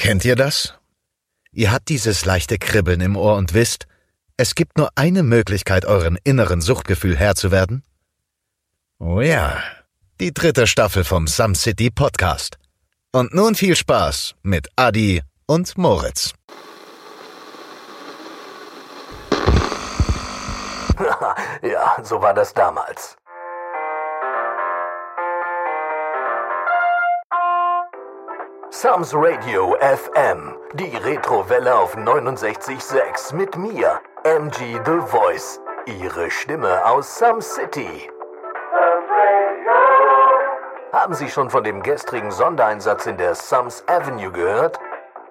Kennt ihr das? Ihr habt dieses leichte Kribbeln im Ohr und wisst, es gibt nur eine Möglichkeit, euren inneren Suchtgefühl Herr zu werden? Oh ja, die dritte Staffel vom Some City Podcast. Und nun viel Spaß mit Adi und Moritz. ja, so war das damals. Sams Radio FM, die Retrowelle auf 69.6 mit mir, MG The Voice, ihre Stimme aus Some City. Haben Sie schon von dem gestrigen Sondereinsatz in der Sums Avenue gehört?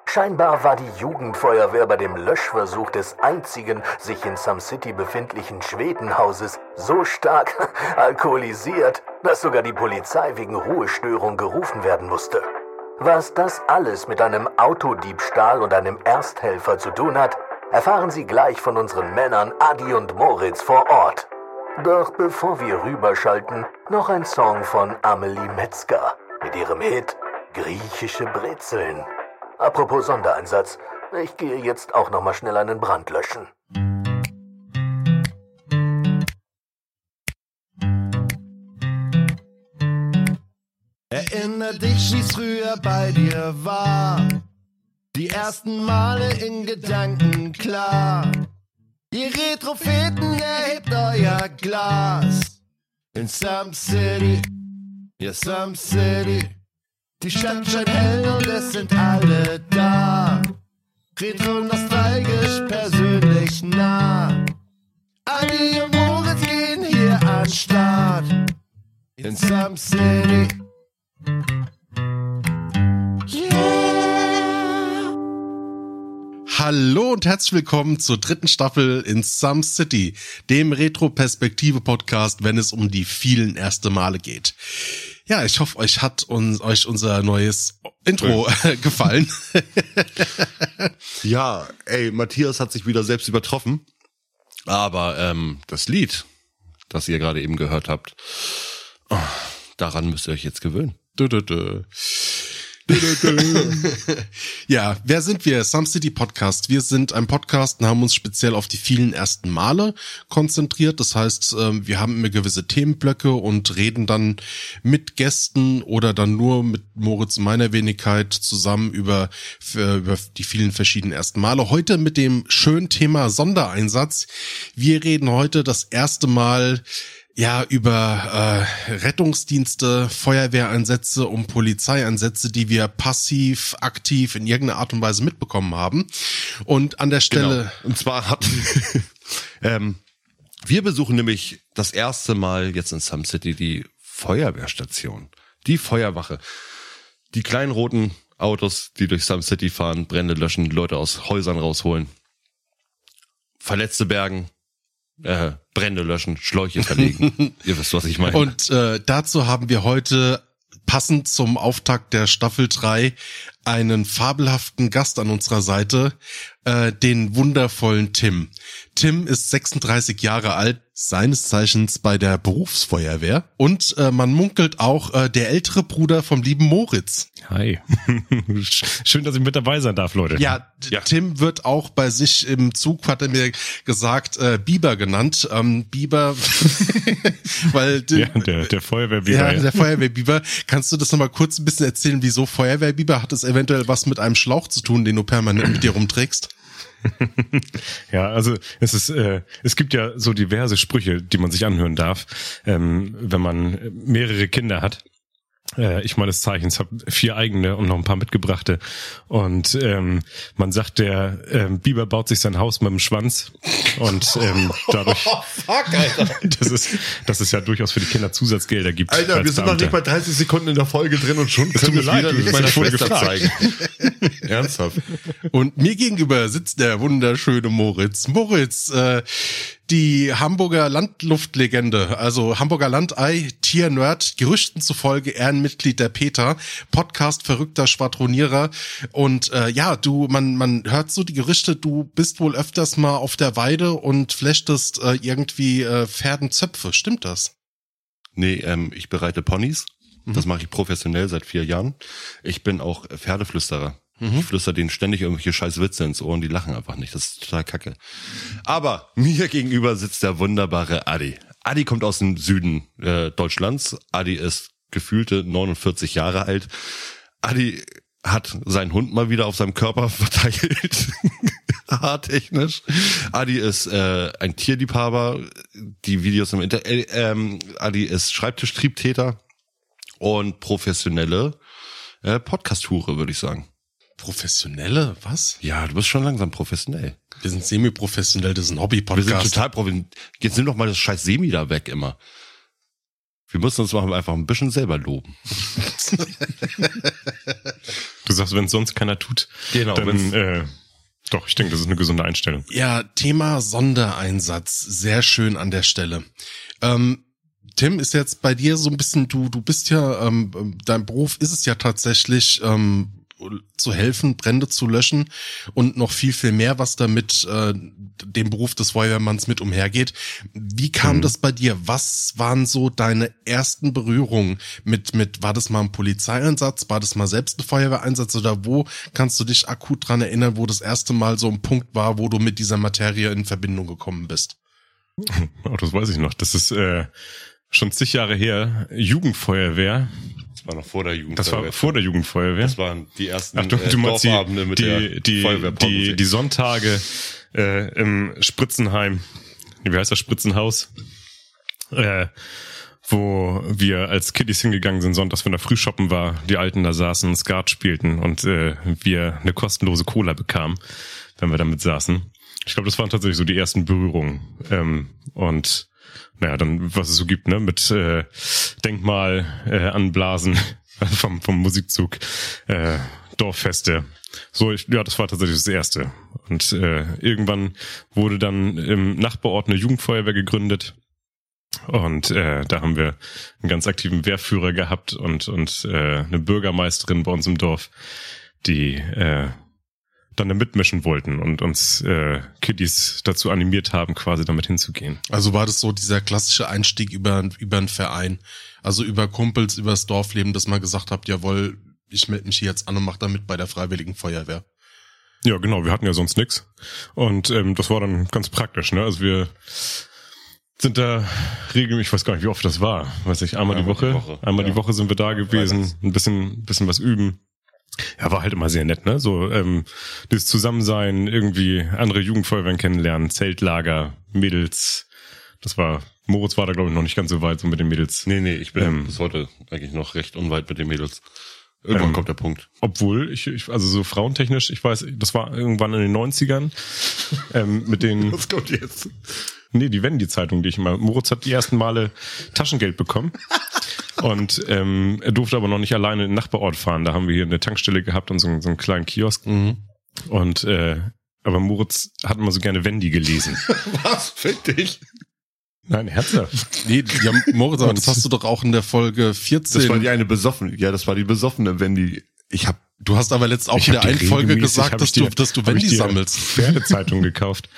Scheinbar war die Jugendfeuerwehr bei dem Löschversuch des einzigen sich in Some City befindlichen Schwedenhauses so stark alkoholisiert, dass sogar die Polizei wegen Ruhestörung gerufen werden musste. Was das alles mit einem Autodiebstahl und einem Ersthelfer zu tun hat, erfahren Sie gleich von unseren Männern Adi und Moritz vor Ort. Doch bevor wir rüberschalten, noch ein Song von Amelie Metzger mit ihrem Hit Griechische Brezeln. Apropos Sondereinsatz, ich gehe jetzt auch noch mal schnell einen Brand löschen. Erinner dich, wie's früher bei dir war. Die ersten Male in Gedanken klar. Ihr Retropheten erhebt euer Glas. In Some City, ja Some City. Die Stadt scheint hell und es sind alle da. Retro nostalgisch, persönlich nah. Adi und Moritz gehen hier an Start. In Some City. Hallo und herzlich willkommen zur dritten Staffel in Some City, dem Retro-Perspektive-Podcast, wenn es um die vielen erste Male geht. Ja, ich hoffe, euch hat uns, euch unser neues Intro äh, gefallen. ja, ey, Matthias hat sich wieder selbst übertroffen. Aber ähm, das Lied, das ihr gerade eben gehört habt, oh, daran müsst ihr euch jetzt gewöhnen. Dö, dö, dö. ja, wer sind wir? Some City Podcast. Wir sind ein Podcast und haben uns speziell auf die vielen ersten Male konzentriert. Das heißt, ähm, wir haben immer gewisse Themenblöcke und reden dann mit Gästen oder dann nur mit Moritz meiner Wenigkeit zusammen über, über die vielen verschiedenen ersten Male. Heute mit dem schönen Thema Sondereinsatz. Wir reden heute das erste Mal ja, über äh, Rettungsdienste, Feuerwehreinsätze und Polizeieinsätze, die wir passiv, aktiv in irgendeiner Art und Weise mitbekommen haben. Und an der Stelle. Genau. Und zwar hat ähm, wir besuchen nämlich das erste Mal jetzt in Some City die Feuerwehrstation, die Feuerwache. Die kleinen roten Autos, die durch Some City fahren, Brände löschen, Leute aus Häusern rausholen, Verletzte bergen, äh, Brände löschen, Schläuche verlegen. Ihr wisst, was ich meine. Und äh, dazu haben wir heute passend zum Auftakt der Staffel 3 einen fabelhaften Gast an unserer Seite, äh, den wundervollen Tim. Tim ist 36 Jahre alt, seines Zeichens bei der Berufsfeuerwehr und äh, man munkelt auch äh, der ältere Bruder vom lieben Moritz. Hi. Schön, dass ich mit dabei sein darf, Leute. Ja, ja, Tim wird auch bei sich im Zug, hat er mir gesagt, äh, Biber genannt. Ähm, Biber, weil ja, der, der Feuerwehrbiber. Ja, der Feuerwehrbiber. Kannst du das nochmal kurz ein bisschen erzählen, wieso Feuerwehrbiber? Hat es eventuell was mit einem Schlauch zu tun, den du permanent mit dir rumträgst? ja, also es ist, äh, es gibt ja so diverse Sprüche, die man sich anhören darf, ähm, wenn man mehrere Kinder hat äh, ich meines Zeichens habe vier eigene und noch ein paar mitgebrachte. Und ähm, man sagt, der ähm, Biber baut sich sein Haus mit dem Schwanz. Und ähm, dadurch. Oh, fuck, Alter. Das ist, das ist ja durchaus für die Kinder Zusatzgelder gibt. Alter, wir sind noch nicht bei 30 Sekunden in der Folge drin und schon können wir wieder nicht meiner Schwester zeigen. Ernsthaft. Und mir gegenüber sitzt der wunderschöne Moritz. Moritz, äh, die Hamburger Landluftlegende, also Hamburger Landei, Tiernerd, Gerüchten zufolge Ehrenmitglied der Peter, Podcast verrückter Schwadronierer und äh, ja, du, man man hört so die Gerüchte, du bist wohl öfters mal auf der Weide und flechtest äh, irgendwie äh, Pferdenzöpfe, stimmt das? Nee, ähm, ich bereite Ponys. Mhm. Das mache ich professionell seit vier Jahren. Ich bin auch Pferdeflüsterer. Ich flüster denen ständig irgendwelche scheiß Witze ins Ohr und die lachen einfach nicht. Das ist total kacke. Aber mir gegenüber sitzt der wunderbare Adi. Adi kommt aus dem Süden äh, Deutschlands. Adi ist gefühlte 49 Jahre alt. Adi hat seinen Hund mal wieder auf seinem Körper verteilt. Haartechnisch. Adi ist äh, ein Tierliebhaber. Die Videos im Internet. Äh, ähm, Adi ist Schreibtischtriebtäter und professionelle äh, Podcast-Hure, würde ich sagen. Professionelle? Was? Ja, du bist schon langsam professionell. Wir sind semi-professionell, das ist ein Wir sind Hobby-Podcast. total professionell. Jetzt nimm doch mal das scheiß Semi da weg immer. Wir müssen uns mal einfach ein bisschen selber loben. Du sagst, wenn es sonst keiner tut, Genau, dann äh, doch, ich denke, das ist eine gesunde Einstellung. Ja, Thema Sondereinsatz. Sehr schön an der Stelle. Ähm, Tim, ist jetzt bei dir so ein bisschen, du, du bist ja, ähm, dein Beruf ist es ja tatsächlich, ähm, zu helfen, Brände zu löschen und noch viel, viel mehr, was damit äh, dem Beruf des Feuerwehrmanns mit umhergeht. Wie kam Mhm. das bei dir? Was waren so deine ersten Berührungen mit, mit, war das mal ein Polizeieinsatz, war das mal selbst ein Feuerwehreinsatz oder wo kannst du dich akut dran erinnern, wo das erste Mal so ein Punkt war, wo du mit dieser Materie in Verbindung gekommen bist? Oh, das weiß ich noch. Das ist äh, schon zig Jahre her. Jugendfeuerwehr. Das war noch vor der Jugend. Das war vor der Jugendfeuerwehr. Das waren die ersten Ach, du, äh, du meinst Dorfabende die, mit die, der die, die, Feuerwehrpause. die Sonntage äh, im Spritzenheim. Wie heißt das Spritzenhaus? Äh, wo wir als Kiddies hingegangen sind, sonntags, wenn der früh shoppen war, die Alten da saßen, Skat spielten und äh, wir eine kostenlose Cola bekamen, wenn wir damit saßen. Ich glaube, das waren tatsächlich so die ersten Berührungen. Ähm, und naja, dann, was es so gibt, ne, mit äh, Denkmal äh, anblasen vom, vom Musikzug, äh, Dorffeste. So, ich, ja, das war tatsächlich das Erste. Und äh, irgendwann wurde dann im Nachbarort eine Jugendfeuerwehr gegründet. Und äh, da haben wir einen ganz aktiven Wehrführer gehabt und, und äh, eine Bürgermeisterin bei uns im Dorf, die äh, dann da mitmischen wollten und uns äh, Kiddies dazu animiert haben, quasi damit hinzugehen. Also war das so dieser klassische Einstieg über, über einen Verein, also über Kumpels, über das Dorfleben, dass man gesagt habt, jawohl, ich melde mich hier jetzt an und mach da mit bei der Freiwilligen Feuerwehr. Ja, genau, wir hatten ja sonst nix Und ähm, das war dann ganz praktisch, ne? Also wir sind da regelmäßig, ich weiß gar nicht, wie oft das war. Weiß ich, einmal, die, Einmal Woche, die Woche, Einmal ja. die Woche sind wir da gewesen, ein bisschen, bisschen was üben. Ja, war halt immer sehr nett, ne? So, ähm, das Zusammensein, irgendwie andere Jugendfeuerwehren kennenlernen, Zeltlager, Mädels. Das war, Moritz war da, glaube ich, noch nicht ganz so weit, so mit den Mädels. Nee, nee, ich bin Ähm. bis heute eigentlich noch recht unweit mit den Mädels. Irgendwann Ähm, kommt der Punkt. Obwohl, ich, ich, also so frauentechnisch, ich weiß, das war irgendwann in den 90ern, ähm, mit den, Was kommt jetzt? Nee, die Wendy-Zeitung, die ich immer. Moritz hat die ersten Male Taschengeld bekommen. und ähm, er durfte aber noch nicht alleine in den Nachbarort fahren. Da haben wir hier eine Tankstelle gehabt und so, einen- so einen kleinen Kiosk. Und äh, aber Moritz hat immer so gerne Wendy gelesen. Was? Find dich? Nein, herzhaft. Nee, ja, Moritz, aber das hast du doch auch in der Folge 14. Das war die eine besoffene. Ja, das war die besoffene, wenn die. Ich hab. du hast aber letzt auch Ich in der einen Folge gesagt, dass ich dir- du, dass du ich Wendy dir sammelst. Pferdezeitung gekauft.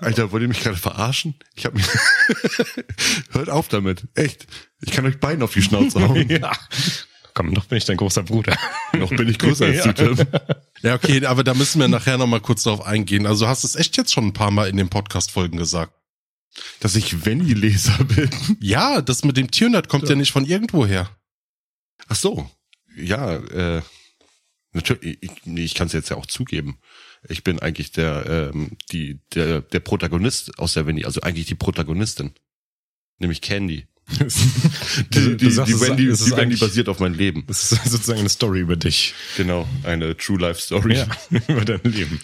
Alter, wollt ihr mich gerade verarschen? Ich hab mich. Hört auf damit. Echt. Ich kann euch beiden auf die Schnauze hauen. ja. Komm, noch bin ich dein großer Bruder. Noch bin ich größer als du, Tim. Ja, okay, aber da müssen wir nachher nochmal kurz drauf eingehen. Also du hast es echt jetzt schon ein paar Mal in den Podcast-Folgen gesagt. Dass ich Wendy-Leser bin. Ja, das mit dem Tiernerd kommt ja. nicht von irgendwo her. Ach so. Ja, äh. Natürlich, ich, ich kann es jetzt ja auch zugeben. Ich bin eigentlich der, ähm, die, der, der Protagonist aus der Wendy, also eigentlich die Protagonistin. Nämlich Candy. Die, die, Du sagst, die Wendy, die Wendy eigentlich- basiert auf mein Leben. Das ist sozusagen eine Story über dich. Genau, eine True Life Story. Ja, über dein Leben.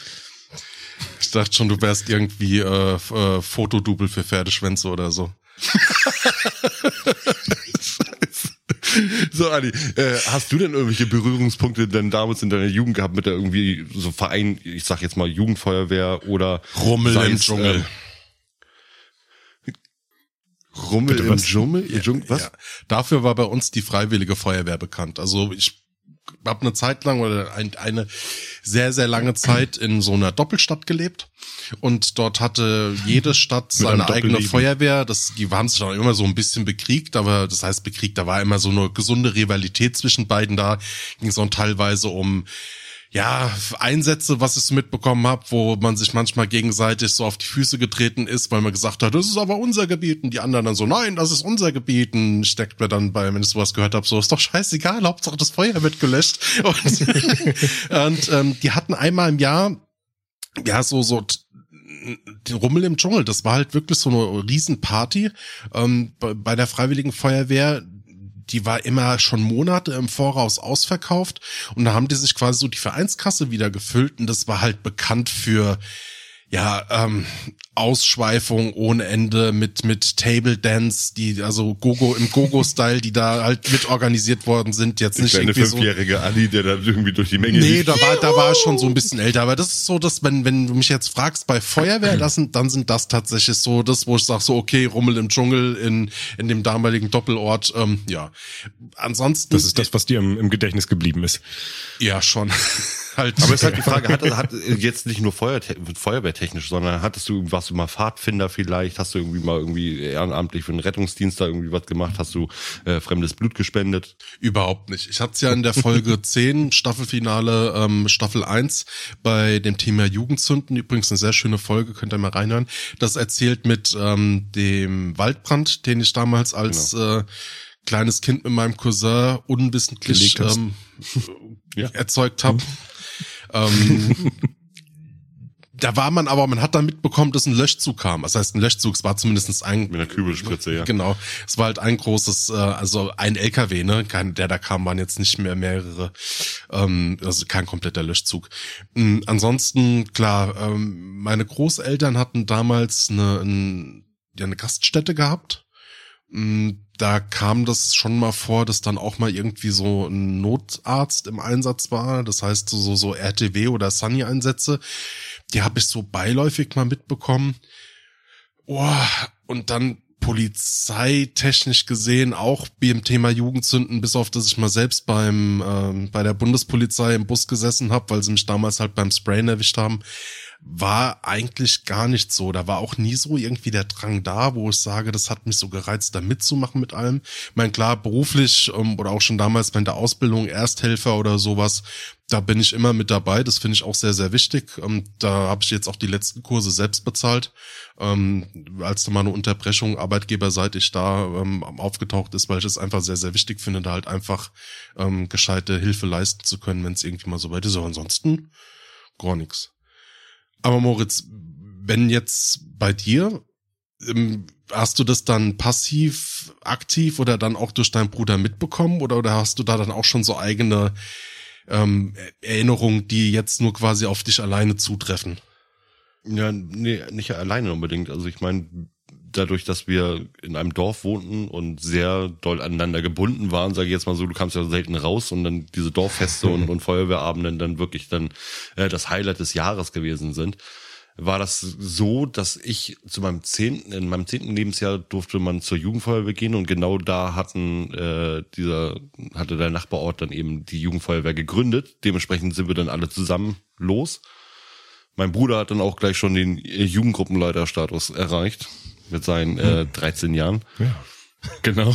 Ich dachte schon, du wärst irgendwie äh, äh, Fotodouble für Pferdeschwänze oder so. So, Adi, äh, hast du denn irgendwelche Berührungspunkte denn damals in deiner Jugend gehabt mit der irgendwie so Verein, ich sag jetzt mal Jugendfeuerwehr oder Rummel im es, Dschungel. äh, Rummel Bitte im was? Dschungel? Dschungel? Was? Ja. Dafür war bei uns die Freiwillige Feuerwehr bekannt. Also ich habe eine Zeit lang oder ein, eine sehr, sehr lange Zeit in so einer Doppelstadt gelebt. Und dort hatte jede Stadt seine eigene. Feuerwehr. Das, die haben sich auch immer so ein bisschen bekriegt, aber das heißt bekriegt, da war immer so eine gesunde Rivalität zwischen beiden da. Ging es auch teilweise um ja, Einsätze, was ich so mitbekommen habe, wo man sich manchmal gegenseitig so auf die Füße getreten ist, weil man gesagt hat, das ist aber unser Gebiet. Und die anderen dann so, nein, das ist unser Gebiet. Und steckt mir dann bei, wenn ich sowas gehört habe, so, ist doch scheißegal, Hauptsache das Feuer wird gelöscht. Und, und ähm, die hatten einmal im Jahr ja so so den Rummel im Dschungel, das war halt wirklich so eine Riesenparty ähm, bei, bei der Freiwilligen Feuerwehr die war immer schon Monate im Voraus ausverkauft. Und da haben die sich quasi so die Vereinskasse wieder gefüllt. Und das war halt bekannt für ja, ähm, Ausschweifung ohne Ende mit mit Table Dance, die also Gogo im Gogo Style, die da halt mit organisiert worden sind, jetzt nicht irgendwie so fünfjährige Ali, der da irgendwie durch die Menge Nee, lief. da war da war schon so ein bisschen älter, aber das ist so, dass wenn wenn du mich jetzt fragst bei Feuerwehr, das sind dann sind das tatsächlich so das, wo ich sag so okay, Rummel im Dschungel in in dem damaligen Doppelort, ähm, ja. Ansonsten Das ist das, was dir im, im Gedächtnis geblieben ist. ja schon halt Aber es ist halt die Frage, hat, hat jetzt nicht nur Feuer, Feuerwehrtechnisch, sondern hattest du was mal Pfadfinder vielleicht? Hast du irgendwie mal irgendwie ehrenamtlich für den Rettungsdienst da irgendwie was gemacht? Hast du äh, fremdes Blut gespendet? Überhaupt nicht. Ich hatte es ja in der Folge 10, Staffelfinale, ähm, Staffel 1, bei dem Thema Jugendzünden. Übrigens eine sehr schöne Folge, könnt ihr mal reinhören. Das erzählt mit ähm, dem Waldbrand, den ich damals als äh, kleines Kind mit meinem Cousin unwissentlich ähm, Ja. erzeugt habe. Ähm, da war man aber, man hat dann mitbekommen, dass ein Löschzug kam. Das heißt, ein Löschzug, es war zumindest ein Mit einer Kübelspritze, ja. Genau. Es war halt ein großes, äh, also ein LKW, ne? Kein, der da kam, waren jetzt nicht mehr mehrere, ähm, also kein kompletter Löschzug. Ähm, ansonsten, klar, ähm, meine Großeltern hatten damals eine, ein, ja, eine Gaststätte gehabt. Ähm, Da kam das schon mal vor, dass dann auch mal irgendwie so ein Notarzt im Einsatz war. Das heißt, so, so RTW oder Sunny-Einsätze. Die habe ich so beiläufig mal mitbekommen. Oh, und dann polizeitechnisch gesehen auch wie im Thema Jugendzünden, bis auf dass ich mal selbst beim ähm, bei der Bundespolizei im Bus gesessen habe, weil sie mich damals halt beim Sprayen erwischt haben, war eigentlich gar nicht so. Da war auch nie so irgendwie der Drang da, wo ich sage, das hat mich so gereizt, da mitzumachen mit allem. Ich meine, klar, beruflich ähm, oder auch schon damals bei der Ausbildung, Ersthelfer oder sowas, da bin ich immer mit dabei. Das finde ich auch sehr, sehr wichtig. Ähm, da habe ich jetzt auch die letzten Kurse selbst bezahlt. Ähm, als da mal eine Unterbrechung arbeitgeberseitig da aufgetaucht ist, weil ich es einfach sehr, sehr wichtig finde, da halt einfach gescheite Hilfe leisten zu können, wenn es irgendwie mal so weit ist. Aber ansonsten gar nichts. Aber Moritz, wenn jetzt bei dir, ähm, hast du das dann passiv, aktiv oder dann auch durch deinen Bruder mitbekommen oder, oder hast du da dann auch schon so eigene ähm, Erinnerungen, die jetzt nur quasi auf dich alleine zutreffen? Ja, nee, nicht alleine unbedingt. Also ich meine, dadurch, dass wir in einem Dorf wohnten und sehr doll aneinander gebunden waren, sage ich jetzt mal so, du kamst ja selten raus und dann diese Dorffeste und, und Feuerwehrabenden dann wirklich dann äh, das Highlight des Jahres gewesen sind, war das so, dass ich zu meinem zehnten, in meinem zehnten Lebensjahr durfte man zur Jugendfeuerwehr gehen und genau da hatten äh, dieser hatte der Nachbarort dann eben die Jugendfeuerwehr gegründet. Dementsprechend sind wir dann alle zusammen los. Mein Bruder hat dann auch gleich schon den äh, Jugendgruppenleiterstatus erreicht mit seinen äh, 13 Jahren. Ja. Genau.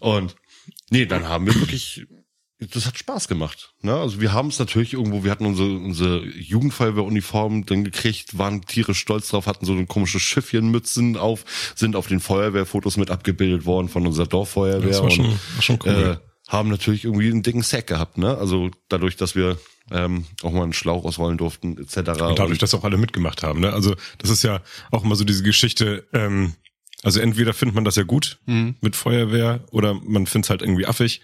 Und nee, dann haben wir wirklich, das hat Spaß gemacht. Ne? Also wir haben es natürlich irgendwo, wir hatten unsere, unsere Jugendfeuerwehruniform dann gekriegt, waren tierisch stolz drauf, hatten so eine komische Schiffchenmützen auf, sind auf den Feuerwehrfotos mit abgebildet worden von unserer Dorffeuerwehr. Das war schon, und, war schon cool. äh, haben natürlich irgendwie einen dicken Sack gehabt, ne? Also dadurch, dass wir ähm, auch mal einen Schlauch ausrollen durften, etc. Und dadurch, dass auch alle mitgemacht haben. Ne? Also das ist ja auch immer so diese Geschichte, ähm, also entweder findet man das ja gut mit Feuerwehr oder man findet es halt irgendwie affig.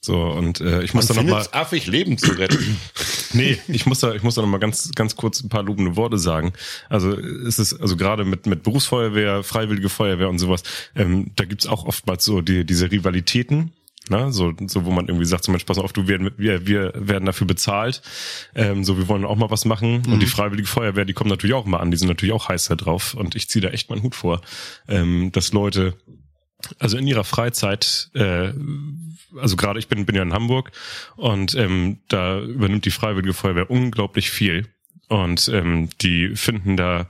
So, und äh, ich muss da noch mal, affig, Leben zu retten. nee, ich muss da, ich muss da noch mal ganz, ganz kurz ein paar lobende Worte sagen. Also es ist, also gerade mit mit Berufsfeuerwehr, Freiwillige Feuerwehr und sowas, ähm, da gibt's auch oftmals so die, diese Rivalitäten. Na, so, so, wo man irgendwie sagt, zum Beispiel, pass auf, du werden, wir, wir werden dafür bezahlt, ähm, so, wir wollen auch mal was machen. Und die Freiwillige Feuerwehr, die kommen natürlich auch mal an, die sind natürlich auch heiß da drauf. Und ich ziehe da echt meinen Hut vor, ähm, dass Leute, also in ihrer Freizeit, äh, also gerade ich bin, bin ja in Hamburg und ähm, da übernimmt die Freiwillige Feuerwehr unglaublich viel. Und ähm, die finden da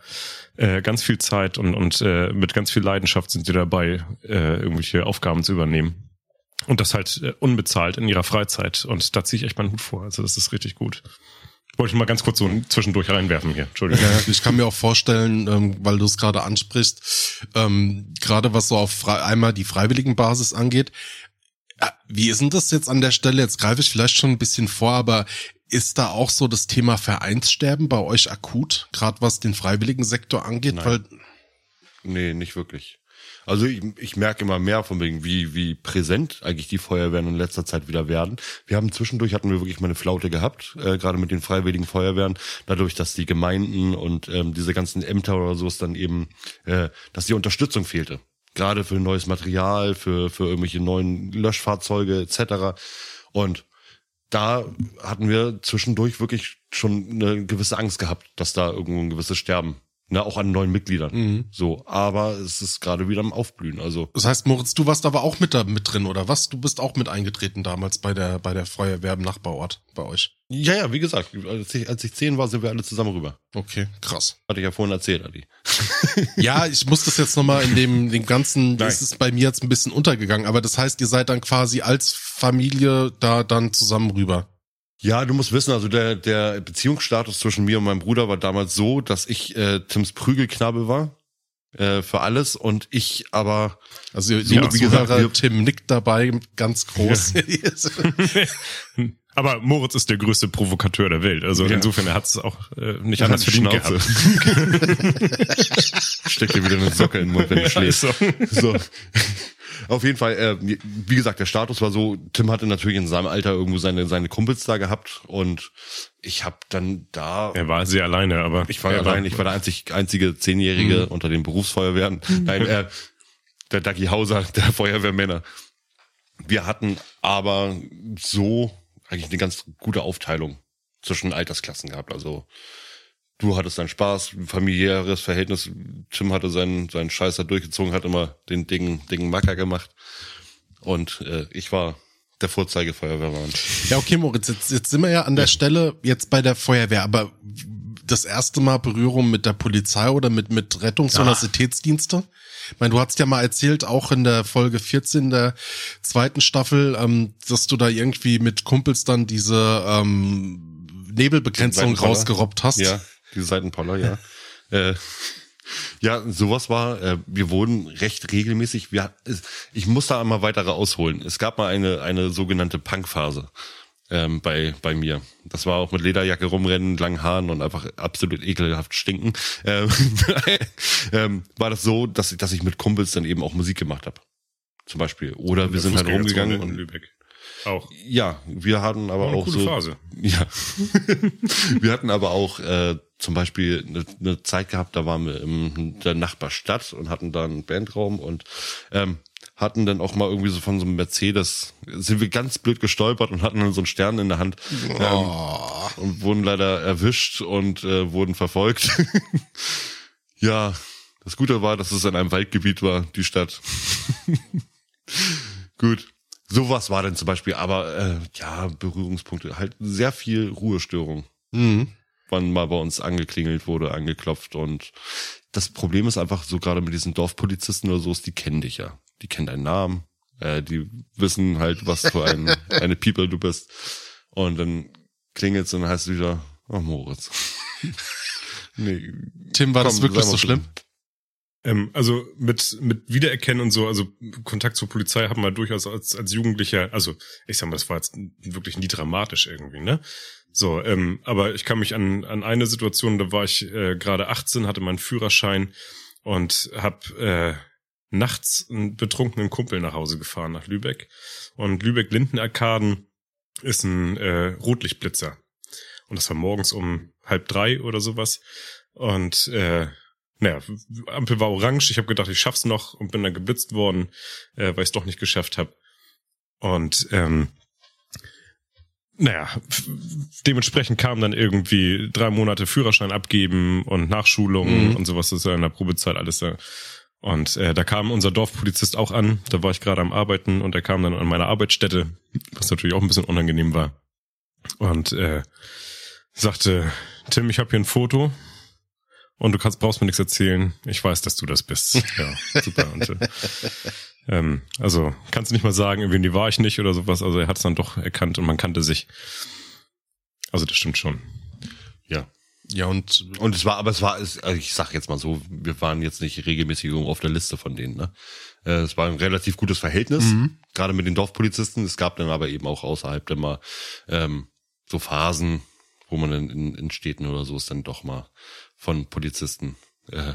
äh, ganz viel Zeit und, und äh, mit ganz viel Leidenschaft sind sie dabei, äh, irgendwelche Aufgaben zu übernehmen. Und das halt äh, unbezahlt in ihrer Freizeit. Und da ziehe ich echt meinen Hut vor. Also das ist richtig gut. Wollte ich mal ganz kurz so zwischendurch reinwerfen hier. Entschuldigung. Ja, ich kann mir auch vorstellen, ähm, weil du es gerade ansprichst, ähm, gerade was so auf frei, einmal die freiwilligen Basis angeht. Äh, wie ist denn das jetzt an der Stelle? Jetzt greife ich vielleicht schon ein bisschen vor, aber ist da auch so das Thema Vereinssterben bei euch akut, gerade was den freiwilligen Sektor angeht? Nein. Weil Nee, nicht wirklich. Also ich, ich merke immer mehr von wegen, wie, wie präsent eigentlich die Feuerwehren in letzter Zeit wieder werden. Wir haben zwischendurch hatten wir wirklich mal eine Flaute gehabt, äh, gerade mit den freiwilligen Feuerwehren, dadurch, dass die Gemeinden und ähm, diese ganzen Ämter oder so es dann eben, äh, dass die Unterstützung fehlte. Gerade für neues Material, für, für irgendwelche neuen Löschfahrzeuge etc. Und da hatten wir zwischendurch wirklich schon eine gewisse Angst gehabt, dass da irgendwo ein gewisses Sterben Ne, auch an neuen Mitgliedern. Mhm. So, aber es ist gerade wieder am Aufblühen. Also das heißt, Moritz, du warst aber auch mit da mit drin oder was? Du bist auch mit eingetreten damals bei der bei der Feuerwehr im Nachbarort bei euch. ja, ja, wie gesagt, als ich, als ich zehn war, sind wir alle zusammen rüber. Okay, krass. Hatte ich ja vorhin erzählt, Adi. Ja, ich muss das jetzt nochmal in dem, dem ganzen, das ist bei mir jetzt ein bisschen untergegangen, aber das heißt, ihr seid dann quasi als Familie da dann zusammen rüber. Ja, du musst wissen, also der, der Beziehungsstatus zwischen mir und meinem Bruder war damals so, dass ich äh, Tims Prügelknabe war äh, für alles und ich aber Also ihr, So, liebe wie gesagt, wir- Tim nickt dabei, ganz groß. Aber Moritz ist der größte Provokateur der Welt. Also Ja. insofern, er hat es auch äh, nicht Er anders hat die verdient Schnauze. gehabt. steck dir wieder eine Socke in den Mund, wenn du schläfst. Also, So. Auf jeden Fall, äh, wie gesagt, der Status war so, Tim hatte natürlich in seinem Alter irgendwo seine, seine Kumpels da gehabt und ich habe dann da er war sehr alleine, aber Ich war allein, ich war der einzig, einzige Zehnjährige unter den Berufsfeuerwehren. Nein, äh, der Dagi Hauser der Feuerwehrmänner. Wir hatten aber so eigentlich eine ganz gute Aufteilung zwischen Altersklassen gehabt. Also du hattest deinen Spaß, familiäres Verhältnis. Tim hatte seinen, seinen Scheißer durchgezogen, hat immer den Ding, Ding Macker gemacht. Und äh, ich war der Vorzeigefeuerwehrmann. Ja, okay, Moritz, jetzt, jetzt sind wir ja an der Stelle jetzt bei der Feuerwehr, aber das erste Mal Berührung mit der Polizei oder mit, mit Rettungs- oder Sanitätsdienste? Ich meine, du hast ja mal erzählt, auch in der Folge 14 der zweiten Staffel, ähm, dass du da irgendwie mit Kumpels dann diese ähm, Nebelbegrenzung rausgerobbt hast. Ja, diese Seitenpoller, ja. äh, ja, sowas war, äh, wir wurden recht regelmäßig, wir, ich muss da einmal weitere ausholen. Es gab mal eine, eine sogenannte Punkphase ähm, bei, bei mir. Das war auch mit Lederjacke rumrennen, langen Haaren und einfach absolut ekelhaft stinken. Ähm, ähm, war das so, dass ich, dass ich mit Kumpels dann eben auch Musik gemacht habe. Zum Beispiel. Oder wir sind halt rumgegangen und Lübeck. Auch. ja, wir hatten aber auch so. Phase. Ja. wir hatten aber auch äh, zum Beispiel eine, eine Zeit gehabt, da waren wir in der Nachbarstadt und hatten da einen Bandraum und ähm, hatten dann auch mal irgendwie so von so einem Mercedes, sind wir ganz blöd gestolpert und hatten dann so einen Stern in der Hand ähm, und wurden leider erwischt und äh, wurden verfolgt. ja, das Gute war, dass es in einem Waldgebiet war, die Stadt. Gut. Sowas war denn zum Beispiel, aber äh, ja, Berührungspunkte, halt sehr viel Ruhestörung. Mhm. Wann mal bei uns angeklingelt wurde, angeklopft und das Problem ist einfach so gerade mit diesen Dorfpolizisten oder so, ist, die kennen dich ja. Die kennen deinen Namen, äh, die wissen halt, was für ein, eine People du bist. Und dann klingelt's und dann heißt es wieder, oh Moritz. nee, Tim, war das komm, wirklich sei mal so schlimm? Ähm, also mit, mit Wiedererkennen und so, also Kontakt zur Polizei haben wir durchaus als, als Jugendlicher, also ich sag mal, das war jetzt wirklich nie dramatisch irgendwie, ne? So, ähm, aber ich kann mich an, an eine Situation, da war ich äh, gerade 18, hatte meinen Führerschein und hab äh, nachts einen betrunkenen Kumpel nach Hause gefahren, nach Lübeck. Und Lübeck-Lindenarkaden ist ein äh, Rotlichtblitzer. Und das war morgens um halb drei oder sowas. Und äh, naja, Ampel war orange. Ich habe gedacht, ich schaff's noch und bin dann geblitzt worden, äh, weil ich es doch nicht geschafft habe. Und ähm, naja, dementsprechend kam dann irgendwie drei Monate Führerschein abgeben und Nachschulung Mhm. und sowas. Das ist ja in der Probezeit alles da. Und äh, da kam unser Dorfpolizist auch an. Da war ich gerade am Arbeiten und er kam dann an meine Arbeitsstätte, was natürlich auch ein bisschen unangenehm war. Und äh, sagte, Tim, ich habe hier ein Foto und du kannst brauchst mir nichts erzählen. Ich weiß, dass du das bist. Ja, super. Und, äh, Ähm, also kannst du nicht mal sagen, irgendwie die war ich nicht oder sowas. Also er hat es dann doch erkannt und man kannte sich. Also das stimmt schon. Ja. Ja, und Und es war, aber es war, es, also ich sag jetzt mal so, wir waren jetzt nicht regelmäßig irgendwo auf der Liste von denen. Ne? Äh, Es war ein relativ gutes Verhältnis, gerade mit den Dorfpolizisten. Es gab dann aber eben auch außerhalb dann mal ähm, so Phasen, wo man in, in, in Städten oder so ist dann doch mal von Polizisten äh,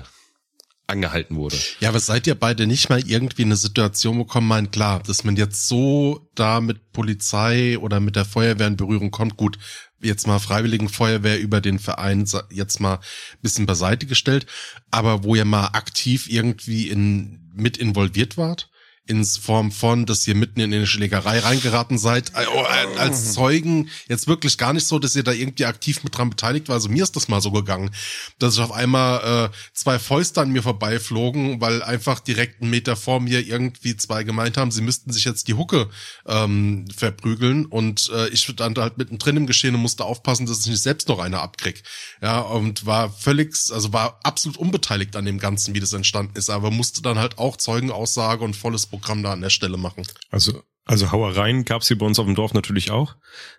angehalten wurde. Ja, aber seid ihr beide nicht mal irgendwie in eine Situation bekommen, meint klar, dass man jetzt so da mit Polizei oder mit der Feuerwehr in Berührung kommt, gut, jetzt mal Freiwilligen Feuerwehr über den Verein jetzt mal ein bisschen beiseite gestellt, aber wo ihr mal aktiv irgendwie in, mit involviert wart? In Form von, dass ihr mitten in eine Schlägerei reingeraten seid, äh, oh, äh, als Zeugen, jetzt wirklich gar nicht so, dass ihr da irgendwie aktiv mit dran beteiligt war. Also mir ist das mal so gegangen, dass ich auf einmal äh, zwei Fäuste an mir vorbeiflogen, weil einfach direkt einen Meter vor mir irgendwie zwei gemeint haben, sie müssten sich jetzt die Hucke ähm, verprügeln und äh, ich stand halt mittendrin im Geschehen und musste aufpassen, dass ich nicht selbst noch eine abkrieg. Ja, und war völlig, also war absolut unbeteiligt an dem Ganzen, wie das entstanden ist, aber musste dann halt auch Zeugenaussage und volles Programm da an der Stelle machen. Also, also Hauereien gab's hier bei uns auf dem Dorf natürlich auch.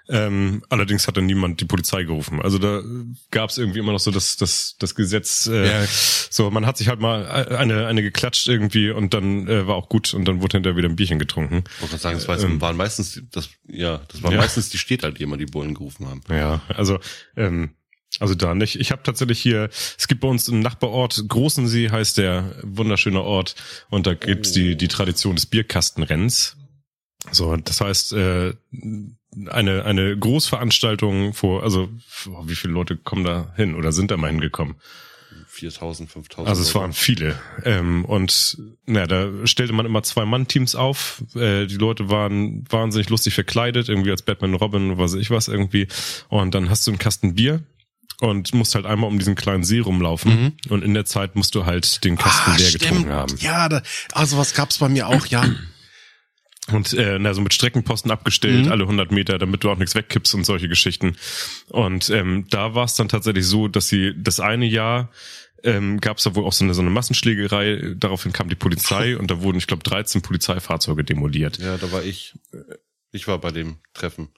Ähm, allerdings hat dann niemand die Polizei gerufen. Also da gab's irgendwie immer noch so das, das, das Gesetz, äh, Ja. so man hat sich halt mal eine, eine geklatscht irgendwie und dann äh, war auch gut und dann wurde hinterher wieder ein Bierchen getrunken. Ich wollte sagen, das war, Ähm. waren meistens, die- das, ja, das waren Ja. meistens die Städter, die immer die Bullen gerufen haben. Ja, also ähm, also da nicht. Ich habe tatsächlich hier, es gibt bei uns im Nachbarort Großensee heißt der wunderschöne Ort und da gibt's die die Tradition des Bierkastenrennens. So, das heißt äh, eine eine Großveranstaltung vor, also oh, wie viele Leute kommen da hin oder sind da mal hingekommen? 4000, 5000. Also es waren viele. Ähm, und na, da stellte man immer zwei Mann-Teams auf. Äh, die Leute waren wahnsinnig lustig verkleidet, irgendwie als Batman Robin, was weiß ich was irgendwie. Und dann hast du einen Kasten Bier und musst halt einmal um diesen kleinen See rumlaufen. Und in der Zeit musst du halt den Kasten leer getrunken haben. Ja, da, also was gab's bei mir auch, ja. Und äh, na, so mit Streckenposten abgestellt, alle 100 Meter, damit du auch nichts wegkippst und solche Geschichten. Und ähm, da war es dann tatsächlich so, dass sie das eine Jahr ähm, gab es da wohl auch so eine, so eine Massenschlägerei. Daraufhin kam die Polizei und da wurden, ich glaube, 13 Polizeifahrzeuge demoliert. Ja, da war ich. Ich war bei dem Treffen.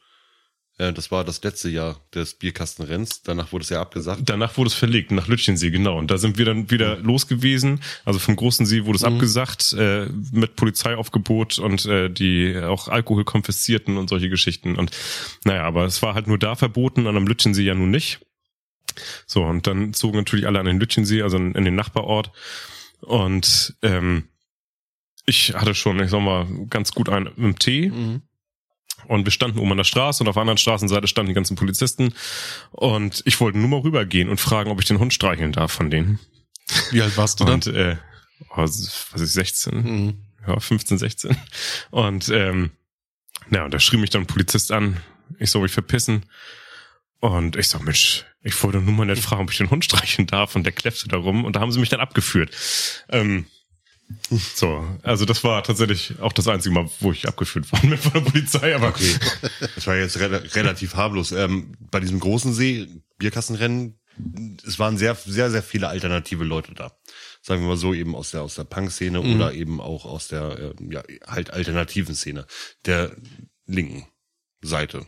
Ja, das war das letzte Jahr des Bierkastenrenns. Danach wurde es ja abgesagt. Danach wurde es verlegt nach Lütchensee, genau. Und da sind wir dann wieder los gewesen. Also vom großen See wurde es abgesagt, äh, mit Polizeiaufgebot und äh, die auch Alkohol konfiszierten und solche Geschichten. Und naja, aber es war halt nur da verboten, und am Lütchensee ja nun nicht. So, und dann zogen natürlich alle an den Lütchensee, also in, in den Nachbarort. Und ähm, ich hatte schon, ich sag mal, ganz gut einen im Tee. Und wir standen oben an der Straße und auf der anderen Straßenseite standen die ganzen Polizisten. Und ich wollte nur mal rübergehen und fragen, ob ich den Hund streicheln darf von denen. Wie alt warst du dann? Und äh, oh, was ist ich, 16? Mhm. Ja, 15, 16. Und ähm, na, und da schrie mich dann ein Polizist an. Ich soll mich verpissen. Und ich sag, Mensch, ich wollte nur mal nicht fragen, ob ich den Hund streicheln darf. Und der kläffte da rum. Und da haben sie mich dann abgeführt. Ähm, so, also das war tatsächlich auch das einzige Mal, wo ich abgeführt worden bin von der Polizei. Aber Okay. Das war jetzt rela relativ harmlos. Ähm, bei diesem großen See, Bierkassenrennen, es waren sehr, sehr, sehr viele alternative Leute da. Sagen wir mal so, eben aus der, aus der Punk-Szene oder eben auch aus der, äh, ja, halt alternativen Szene. Der linken Seite.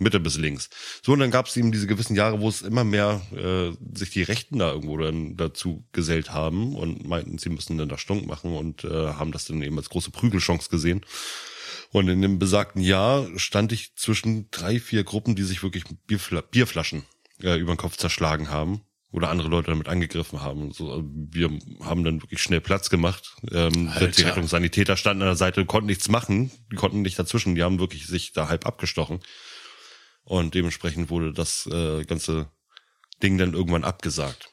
Mitte bis links. So, und dann gab es eben diese gewissen Jahre, wo es immer mehr äh, sich die Rechten da irgendwo dann dazu gesellt haben und meinten, sie müssten dann da Stunk machen und äh, haben das dann eben als große Prügelchance gesehen. Und in dem besagten Jahr stand ich zwischen drei, vier Gruppen, die sich wirklich Bierfla Bierflaschen äh, über den Kopf zerschlagen haben oder andere Leute damit angegriffen haben. So, also wir haben dann wirklich schnell Platz gemacht. Ähm, die Rettungssanitäter standen an der Seite, konnten nichts machen, die konnten nicht dazwischen, die haben wirklich sich da halb abgestochen. Und dementsprechend wurde das äh, ganze Ding dann irgendwann abgesagt.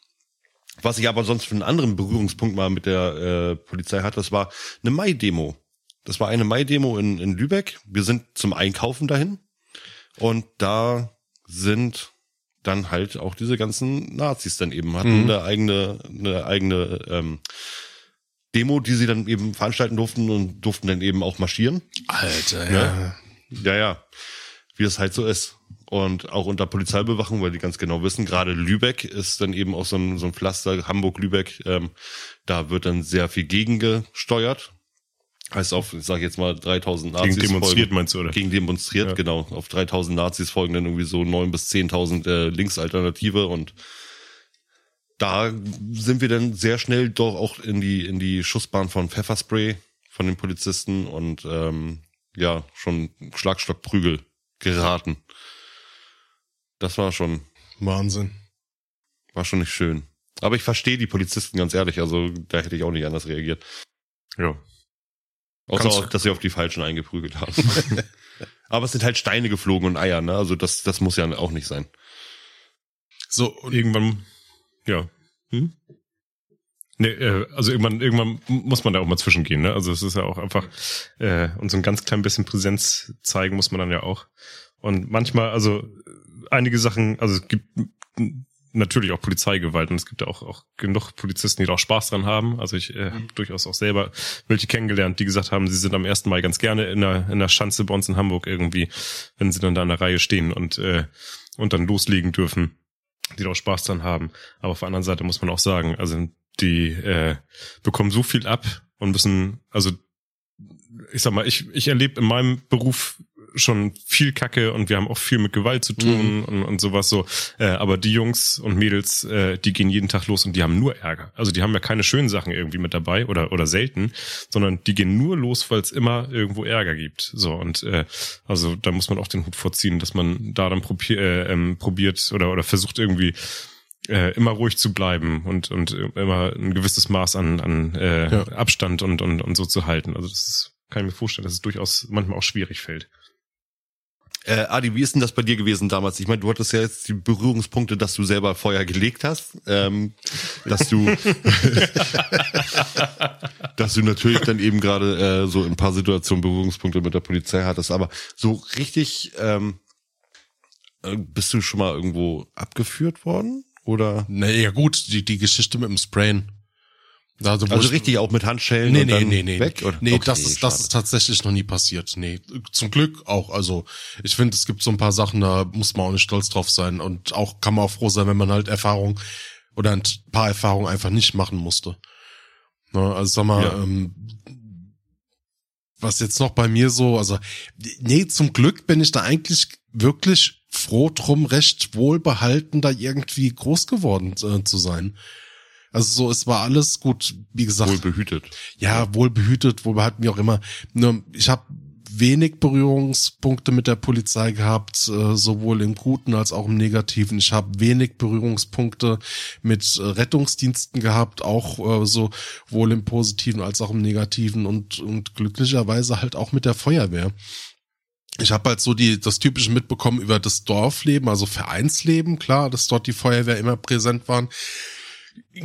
Was ich aber sonst für einen anderen Berührungspunkt mal mit der äh, Polizei hatte, das war eine Mai-Demo. Das war eine Mai-Demo in, in Lübeck. Wir sind zum Einkaufen dahin. Und da sind dann halt auch diese ganzen Nazis dann eben hatten eine eigene, eine eigene ähm, Demo, die sie dann eben veranstalten durften und durften dann eben auch marschieren. Alter, Ja. Ja, ja. Wie es halt so ist. Und auch unter Polizeibewachung, weil die ganz genau wissen, gerade Lübeck ist dann eben auch so ein, so ein Pflaster, Hamburg-Lübeck, ähm, da wird dann sehr viel gegengesteuert. heißt auf, ich sag jetzt mal 3000 Nazis. Gegen demonstriert folgen, meinst du, oder? Gegen demonstriert, Ja. genau. Auf 3000 Nazis folgen dann irgendwie so 9 bis 10.000 äh, Linksalternative und da sind wir dann sehr schnell doch auch in die, in die Schussbahn von Pfefferspray von den Polizisten und ähm, ja, schon Schlagstockprügel geraten. Das war schon, Wahnsinn. war schon nicht schön. Aber ich verstehe die Polizisten ganz ehrlich, also da hätte ich auch nicht anders reagiert. Ja. Außer, auch, dass sie auf die Falschen eingeprügelt haben. Aber es sind halt Steine geflogen und Eier, ne? Also das, das muss ja auch nicht sein. So, und Irgendwann, ja. Hm? Nee, äh, also irgendwann, irgendwann muss man da auch mal zwischengehen, ne? Also es ist ja auch einfach, äh, und so ein ganz klein bisschen Präsenz zeigen muss man dann ja auch. Und manchmal, also einige Sachen, also es gibt natürlich auch Polizeigewalt und es gibt ja auch, auch genug Polizisten, die da auch Spaß dran haben. Also ich äh, habe durchaus auch selber welche kennengelernt, die gesagt haben, sie sind am 1. Mai ganz gerne in der, in der Schanze bei uns in Hamburg irgendwie, wenn sie dann da in der Reihe stehen und, äh, und dann loslegen dürfen die da auch Spaß dran haben. Aber auf der anderen Seite muss man auch sagen, also die äh, bekommen so viel ab und müssen, also ich sag mal, ich, ich erlebe in meinem Beruf schon viel Kacke und wir haben auch viel mit Gewalt zu tun und, und sowas so. Äh, aber die Jungs und Mädels, äh, die gehen jeden Tag los und die haben nur Ärger. Also die haben ja keine schönen Sachen irgendwie mit dabei oder oder selten, sondern die gehen nur los, weil es immer irgendwo Ärger gibt. So und äh, also da muss man auch den Hut vorziehen, dass man da dann probier, äh, ähm, probiert oder oder versucht irgendwie äh, immer ruhig zu bleiben und und immer ein gewisses Maß an an äh, Ja. Abstand und und und so zu halten. Also das ist, kann ich mir vorstellen, dass es durchaus manchmal auch schwierig fällt. Äh, Adi, wie ist denn das bei dir gewesen damals? Ich meine, du hattest ja jetzt die Berührungspunkte, dass du selber Feuer gelegt hast, ähm, dass du, dass du natürlich dann eben gerade äh, so in ein paar Situationen Berührungspunkte mit der Polizei hattest, aber so richtig ähm, äh, bist du schon mal irgendwo abgeführt worden? Oder? nee, ja gut, die, die Geschichte mit dem Sprayen. Also, Also ich- richtig auch mit Handschellen Nee, und nee, dann nee, nee. weg? Oder? Nee, Okay, das ist, das ist tatsächlich noch nie passiert. Nee, zum Glück auch. Also, ich finde, es gibt so ein paar Sachen, da muss man auch nicht stolz drauf sein. Und auch kann man auch froh sein, wenn man halt Erfahrung oder ein paar Erfahrungen einfach nicht machen musste. Ne, also, sag mal, Ja. ähm, was jetzt noch bei mir so, also, nee, zum Glück bin ich da eigentlich wirklich froh drum, recht wohlbehalten, da irgendwie groß geworden äh, zu sein. Also so, es war alles gut, wie gesagt Wohl behütet. ja, wohl behütet, wohlbehalten, wie auch immer. Nur, ich habe wenig Berührungspunkte mit der Polizei gehabt, äh, sowohl im Guten als auch im Negativen. Ich habe wenig Berührungspunkte mit äh, Rettungsdiensten gehabt, auch äh, sowohl im Positiven als auch im Negativen und, und glücklicherweise halt auch mit der Feuerwehr. Ich habe halt so die das typische mitbekommen über das Dorfleben, also Vereinsleben, klar, dass dort die Feuerwehr immer präsent waren.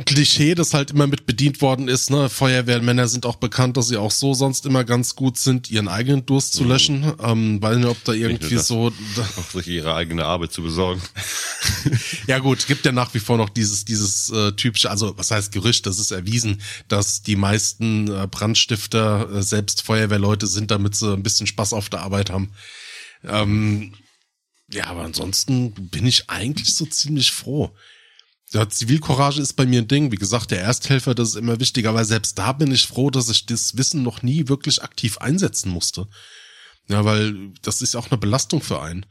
Klischee, das halt immer mit bedient worden ist, ne? Feuerwehrmänner sind auch bekannt, dass sie auch so sonst immer ganz gut sind, ihren eigenen Durst zu löschen. Ähm, weiß nicht, ob da irgendwie das. so. Auch sich ihre eigene Arbeit zu besorgen. Ja gut, gibt ja nach wie vor noch dieses, dieses äh, typische, also was heißt Gerücht, das ist erwiesen, dass die meisten äh, Brandstifter äh, selbst Feuerwehrleute sind, damit sie ein bisschen Spaß auf der Arbeit haben. Ähm, ja, aber ansonsten bin ich eigentlich so ziemlich froh. Ja, Zivilcourage ist bei mir ein Ding. Wie gesagt, der Ersthelfer, das ist immer wichtig, aber selbst da bin ich froh, dass ich das Wissen noch nie wirklich aktiv einsetzen musste. Ja, weil das ist auch eine Belastung für einen.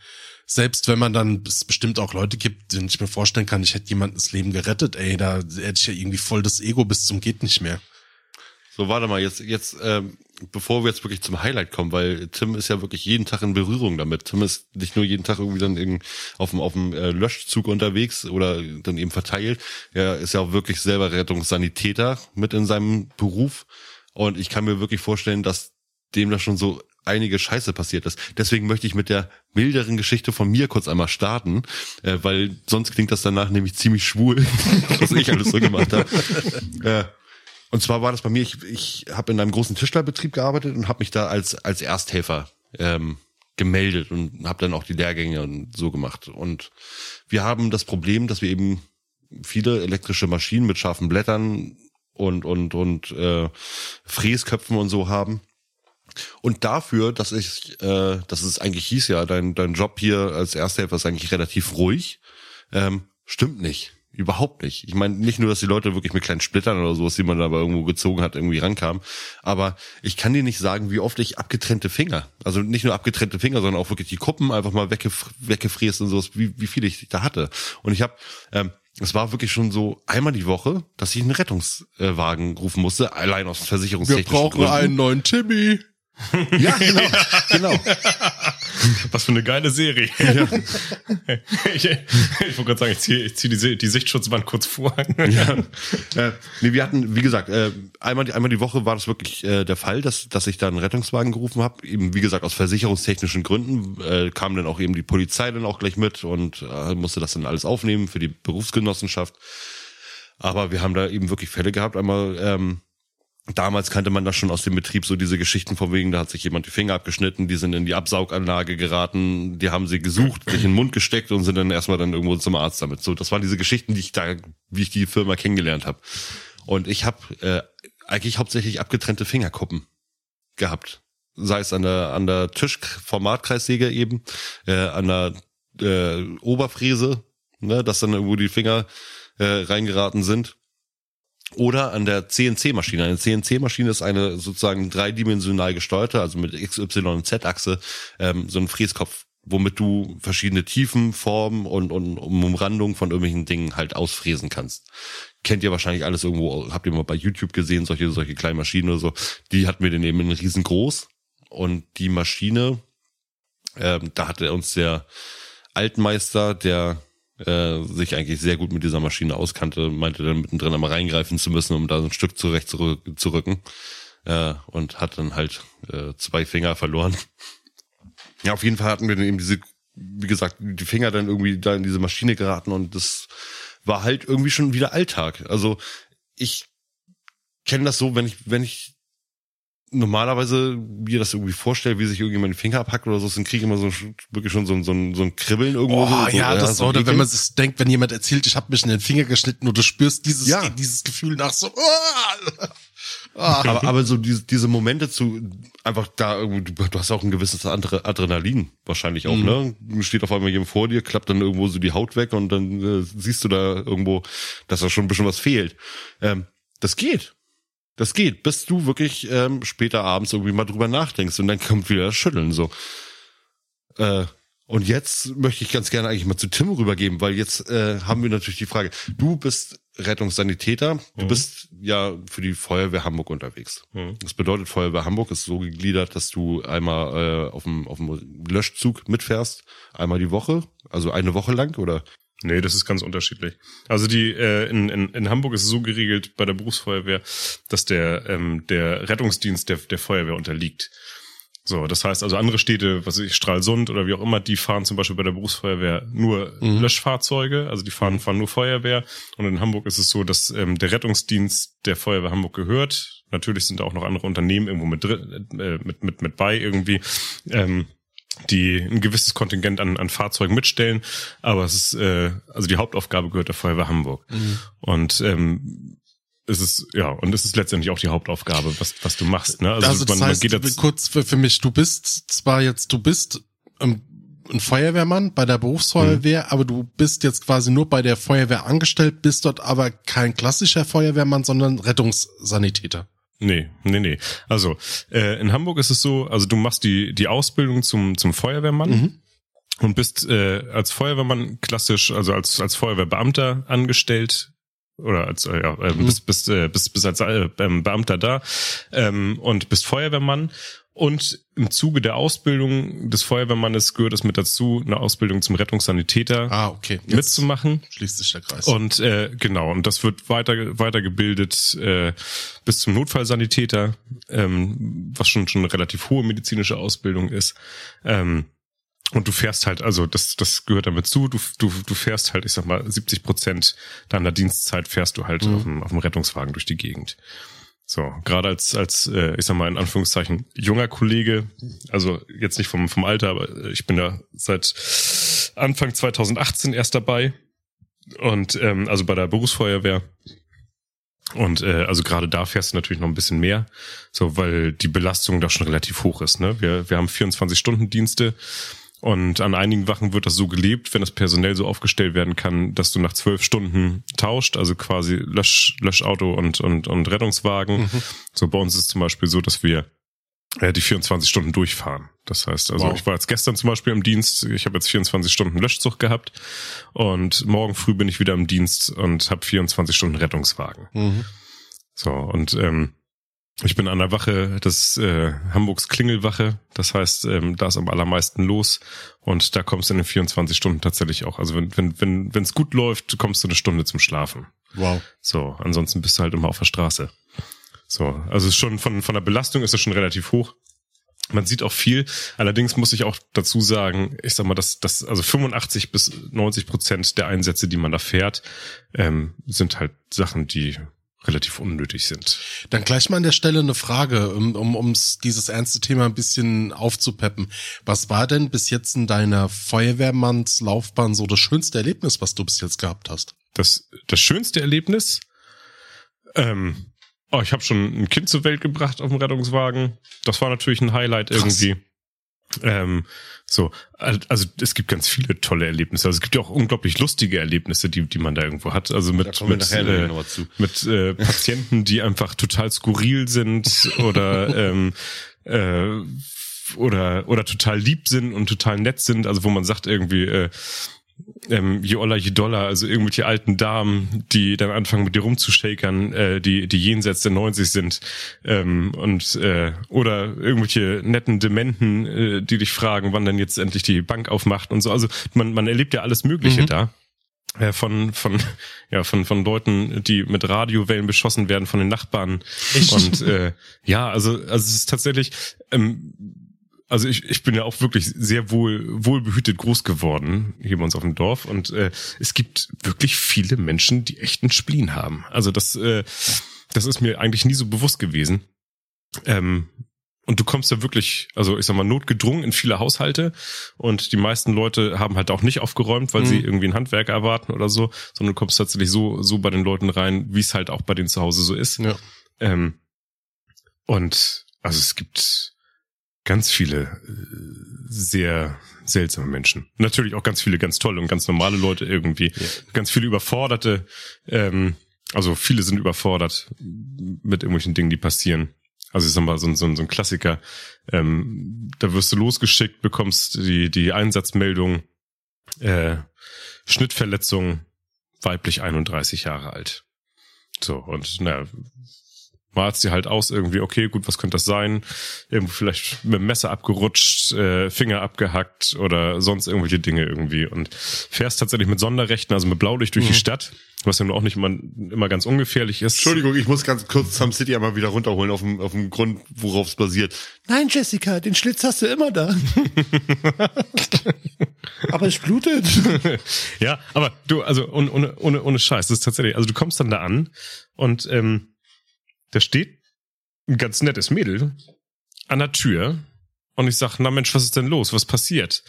Selbst wenn man dann, es bestimmt auch Leute gibt, denen ich mir vorstellen kann, ich hätte jemanden das Leben gerettet, ey, da hätte ich ja irgendwie voll das Ego bis zum geht nicht mehr. So, warte mal, jetzt, jetzt, ähm, bevor wir jetzt wirklich zum Highlight kommen, weil Tim ist ja wirklich jeden Tag in Berührung damit. Tim ist nicht nur jeden Tag irgendwie dann in, auf dem, auf dem äh, Löschzug unterwegs oder dann eben verteilt. Er ist ja auch wirklich selber Rettungssanitäter mit in seinem Beruf. Und ich kann mir wirklich vorstellen, dass dem da schon so einige Scheiße passiert ist. Deswegen möchte ich mit der milderen Geschichte von mir kurz einmal starten, äh, weil sonst klingt das danach nämlich ziemlich schwul, was ich alles so gemacht habe. Äh, und zwar war das bei mir, ich, ich habe in einem großen Tischlerbetrieb gearbeitet und habe mich da als, als Ersthelfer ähm, gemeldet und habe dann auch die Lehrgänge und so gemacht. Und wir haben das Problem, dass wir eben viele elektrische Maschinen mit scharfen Blättern und, und, und äh, Fräsköpfen und so haben. Und dafür, dass ich, äh, dass es eigentlich hieß ja, dein, dein Job hier als Ersthelfer ist eigentlich relativ ruhig, ähm, stimmt nicht. Überhaupt nicht. Ich meine, nicht nur, dass die Leute wirklich mit kleinen Splittern oder sowas, die man da aber irgendwo gezogen hat, irgendwie rankamen. Aber ich kann dir nicht sagen, wie oft ich abgetrennte Finger, also nicht nur abgetrennte Finger, sondern auch wirklich die Kuppen einfach mal weggef weggefräst und sowas, wie, wie viel ich da hatte. Und ich habe, ähm, es war wirklich schon so einmal die Woche, dass ich einen Rettungswagen rufen musste, allein aus Wir versicherungstechnischen brauchen Gründen. einen neuen Timmy. Ja, genau, genau. Was für eine geile Serie. ich ich wollte gerade sagen, ich ziehe zieh die, die Sichtschutzwand kurz vor. ja. äh, nee, wir hatten, wie gesagt, äh, einmal, die- einmal die Woche war das wirklich äh, der Fall, dass, dass ich da einen Rettungswagen gerufen habe. Eben, wie gesagt, aus versicherungstechnischen Gründen äh, kam dann auch eben die Polizei dann auch gleich mit und äh, musste das dann alles aufnehmen für die Berufsgenossenschaft. Aber wir haben da eben wirklich Fälle gehabt. Einmal, ähm, damals kannte man das schon aus dem Betrieb, so diese Geschichten von wegen, da hat sich jemand die Finger abgeschnitten, die sind in die Absauganlage geraten, die haben sie gesucht, sich in den Mund gesteckt und sind dann erstmal dann irgendwo zum Arzt damit. So, das waren diese Geschichten, die ich da, wie ich die Firma kennengelernt habe. Und ich habe äh, eigentlich hauptsächlich abgetrennte Fingerkuppen gehabt. Sei es an der an der Tischformatkreissäge eben, äh, an der äh, Oberfräse, ne, dass dann irgendwo die Finger äh, reingeraten sind. Oder an der CNC-Maschine. Eine CNC-Maschine ist eine sozusagen dreidimensional gesteuerte, also mit X, Y und Z-Achse, ähm, so ein Fräskopf, womit du verschiedene Tiefen, Formen und, und Umrandungen von irgendwelchen Dingen halt ausfräsen kannst. Kennt ihr wahrscheinlich alles irgendwo, habt ihr mal bei YouTube gesehen, solche, solche kleinen Maschinen oder so. Die hatten wir dann eben in riesengroß. Und die Maschine, ähm, da hatte uns der Altmeister, der äh, sich eigentlich sehr gut mit dieser Maschine auskannte, meinte dann mittendrin einmal reingreifen zu müssen, um da ein Stück zurecht zu, zu rücken. Äh, und hat dann halt äh, zwei Finger verloren. Ja, auf jeden Fall hatten wir dann eben diese, wie gesagt, die Finger dann irgendwie da in diese Maschine geraten und das war halt irgendwie schon wieder Alltag. Also ich kenne das so, wenn ich, wenn ich normalerweise mir das irgendwie vorstelle, wie sich irgendjemand den Finger abhackt oder so, dann kriege ich immer so wirklich schon so, ein- so, ein- so ein Kribbeln irgendwo. Oh, so, so, ja, das so ein oder Ekel. wenn man sich denkt, wenn jemand erzählt, ich habe mich in den Finger geschnitten und du spürst dieses, Ja. dieses Gefühl nach so. Ah, ah. aber, aber so diese, diese Momente zu einfach da irgendwie, du, du hast auch ein gewisses andere Adrenalin wahrscheinlich auch, ne? Steht auf einmal jemand vor dir, klappt dann irgendwo so die Haut weg und dann äh, siehst du da irgendwo, dass da schon ein bisschen was fehlt. Ähm, das geht. Das geht, bis du wirklich ähm, später abends irgendwie mal drüber nachdenkst und dann kommt wieder das Schütteln so. Äh, und jetzt möchte ich ganz gerne eigentlich mal zu Tim rübergeben, weil jetzt äh, haben wir natürlich die Frage, du bist Rettungssanitäter, du bist ja für die Feuerwehr Hamburg unterwegs. Mhm. Das bedeutet, Feuerwehr Hamburg ist so gegliedert, dass du einmal äh, auf dem auf dem Löschzug mitfährst, einmal die Woche, also eine Woche lang oder Nee, das ist ganz unterschiedlich. Also die äh, in, in, in Hamburg ist es so geregelt bei der Berufsfeuerwehr, dass der ähm, der Rettungsdienst der der Feuerwehr unterliegt. So, das heißt also andere Städte, was weiß ich Stralsund oder wie auch immer, die fahren zum Beispiel bei der Berufsfeuerwehr nur Löschfahrzeuge, also die fahren fahren nur Feuerwehr. Und in Hamburg ist es so, dass ähm, der Rettungsdienst der Feuerwehr Hamburg gehört. Natürlich sind da auch noch andere Unternehmen irgendwo mit drin, äh, mit mit mit bei irgendwie. Ähm, die ein gewisses Kontingent an, an Fahrzeugen mitstellen, aber es ist, äh, also die Hauptaufgabe gehört der Feuerwehr Hamburg. Und ähm, es ist, ja, und es ist letztendlich auch die Hauptaufgabe, was, was du machst. Ne? Also, das heißt, kurz für, für mich, du bist zwar jetzt, du bist ähm, ein Feuerwehrmann bei der Berufsfeuerwehr, Mhm. aber du bist jetzt quasi nur bei der Feuerwehr angestellt, bist dort aber kein klassischer Feuerwehrmann, sondern Rettungssanitäter. Nee, nee, nee. Also äh, in Hamburg ist es so, also du machst die, die Ausbildung zum, zum Feuerwehrmann Mhm. und bist äh, als Feuerwehrmann klassisch, also als, als Feuerwehrbeamter angestellt oder als äh, ja, äh, bist, bist, äh, bist, bist als äh, ähm, Beamter da ähm, und bist Feuerwehrmann. Und im Zuge der Ausbildung des Feuerwehrmannes gehört es mit dazu, eine Ausbildung zum Rettungssanitäter Ah, okay. Jetzt mitzumachen. Schließt sich der Kreis. Und äh, genau, und das wird weiter weitergebildet äh, bis zum Notfallsanitäter, ähm, was schon schon eine relativ hohe medizinische Ausbildung ist. Ähm, und du fährst halt, also das das gehört damit zu. Du du du fährst halt, ich sag mal, 70 Prozent deiner Dienstzeit fährst du halt auf, dem, auf dem Rettungswagen durch die Gegend. So, gerade als, als äh, ich sag mal in Anführungszeichen, junger Kollege, also jetzt nicht vom, vom Alter, aber ich bin ja seit Anfang 2018 erst dabei. Und ähm, also bei der Berufsfeuerwehr. Und äh, also gerade da fährst du natürlich noch ein bisschen mehr, so weil die Belastung da schon relativ hoch ist. Ne? Wir, wir haben 24-Stunden-Dienste Und an einigen Wachen wird das so gelebt, wenn das personell so aufgestellt werden kann, dass du nach zwölf Stunden tauscht, also quasi Lösch, Löschauto und, und, und Rettungswagen. Mhm. So bei uns ist es zum Beispiel so, dass wir äh, die 24 Stunden durchfahren. Das heißt, also wow. ich war jetzt gestern zum Beispiel im Dienst, ich habe jetzt 24 Stunden Löschzug gehabt und morgen früh bin ich wieder im Dienst und habe 24 Stunden Rettungswagen. Mhm. So, und ähm, ich bin an der Wache des äh, Hamburgs Klingelwache. Das heißt, ähm, da ist am allermeisten los und da kommst du in den 24 Stunden tatsächlich auch. Also wenn wenn wenn wenn es gut läuft, kommst du eine Stunde zum Schlafen. Wow. So, ansonsten bist du halt immer auf der Straße. So, also schon von von der Belastung ist es schon relativ hoch. Man sieht auch viel. Allerdings muss ich auch dazu sagen, ich sag mal, dass das also 85 bis 90 Prozent der Einsätze, die man da fährt, ähm, sind halt Sachen, die relativ unnötig sind. Dann gleich mal an der Stelle eine Frage, um, um ums dieses ernste Thema ein bisschen aufzupeppen. Was war denn bis jetzt in deiner Feuerwehrmannslaufbahn so das schönste Erlebnis, was du bis jetzt gehabt hast? Das, das schönste Erlebnis? Ähm, oh, ich habe schon ein Kind zur Welt gebracht auf dem Rettungswagen. Das war natürlich ein Highlight Krass. irgendwie. Ähm, so, also es gibt ganz viele tolle Erlebnisse. Also es gibt ja auch unglaublich lustige Erlebnisse, die, die man da irgendwo hat. Also mit, mit, äh, mit äh, Patienten, die einfach total skurril sind oder ähm, äh, oder oder total lieb sind und total nett sind. Also wo man sagt irgendwie, äh, ähm, je oller, je doller, also irgendwelche alten Damen, die dann anfangen mit dir rumzushakern, äh, die, die jenseits der 90 sind, ähm, und, äh, oder irgendwelche netten Dementen, äh, die dich fragen, wann denn jetzt endlich die Bank aufmacht und so. Also man, man erlebt ja alles Mögliche mhm. da äh, von von ja von von Leuten, die mit Radiowellen beschossen werden von den Nachbarn Echt? und äh, ja also also es ist tatsächlich ähm, also ich, ich bin ja auch wirklich sehr wohl wohlbehütet groß geworden hier bei uns auf dem Dorf und äh, es gibt wirklich viele Menschen, die echt einen Spleen haben. Also das äh, das ist mir eigentlich nie so bewusst gewesen. Ähm, und du kommst ja wirklich, also ich sag mal, notgedrungen in viele Haushalte und die meisten Leute haben halt auch nicht aufgeräumt, weil mhm. sie irgendwie einen Handwerker erwarten oder so, sondern du kommst tatsächlich so, so bei den Leuten rein, wie es halt auch bei denen zu Hause so ist. Ja. Ähm, und also es gibt ganz viele äh, sehr seltsame Menschen. Natürlich auch ganz viele ganz tolle und ganz normale Leute irgendwie. Ja. Ganz viele überforderte. Ähm, also viele sind überfordert mit irgendwelchen Dingen, die passieren. Also ich sag mal, so, ein so, ein so ein Klassiker. Ähm, da wirst du losgeschickt, bekommst die, die Einsatzmeldung, äh, Schnittverletzung, weiblich 31 Jahre alt. So, und naja, malst dir halt aus irgendwie, okay, gut, was könnte das sein? Irgendwo vielleicht mit dem Messer abgerutscht, äh, Finger abgehackt oder sonst irgendwelche Dinge irgendwie und fährst tatsächlich mit Sonderrechten, also mit Blaulicht durch mhm. die Stadt, was ja nur auch nicht immer, immer ganz ungefährlich ist. Entschuldigung, ich muss ganz kurz Sam City einmal wieder runterholen auf dem, auf dem Grund, worauf es basiert. Nein, Jessica, den Schlitz hast du immer da. aber es blutet. ja, aber du, also ohne, ohne, ohne Scheiß, das ist tatsächlich, also du kommst dann da an und ähm, da steht ein ganz nettes Mädel an der Tür und ich sag, na Mensch, was ist denn los? Was passiert?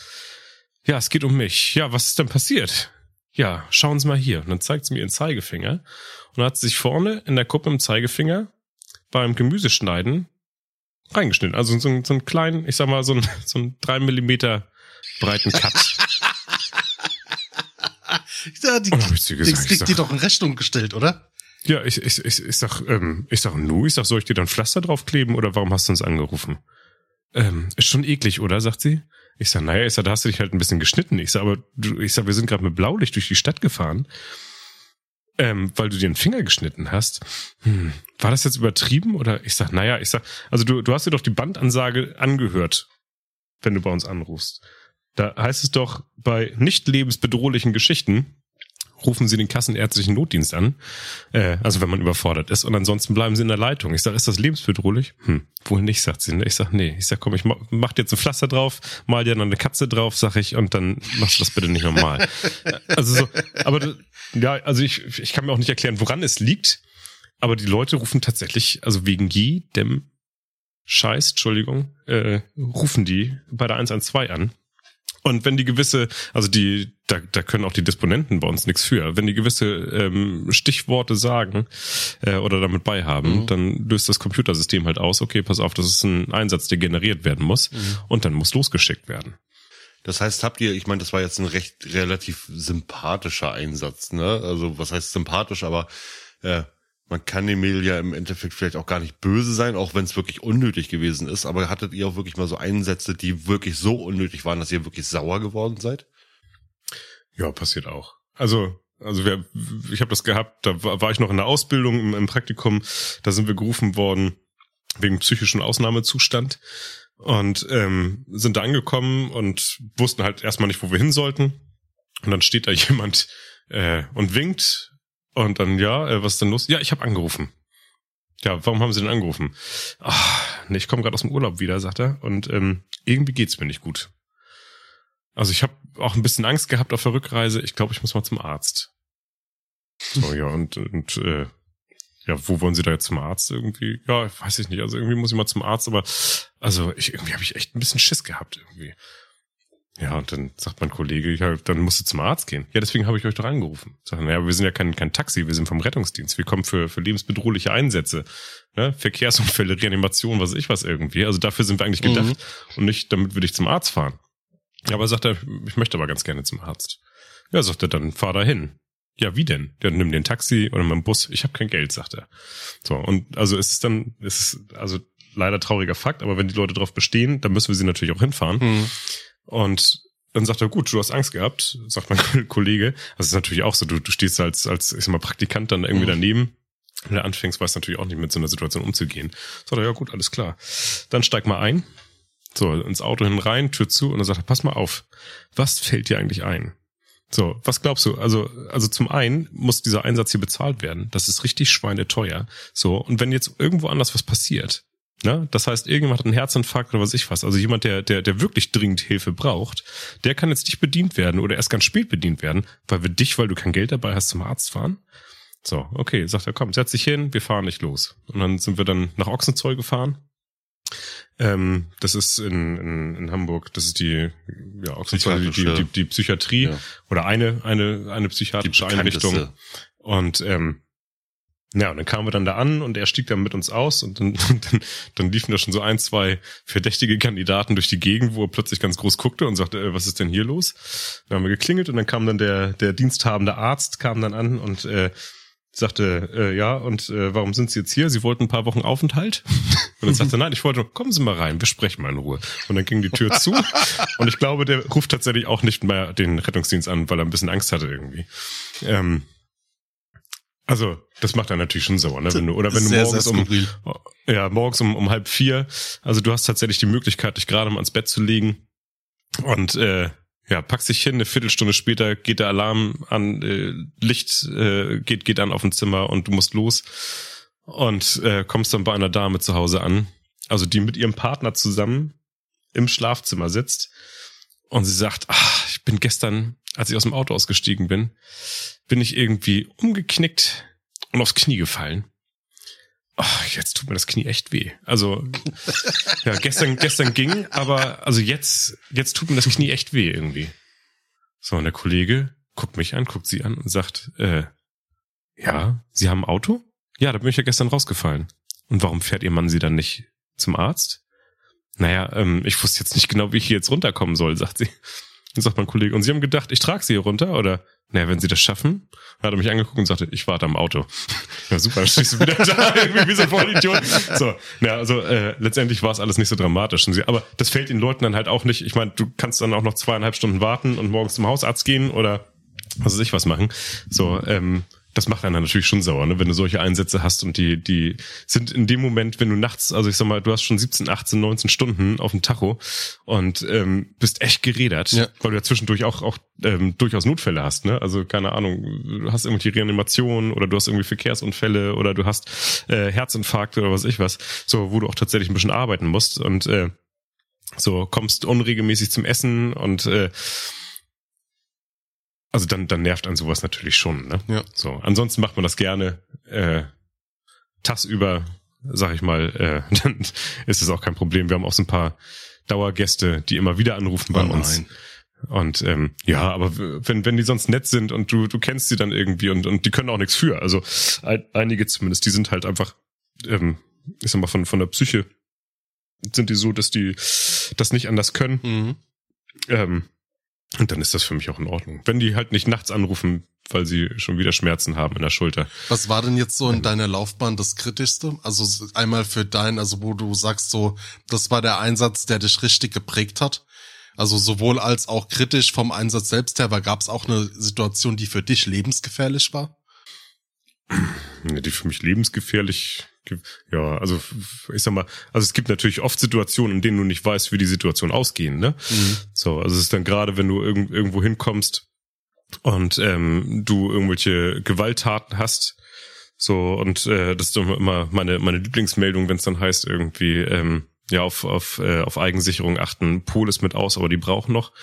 Ja, es geht um mich. Ja, was ist denn passiert? Ja, schauen Sie mal hier. Und dann zeigt sie mir ihren Zeigefinger und dann hat sie sich vorne in der Kuppe im Zeigefinger beim Gemüseschneiden reingeschnitten. Also so, so einen kleinen, ich sag mal, so einen, so einen drei Millimeter breiten Cut. ja, die, die, die kriegt die doch in Rechnung gestellt, oder? Ja, ich, ich, ich, ich sag, ähm, ich sag, nu, ich sag, soll ich dir dann Pflaster draufkleben oder warum hast du uns angerufen? Ähm, ist schon eklig, oder? sagt sie. Ich sag, naja, ich sag, da hast du dich halt ein bisschen geschnitten. Ich sag, aber du, ich sag, wir sind gerade mit Blaulicht durch die Stadt gefahren, ähm, weil du dir den Finger geschnitten hast. Hm, war das jetzt übertrieben? Oder ich sag, naja, ich sag, also du, du hast dir doch die Bandansage angehört, wenn du bei uns anrufst. Da heißt es doch bei nicht lebensbedrohlichen Geschichten, rufen Sie den kassenärztlichen Notdienst an, äh, also wenn man überfordert ist, und ansonsten bleiben Sie in der Leitung. Ich sage, ist das lebensbedrohlich? Hm, wohl nicht, sagt sie. Ich sag, nee. Ich sag, komm, ich mach, mach dir jetzt ein Pflaster drauf, mal dir dann eine Katze drauf, sag ich, und dann machst du das bitte nicht normal. also so, aber ja, also ich, ich kann mir auch nicht erklären, woran es liegt, aber die Leute rufen tatsächlich, also wegen jedem Scheiß, Entschuldigung, äh, rufen die bei der 112 an und wenn die gewisse, also die, da, da können auch die Disponenten bei uns nichts für. Wenn die gewisse ähm, Stichworte sagen äh, oder damit beihaben, mhm. dann löst das Computersystem halt aus, okay, pass auf, das ist ein Einsatz, der generiert werden muss mhm. und dann muss losgeschickt werden. Das heißt, habt ihr, ich meine, das war jetzt ein recht relativ sympathischer Einsatz, ne? Also was heißt sympathisch, aber äh, man kann dem Mädel ja im Endeffekt vielleicht auch gar nicht böse sein, auch wenn es wirklich unnötig gewesen ist. Aber hattet ihr auch wirklich mal so Einsätze, die wirklich so unnötig waren, dass ihr wirklich sauer geworden seid? Ja, passiert auch. Also also wir, ich habe das gehabt, da war ich noch in der Ausbildung im, im Praktikum, da sind wir gerufen worden wegen psychischen Ausnahmezustand und ähm, sind da angekommen und wussten halt erstmal nicht, wo wir hin sollten. Und dann steht da jemand äh, und winkt und dann, ja, äh, was ist denn los? Ja, ich habe angerufen. Ja, warum haben Sie denn angerufen? Ach, nee, ich komme gerade aus dem Urlaub wieder, sagt er. Und ähm, irgendwie geht's mir nicht gut. Also ich habe auch ein bisschen Angst gehabt auf der Rückreise. Ich glaube, ich muss mal zum Arzt. So, ja, und, und äh, ja, wo wollen Sie da jetzt zum Arzt irgendwie? Ja, weiß ich nicht. Also irgendwie muss ich mal zum Arzt, aber also ich, irgendwie habe ich echt ein bisschen Schiss gehabt irgendwie. Ja, und dann sagt mein Kollege, ja, dann musst du zum Arzt gehen. Ja, deswegen habe ich euch doch angerufen. Sagen, naja, wir sind ja kein, kein Taxi, wir sind vom Rettungsdienst. Wir kommen für, für lebensbedrohliche Einsätze. Ne? Verkehrsunfälle, Reanimation, was weiß ich was irgendwie. Also dafür sind wir eigentlich gedacht mhm. und nicht, damit wir dich zum Arzt fahren. Aber sagt er, ich möchte aber ganz gerne zum Arzt. Ja, sagt er, dann fahr da hin. Ja, wie denn? Ja, nimm den Taxi oder mit dem Bus. Ich habe kein Geld, sagt er. So, und also es ist dann, es ist also leider trauriger Fakt, aber wenn die Leute darauf bestehen, dann müssen wir sie natürlich auch hinfahren. Mhm. Und dann sagt er, gut, du hast Angst gehabt, sagt mein Kollege. Das ist natürlich auch so, du, du stehst als, als, ich sag mal, Praktikant dann irgendwie mhm. daneben. Wenn du anfängst, weißt du natürlich auch nicht mit so einer Situation umzugehen. Sagt er, ja gut, alles klar. Dann steig mal ein. So, ins Auto hin rein, Tür zu und dann sagt er, pass mal auf, was fällt dir eigentlich ein? So, was glaubst du? Also, also zum einen muss dieser Einsatz hier bezahlt werden. Das ist richtig schweineteuer. So, und wenn jetzt irgendwo anders was passiert, ne, das heißt, irgendjemand hat einen Herzinfarkt oder was ich was, also jemand, der, der, der wirklich dringend Hilfe braucht, der kann jetzt nicht bedient werden oder erst ganz spät bedient werden, weil wir dich, weil du kein Geld dabei hast, zum Arzt fahren. So, okay, sagt er, komm, setz dich hin, wir fahren nicht los. Und dann sind wir dann nach Ochsenzoll gefahren, ähm, das ist in, in, in Hamburg, das ist die, ja, auch die, die, die, Psychiatrie ja. oder eine, eine, eine psychiatrische Einrichtung. Und ähm, ja, und dann kamen wir dann da an und er stieg dann mit uns aus und dann, dann, dann liefen da schon so ein, zwei verdächtige Kandidaten durch die Gegend, wo er plötzlich ganz groß guckte und sagte, äh, was ist denn hier los? Dann haben wir geklingelt und dann kam dann der, der diensthabende Arzt, kam dann an und äh, sagte, äh, ja, und äh, warum sind Sie jetzt hier? Sie wollten ein paar Wochen Aufenthalt? Und dann sagte, nein, ich wollte, kommen Sie mal rein, wir sprechen mal in Ruhe. Und dann ging die Tür zu und ich glaube, der ruft tatsächlich auch nicht mehr den Rettungsdienst an, weil er ein bisschen Angst hatte irgendwie. Ähm, also, das macht er natürlich schon sauer, ne? Wenn du, oder wenn du sehr, morgens sehr um, ja, morgens um, um halb vier, also du hast tatsächlich die Möglichkeit, dich gerade mal ins Bett zu legen und äh, ja, packst dich hin, eine Viertelstunde später geht der Alarm an, äh, Licht äh, geht, geht an auf dem Zimmer und du musst los und äh, kommst dann bei einer Dame zu Hause an, also die mit ihrem Partner zusammen im Schlafzimmer sitzt und sie sagt, ach, ich bin gestern, als ich aus dem Auto ausgestiegen bin, bin ich irgendwie umgeknickt und aufs Knie gefallen. Ach, jetzt tut mir das Knie echt weh. Also ja, gestern gestern ging, aber also jetzt jetzt tut mir das Knie echt weh irgendwie. So und der Kollege guckt mich an, guckt sie an und sagt, äh, ja, Sie haben ein Auto? Ja, da bin ich ja gestern rausgefallen. Und warum fährt Ihr Mann Sie dann nicht zum Arzt? Naja, ähm, ich wusste jetzt nicht genau, wie ich hier jetzt runterkommen soll, sagt sie. Sagt mein Kollege, und Sie haben gedacht, ich trage Sie hier runter, oder? Naja, wenn Sie das schaffen, dann hat er mich angeguckt und sagte, ich warte am Auto. Ja, super, dann stehst du wieder da, irgendwie wie so Vollidiot. So, ja, also äh, letztendlich war es alles nicht so dramatisch. Aber das fällt den Leuten dann halt auch nicht. Ich meine, du kannst dann auch noch zweieinhalb Stunden warten und morgens zum Hausarzt gehen oder was weiß ich was machen. So, ähm, das macht einen natürlich schon sauer, ne? wenn du solche Einsätze hast und die, die sind in dem Moment, wenn du nachts, also ich sag mal, du hast schon 17, 18, 19 Stunden auf dem Tacho und ähm, bist echt gerädert, ja. weil du ja zwischendurch auch, auch ähm, durchaus Notfälle hast, ne? Also keine Ahnung, du hast irgendwelche Reanimationen oder du hast irgendwie Verkehrsunfälle oder du hast äh, Herzinfarkte oder was ich was, so wo du auch tatsächlich ein bisschen arbeiten musst und äh, so kommst unregelmäßig zum Essen und äh, also dann, dann nervt an sowas natürlich schon, ne? Ja. So. Ansonsten macht man das gerne äh, tagsüber, sag ich mal, äh, dann ist es auch kein Problem. Wir haben auch so ein paar Dauergäste, die immer wieder anrufen bei oh uns. Und ähm, ja, aber wenn, wenn die sonst nett sind und du, du kennst sie dann irgendwie und, und die können auch nichts für. Also ein, einige zumindest, die sind halt einfach, ähm, ich sag mal, von, von der Psyche sind die so, dass die das nicht anders können. Mhm. Ähm, und dann ist das für mich auch in Ordnung. Wenn die halt nicht nachts anrufen, weil sie schon wieder Schmerzen haben in der Schulter. Was war denn jetzt so in deiner Laufbahn das Kritischste? Also einmal für dein, also wo du sagst so, das war der Einsatz, der dich richtig geprägt hat. Also sowohl als auch kritisch vom Einsatz selbst her, weil gab es auch eine Situation, die für dich lebensgefährlich war? Ja, die für mich lebensgefährlich. Ja, also ich sag mal, also es gibt natürlich oft Situationen, in denen du nicht weißt, wie die Situation ausgehen, ne? Mhm. So, also es ist dann gerade, wenn du irgend, irgendwo hinkommst und ähm, du irgendwelche Gewalttaten hast, so und äh, das ist immer meine meine Lieblingsmeldung, wenn es dann heißt irgendwie ähm, ja auf auf äh, auf Eigensicherung achten, Pol ist mit aus, aber die brauchen noch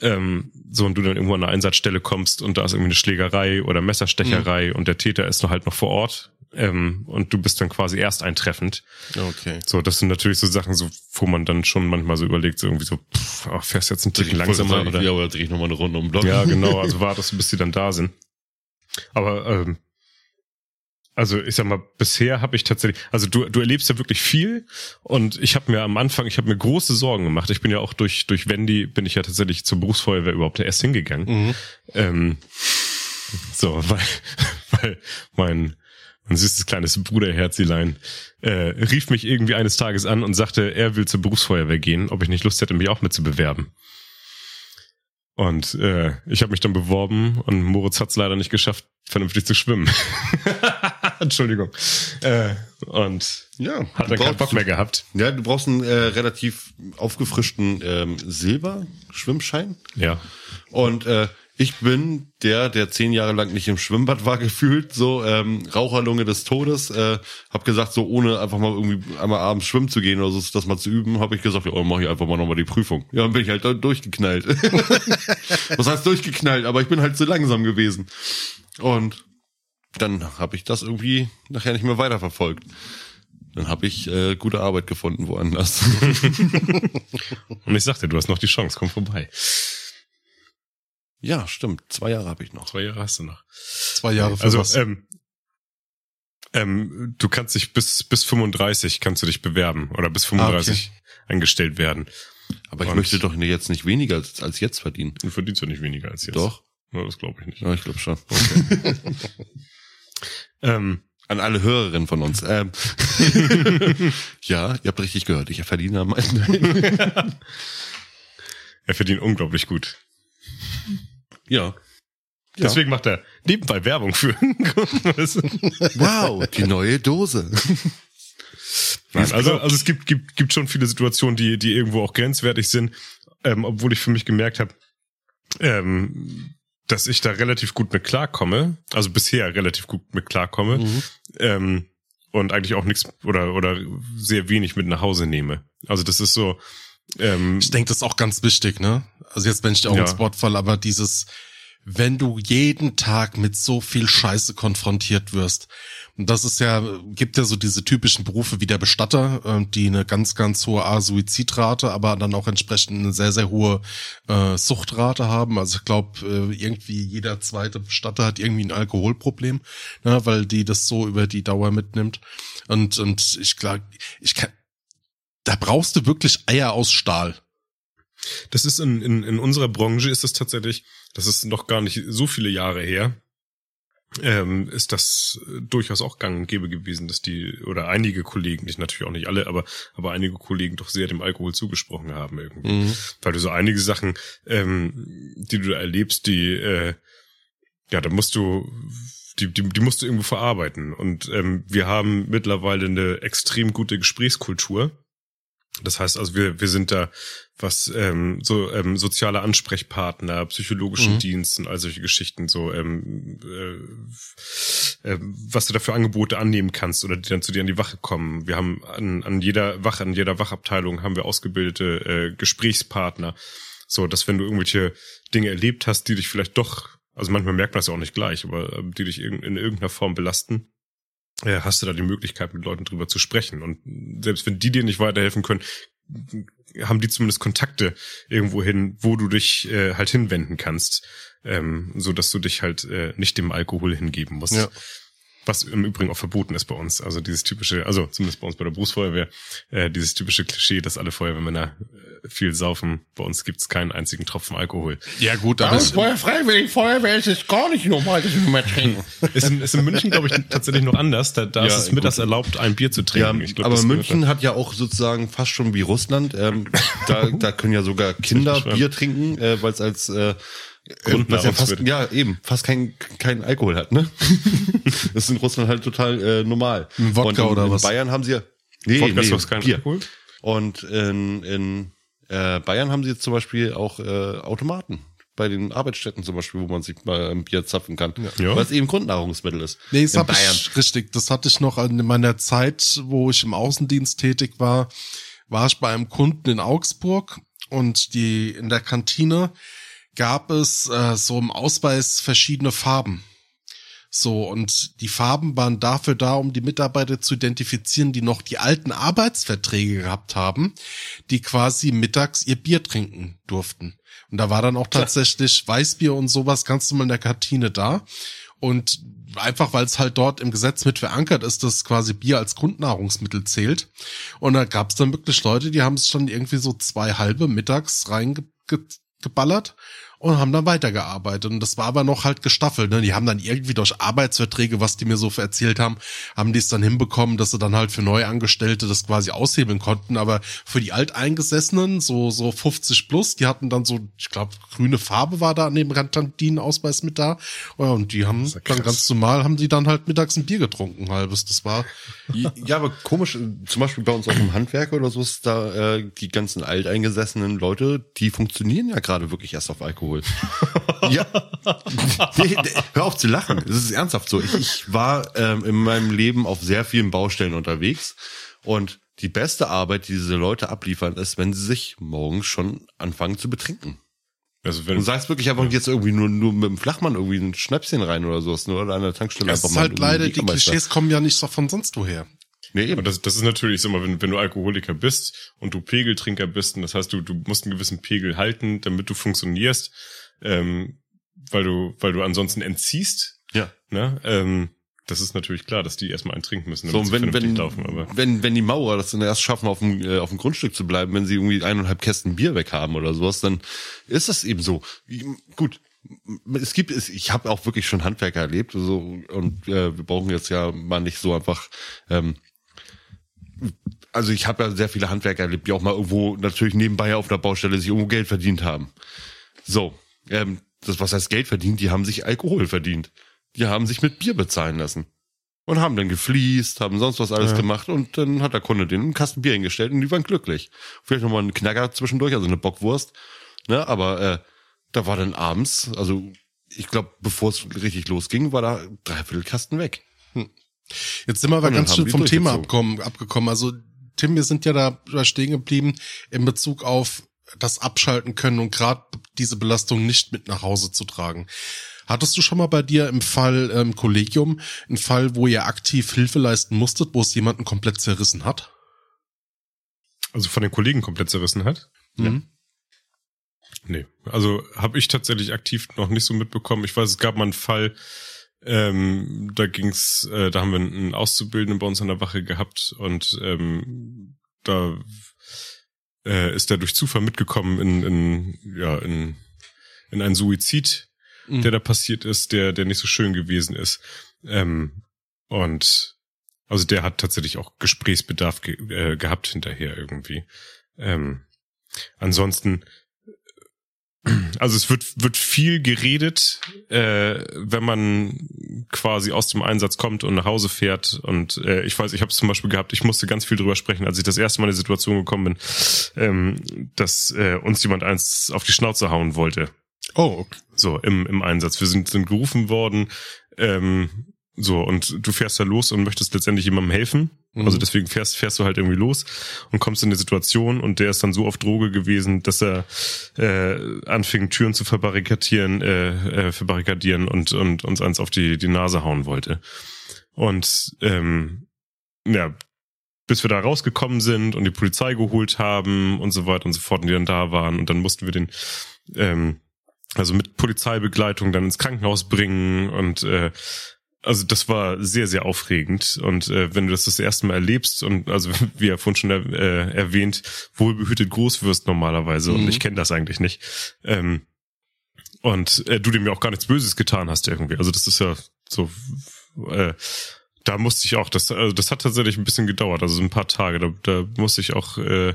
ähm, so und du dann irgendwo an eine Einsatzstelle kommst und da ist irgendwie eine Schlägerei oder Messerstecherei mhm. und der Täter ist noch halt noch vor Ort ähm, und du bist dann quasi erst eintreffend. Okay. So, das sind natürlich so Sachen, so wo man dann schon manchmal so überlegt, so irgendwie so, pff, ach, fährst jetzt ein Tick langsamer sagen, oder? Ja, oder drehe ich nochmal eine Runde um Block. Ja, genau, also wartest bis die dann da sind. Aber ähm, also ich sag mal, bisher habe ich tatsächlich, also du, du erlebst ja wirklich viel und ich habe mir am Anfang, ich habe mir große Sorgen gemacht. Ich bin ja auch durch durch Wendy bin ich ja tatsächlich zur Berufsfeuerwehr überhaupt erst hingegangen. Mhm. Ähm, so, weil weil mein mein süßes kleines Bruderherzilein äh, rief mich irgendwie eines Tages an und sagte, er will zur Berufsfeuerwehr gehen, ob ich nicht Lust hätte, mich auch mit zu bewerben. Und äh, ich habe mich dann beworben und Moritz hat es leider nicht geschafft, vernünftig zu schwimmen. Entschuldigung. Äh, und ja, hat dann keinen Bock mehr gehabt. Ja, du brauchst einen äh, relativ aufgefrischten ähm, Silber-Schwimmschein. Ja. Und äh, ich bin der, der zehn Jahre lang nicht im Schwimmbad war, gefühlt, so ähm, Raucherlunge des Todes. Äh, hab gesagt, so ohne einfach mal irgendwie einmal abends schwimmen zu gehen oder so, das mal zu üben, habe ich gesagt, ja, mach ich einfach mal nochmal die Prüfung. Ja, dann bin ich halt durchgeknallt. Was heißt durchgeknallt? Aber ich bin halt zu langsam gewesen. Und dann habe ich das irgendwie nachher nicht mehr weiterverfolgt. Dann habe ich äh, gute Arbeit gefunden woanders. Und ich sagte, du hast noch die Chance, komm vorbei. Ja, stimmt. Zwei Jahre habe ich noch. Zwei Jahre hast du noch. Zwei Jahre für also, was? Ähm, ähm, du kannst dich bis bis 35 kannst du dich bewerben oder bis 35 ah, okay. eingestellt werden. Aber ich Und möchte doch jetzt nicht weniger als, als jetzt verdienen. Du verdienst ja nicht weniger als jetzt. Doch. Ja, das glaube ich nicht. Ja, ich glaube schon. Okay. ähm, An alle Hörerinnen von uns. Ähm, ja, ihr habt richtig gehört. Ich verdiene am meisten. er verdient unglaublich gut. Ja. Deswegen macht er nebenbei Werbung für. wow, die neue Dose. Nein, also, also es gibt, gibt, gibt schon viele Situationen, die, die irgendwo auch grenzwertig sind, ähm, obwohl ich für mich gemerkt habe, ähm, dass ich da relativ gut mit klarkomme, also bisher relativ gut mit klarkomme mhm. ähm, und eigentlich auch nichts oder oder sehr wenig mit nach Hause nehme. Also das ist so, ähm, ich denke, das ist auch ganz wichtig, ne? Also jetzt, wenn ich dir auch ja. ins Wort falle, aber dieses, wenn du jeden Tag mit so viel Scheiße konfrontiert wirst. Und das ist ja, gibt ja so diese typischen Berufe wie der Bestatter, äh, die eine ganz, ganz hohe A Suizidrate, aber dann auch entsprechend eine sehr, sehr hohe äh, Suchtrate haben. Also ich glaube, äh, irgendwie jeder zweite Bestatter hat irgendwie ein Alkoholproblem, ne, weil die das so über die Dauer mitnimmt. Und, und ich glaube, ich kann, da brauchst du wirklich Eier aus Stahl. Das ist in, in, in unserer Branche ist das tatsächlich, das ist noch gar nicht so viele Jahre her, ähm, ist das durchaus auch gang und gäbe gewesen, dass die, oder einige Kollegen, nicht natürlich auch nicht alle, aber, aber einige Kollegen doch sehr dem Alkohol zugesprochen haben irgendwie. Mhm. Weil du so einige Sachen, ähm, die du da erlebst, die, äh, ja, da musst du, die, die, die musst du irgendwo verarbeiten. Und ähm, wir haben mittlerweile eine extrem gute Gesprächskultur das heißt also, wir, wir sind da, was ähm, so ähm, soziale Ansprechpartner, psychologischen mhm. Dienst und all solche Geschichten, so ähm, äh, äh, was du dafür Angebote annehmen kannst oder die dann zu dir an die Wache kommen. Wir haben an, an jeder Wache, an jeder Wachabteilung haben wir ausgebildete äh, Gesprächspartner, so dass wenn du irgendwelche Dinge erlebt hast, die dich vielleicht doch, also manchmal merkt man das ja auch nicht gleich, aber äh, die dich in, in irgendeiner Form belasten, äh, hast du da die Möglichkeit, mit Leuten drüber zu sprechen. Und selbst wenn die dir nicht weiterhelfen können, haben die zumindest Kontakte irgendwo hin, wo du dich äh, halt hinwenden kannst, ähm, so dass du dich halt äh, nicht dem Alkohol hingeben musst. Ja. Was im Übrigen auch verboten ist bei uns. Also dieses typische, also zumindest bei uns bei der Berufsfeuerwehr, äh, dieses typische Klischee, dass alle Feuerwehrmänner äh, viel saufen. Bei uns gibt's keinen einzigen Tropfen Alkohol. Ja gut, aber es, Feuer freiwillig, Feuerwehr ist es gar nicht normal, dass wir mehr trinken. ist, in, ist in München, glaube ich, tatsächlich noch anders. Da, da Ja, ist es mittags gut. erlaubt, ein Bier zu Ja, trinken. Ich glaub, aber München hat ja auch sozusagen fast schon wie Russland. Ähm, da, da können ja sogar Kinder. Bier trinken, äh, weil es als äh, Grundnahrungsmittel. was ja fast, ja eben fast kein kein Alkohol hat. Ne, das ist in Russland halt total äh, normal. Ein Wodka Und in, oder in was? Bayern haben sie ja nee, Wodka ist nee, was kein Bier. Alkohol? Und in, in äh, Bayern haben sie jetzt zum Beispiel auch äh, Automaten bei den Arbeitsstätten zum Beispiel, wo man sich mal ein Bier zapfen kann, Ja. weil es eben Grundnahrungsmittel ist. Nee, das in hab ich, richtig, das hatte ich noch in meiner Zeit, wo ich im Außendienst tätig war, war ich bei einem Kunden in Augsburg und die in der Kantine gab es äh, so im Ausweis verschiedene Farben. So, und die Farben waren dafür da, um die Mitarbeiter zu identifizieren, die noch die alten Arbeitsverträge gehabt haben, die quasi mittags ihr Bier trinken durften. Und da war dann auch tatsächlich Weißbier und sowas ganz normal in der Kantine da. Und einfach, weil es halt dort im Gesetz mit verankert ist, dass quasi Bier als Grundnahrungsmittel zählt. Und da gab es dann wirklich Leute, die haben es schon irgendwie so zwei halbe mittags reingeballert und haben dann weitergearbeitet. Und das war aber noch halt gestaffelt. Ne? Die haben dann irgendwie durch Arbeitsverträge, was die mir so erzählt haben, haben die es dann hinbekommen, dass sie dann halt für Neuangestellte das quasi aushebeln konnten. Aber für die Alteingesessenen, so, so 50 plus, die hatten dann so, ich glaube, grüne Farbe war da an dem Kantinenausweis mit da. Ja, und die haben dann ganz normal, haben die dann halt mittags ein Bier getrunken, halbes. Das war, Ja, aber komisch, zum Beispiel bei uns auch im Handwerk oder so ist da äh, die ganzen alteingesessenen Leute, die funktionieren ja gerade wirklich erst auf Alkohol. ja. Nee, nee, hör auf zu lachen. Es ist ernsthaft so. Ich, ich war ähm, in meinem Leben auf sehr vielen Baustellen unterwegs und die beste Arbeit, die diese Leute abliefern, ist, wenn sie sich morgens schon anfangen zu betrinken. Also wenn, Und sagst wirklich einfach jetzt irgendwie nur, nur mit dem Flachmann irgendwie ein Schnäpschen rein oder sowas, nur oder an der Tankstelle es einfach ist mal halt leider, die. Klischees kommen ja nicht so von sonst woher. Nee, eben. Und das, das ist natürlich, mal, wenn, wenn du Alkoholiker bist und du Pegeltrinker bist, und das heißt, du, du musst einen gewissen Pegel halten, damit du funktionierst, ähm, weil du, weil du ansonsten entziehst, ja. ne? Ähm, das ist natürlich klar, dass die erstmal einen trinken müssen, So, damit sie wenn, vernünftig wenn, laufen, aber. wenn, wenn die Maurer das dann erst schaffen, auf dem, äh, auf dem Grundstück zu bleiben, wenn sie irgendwie eineinhalb Kästen Bier weg haben oder sowas, dann ist das eben so. Ich- Gut, es gibt, es, ich habe auch wirklich schon Handwerker erlebt, so und äh, wir brauchen jetzt ja mal nicht so einfach. Ähm, also ich habe ja sehr viele Handwerker erlebt, die auch mal irgendwo natürlich nebenbei auf der Baustelle sich irgendwo Geld verdient haben. So, ähm, das was heißt Geld verdient, die haben sich Alkohol verdient. Die haben sich mit Bier bezahlen lassen. Und haben dann gefliest, haben sonst was alles gemacht und dann hat der Kunde denen einen Kasten Bier hingestellt und die waren glücklich. Vielleicht nochmal einen Knacker zwischendurch, also eine Bockwurst. Ne, aber äh, da war dann abends, also ich glaube, bevor es richtig losging, war da dreiviertel Kasten weg. Jetzt sind wir aber ganz schön vom Thema abkommen, abgekommen. Also, Tim, wir sind ja da stehen geblieben in Bezug auf das Abschalten können und gerade diese Belastung nicht mit nach Hause zu tragen. Hattest du schon mal bei dir im Fall ähm, Kollegium einen Fall, wo ihr aktiv Hilfe leisten musstet, wo es jemanden komplett zerrissen hat? Also von den Kollegen komplett zerrissen hat? Mhm. Nee. Also habe ich tatsächlich aktiv noch nicht so mitbekommen. Ich weiß, es gab mal einen Fall, ähm, da ging's, äh, da haben wir einen Auszubildenden bei uns an der Wache gehabt und ähm, da äh, ist der durch Zufall mitgekommen in, in ja in in einen Suizid, Mhm. der da passiert ist, der der nicht so schön gewesen ist. Ähm, und also der hat tatsächlich auch Gesprächsbedarf ge äh, gehabt hinterher irgendwie. Ähm, ansonsten, also es wird wird viel geredet, äh, wenn man quasi aus dem Einsatz kommt und nach Hause fährt. Und äh, ich weiß, ich habe es zum Beispiel gehabt, ich musste ganz viel drüber sprechen, als ich das erste Mal in die Situation gekommen bin, ähm, dass äh, uns jemand eins auf die Schnauze hauen wollte. Oh, okay. So, im, im Einsatz. Wir sind, sind gerufen worden, ähm, so, und du fährst da los und möchtest letztendlich jemandem helfen. Mhm. Also deswegen fährst, fährst du halt irgendwie los und kommst in eine Situation und der ist dann so auf Droge gewesen, dass er äh, anfing, Türen zu verbarrikadieren, äh, äh, verbarrikadieren und, und uns eins auf die, die Nase hauen wollte. Und ähm, ja, bis wir da rausgekommen sind und die Polizei geholt haben und so weiter und so fort und die dann da waren und dann mussten wir den ähm, also mit Polizeibegleitung dann ins Krankenhaus bringen und äh, also das war sehr, sehr aufregend. Und äh, wenn du das das erste Mal erlebst und also wie er vorhin schon äh, erwähnt, wohlbehütet groß wirst normalerweise Mhm. und ich kenne das eigentlich nicht. Ähm, und äh, du dem ja auch gar nichts Böses getan hast irgendwie. Also das ist ja so, äh, da musste ich auch, das, also das hat tatsächlich ein bisschen gedauert, also so ein paar Tage. Da, da musste ich auch äh,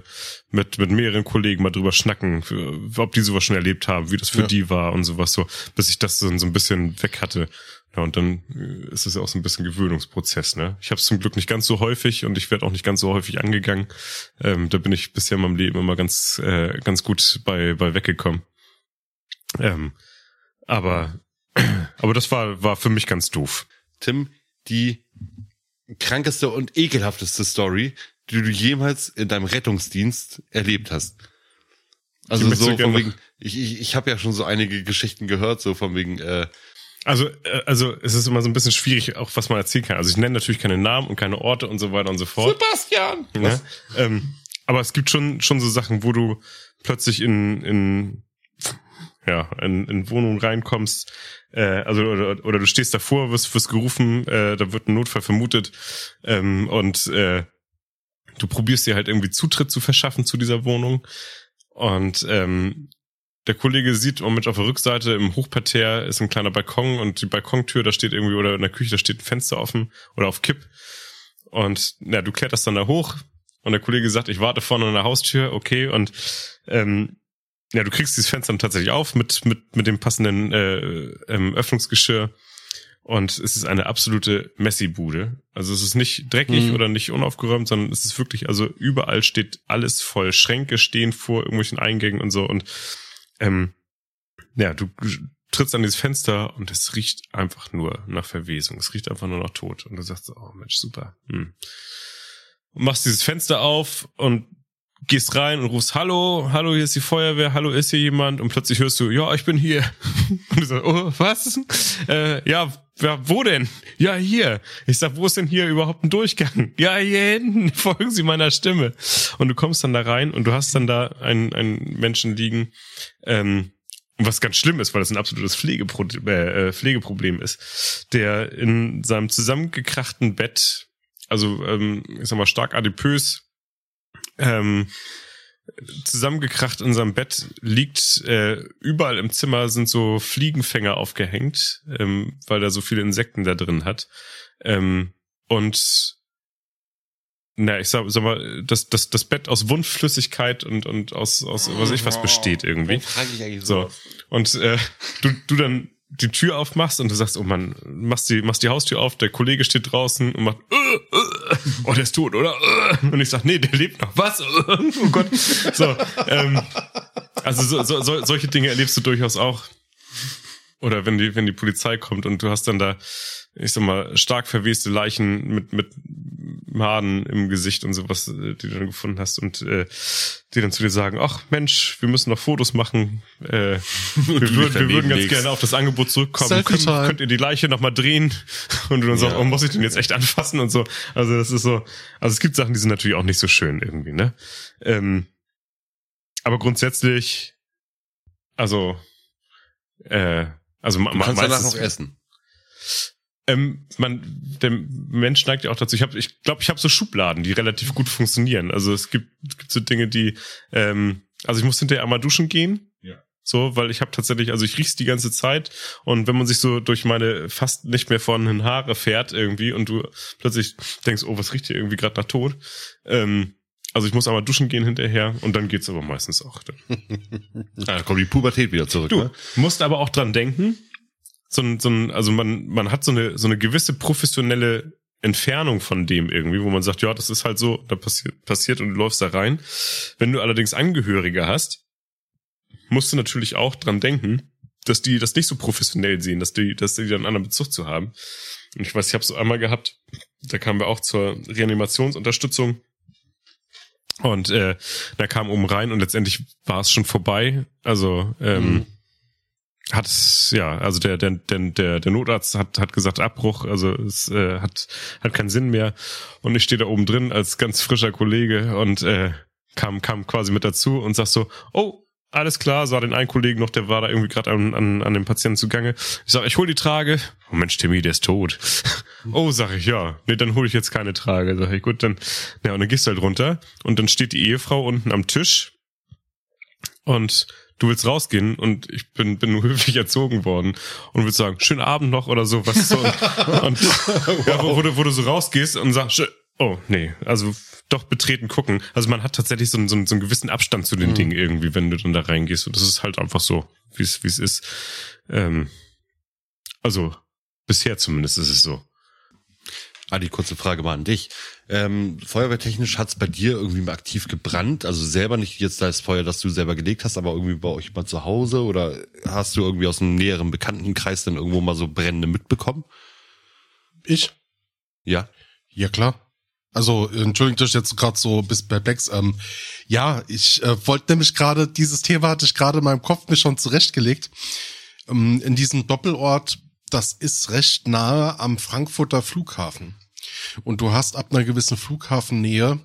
mit, mit mehreren Kollegen mal drüber schnacken, für, ob die sowas schon erlebt haben, wie das für Ja. die war und sowas so, bis ich das dann so ein bisschen weg hatte. Ja, und dann äh, ist es ja auch so ein bisschen Gewöhnungsprozess, ne? Ich habe es zum Glück nicht ganz so häufig und ich werde auch nicht ganz so häufig angegangen. Ähm, da bin ich bisher in meinem Leben immer ganz, äh, ganz gut bei, bei weggekommen. Ähm, aber, aber das war, war für mich ganz doof. Tim, die krankeste und ekelhafteste Story, die du jemals in deinem Rettungsdienst erlebt hast. Also Die so von gerne wegen, ich, ich, ich habe ja schon so einige Geschichten gehört, so von wegen, äh, Also, äh, also es ist immer so ein bisschen schwierig, auch was man erzählen kann. Also ich nenne natürlich keine Namen und keine Orte und so weiter und so fort. Sebastian! Ne? Ähm, aber es gibt schon schon so Sachen, wo du plötzlich in in ja in, in Wohnungen reinkommst, äh, also oder, oder du stehst davor, wirst wirst gerufen, äh, da wird ein Notfall vermutet ähm, und äh, du probierst dir halt irgendwie Zutritt zu verschaffen zu dieser Wohnung und ähm, der Kollege sieht im Moment auf der Rückseite im Hochparterre ist ein kleiner Balkon und die Balkontür, da steht irgendwie, oder in der Küche, da steht ein Fenster offen oder auf Kipp. Und ja, du kletterst dann da hoch und der Kollege sagt, ich warte vorne an der Haustür, okay, und ähm, ja, du kriegst dieses Fenster dann tatsächlich auf mit, mit, mit dem passenden äh, ähm, Öffnungsgeschirr. Und es ist eine absolute Messi-Bude. Also es ist nicht dreckig Mhm. oder nicht unaufgeräumt, sondern es ist wirklich, also überall steht alles voll. Schränke stehen vor irgendwelchen Eingängen und so. Und ähm, ja, du trittst an dieses Fenster und es riecht einfach nur nach Verwesung. Es riecht einfach nur nach Tod. Und du sagst so, oh Mensch, super. Hm. Und machst dieses Fenster auf und gehst rein und rufst, hallo, hallo, hier ist die Feuerwehr, hallo, ist hier jemand? Und plötzlich hörst du, ja, ich bin hier. Und du sagst, oh, was? Äh, ja, ja, wo denn? Ja, hier. Ich sag, wo ist denn hier überhaupt ein Durchgang? Ja, hier hinten, folgen Sie meiner Stimme. Und du kommst dann da rein und du hast dann da einen, einen Menschen liegen, ähm, was ganz schlimm ist, weil das ein absolutes Pflegepro äh, Pflegeproblem ist, der in seinem zusammengekrachten Bett, also ähm, ich sag mal stark adipös, ähm, zusammengekracht in seinem Bett liegt. Äh, überall im Zimmer sind so Fliegenfänger aufgehängt, ähm, weil er so viele Insekten da drin hat. Ähm, und na, ich sag, sag mal, das, das, das Bett aus Wundflüssigkeit und, und aus, aus was ich was besteht irgendwie. So. Und äh, du, du dann die Tür aufmachst und du sagst, oh Mann, machst die, machst die Haustür auf, der Kollege steht draußen und macht, äh, äh, oh, der ist tot, oder? Und ich sag, nee, der lebt noch. Was? Oh Gott. So, ähm, also so, so, so, solche Dinge erlebst du durchaus auch. Oder wenn die, wenn die Polizei kommt und du hast dann da, ich sag mal, stark verweste Leichen mit, mit Maden im Gesicht und sowas, äh, die du dann gefunden hast und äh, die dann zu dir sagen, ach Mensch, wir müssen noch Fotos machen. Äh, wir, würden, wir würden ganz legst. gerne auf das Angebot zurückkommen. Selfie-Time. Könnt, könnt ihr die Leiche nochmal drehen? Und du dann sagst, Ja. oh, muss ich den jetzt echt anfassen und so. Also das ist so, also es gibt Sachen, die sind natürlich auch nicht so schön irgendwie, ne? Ähm, aber grundsätzlich, also, äh, also Du kannst danach meistens- noch essen. Ähm, man, der Mensch neigt ja auch dazu. Ich habe, ich glaube, ich habe so Schubladen, die relativ gut funktionieren. Also es gibt, es gibt so Dinge, die, ähm, also ich muss hinterher einmal duschen gehen. Ja. So, weil ich habe tatsächlich, also ich riech's die ganze Zeit und wenn man sich so durch meine fast nicht mehr vorhandenen Haare fährt irgendwie und du plötzlich denkst, oh, was riecht hier irgendwie gerade nach Tod? Ähm, also ich muss einmal duschen gehen hinterher und dann geht's aber meistens auch. Dann. Ah, da kommt die Pubertät wieder zurück. Du Ne? musst aber auch dran denken, so ein, so ein, also man, man hat so eine, so eine gewisse professionelle Entfernung von dem irgendwie, wo man sagt, ja, das ist halt so, da passiert, passiert und du läufst da rein. Wenn du allerdings Angehörige hast, musst du natürlich auch dran denken, dass die das nicht so professionell sehen, dass die, dass die dann einen anderen Bezug zu haben. Und ich weiß, ich habe so einmal gehabt, da kamen wir auch zur Reanimationsunterstützung. Und äh, da kam oben rein und letztendlich war es schon vorbei. Also ähm, Mhm. Hat ja, also der, der, der, der, Notarzt hat, hat gesagt Abbruch, also es äh, hat, hat keinen Sinn mehr. Und ich stehe da oben drin als ganz frischer Kollege und äh, kam, kam quasi mit dazu und sag so, oh, alles klar, sah den einen Kollegen noch, der war da irgendwie gerade an, an, an dem Patienten zugange. Ich sag, ich hol die Trage oh Mensch, Timmy, der ist tot. oh, sag ich, ja. Nee, dann hole ich jetzt keine Trage. Sag ich, gut, dann, ja, und dann gehst du halt runter und dann steht die Ehefrau unten am Tisch und du willst rausgehen und ich bin, bin nur höflich erzogen worden und willst sagen, schönen Abend noch oder so, was so. und ja, wo, wo, du, wo du so rausgehst und sagst, oh, nee, also doch betreten gucken. Also man hat tatsächlich so, einen- so, so einen gewissen Abstand zu den Mhm. Dingen irgendwie, wenn du dann da reingehst. Und das ist halt einfach so, wie es wie es ist. Ähm, also bisher zumindest ist es so. Adi, kurze Frage mal an dich. Ähm, feuerwehrtechnisch hat's bei dir irgendwie mal aktiv gebrannt? Also selber nicht jetzt das Feuer, das du selber gelegt hast, aber irgendwie bei euch mal zu Hause? Oder hast du irgendwie aus einem näheren Bekanntenkreis dann irgendwo mal so Brände mitbekommen? Ich? Ja. Ja, klar. Also, entschuldigt euch jetzt gerade so bis perplex. Ähm, ja, ich äh, wollte nämlich gerade, dieses Thema hatte ich gerade in meinem Kopf mir schon zurechtgelegt. Ähm, in diesem Doppelort, das ist recht nahe am Frankfurter Flughafen. Und du hast ab einer gewissen Flughafennähe,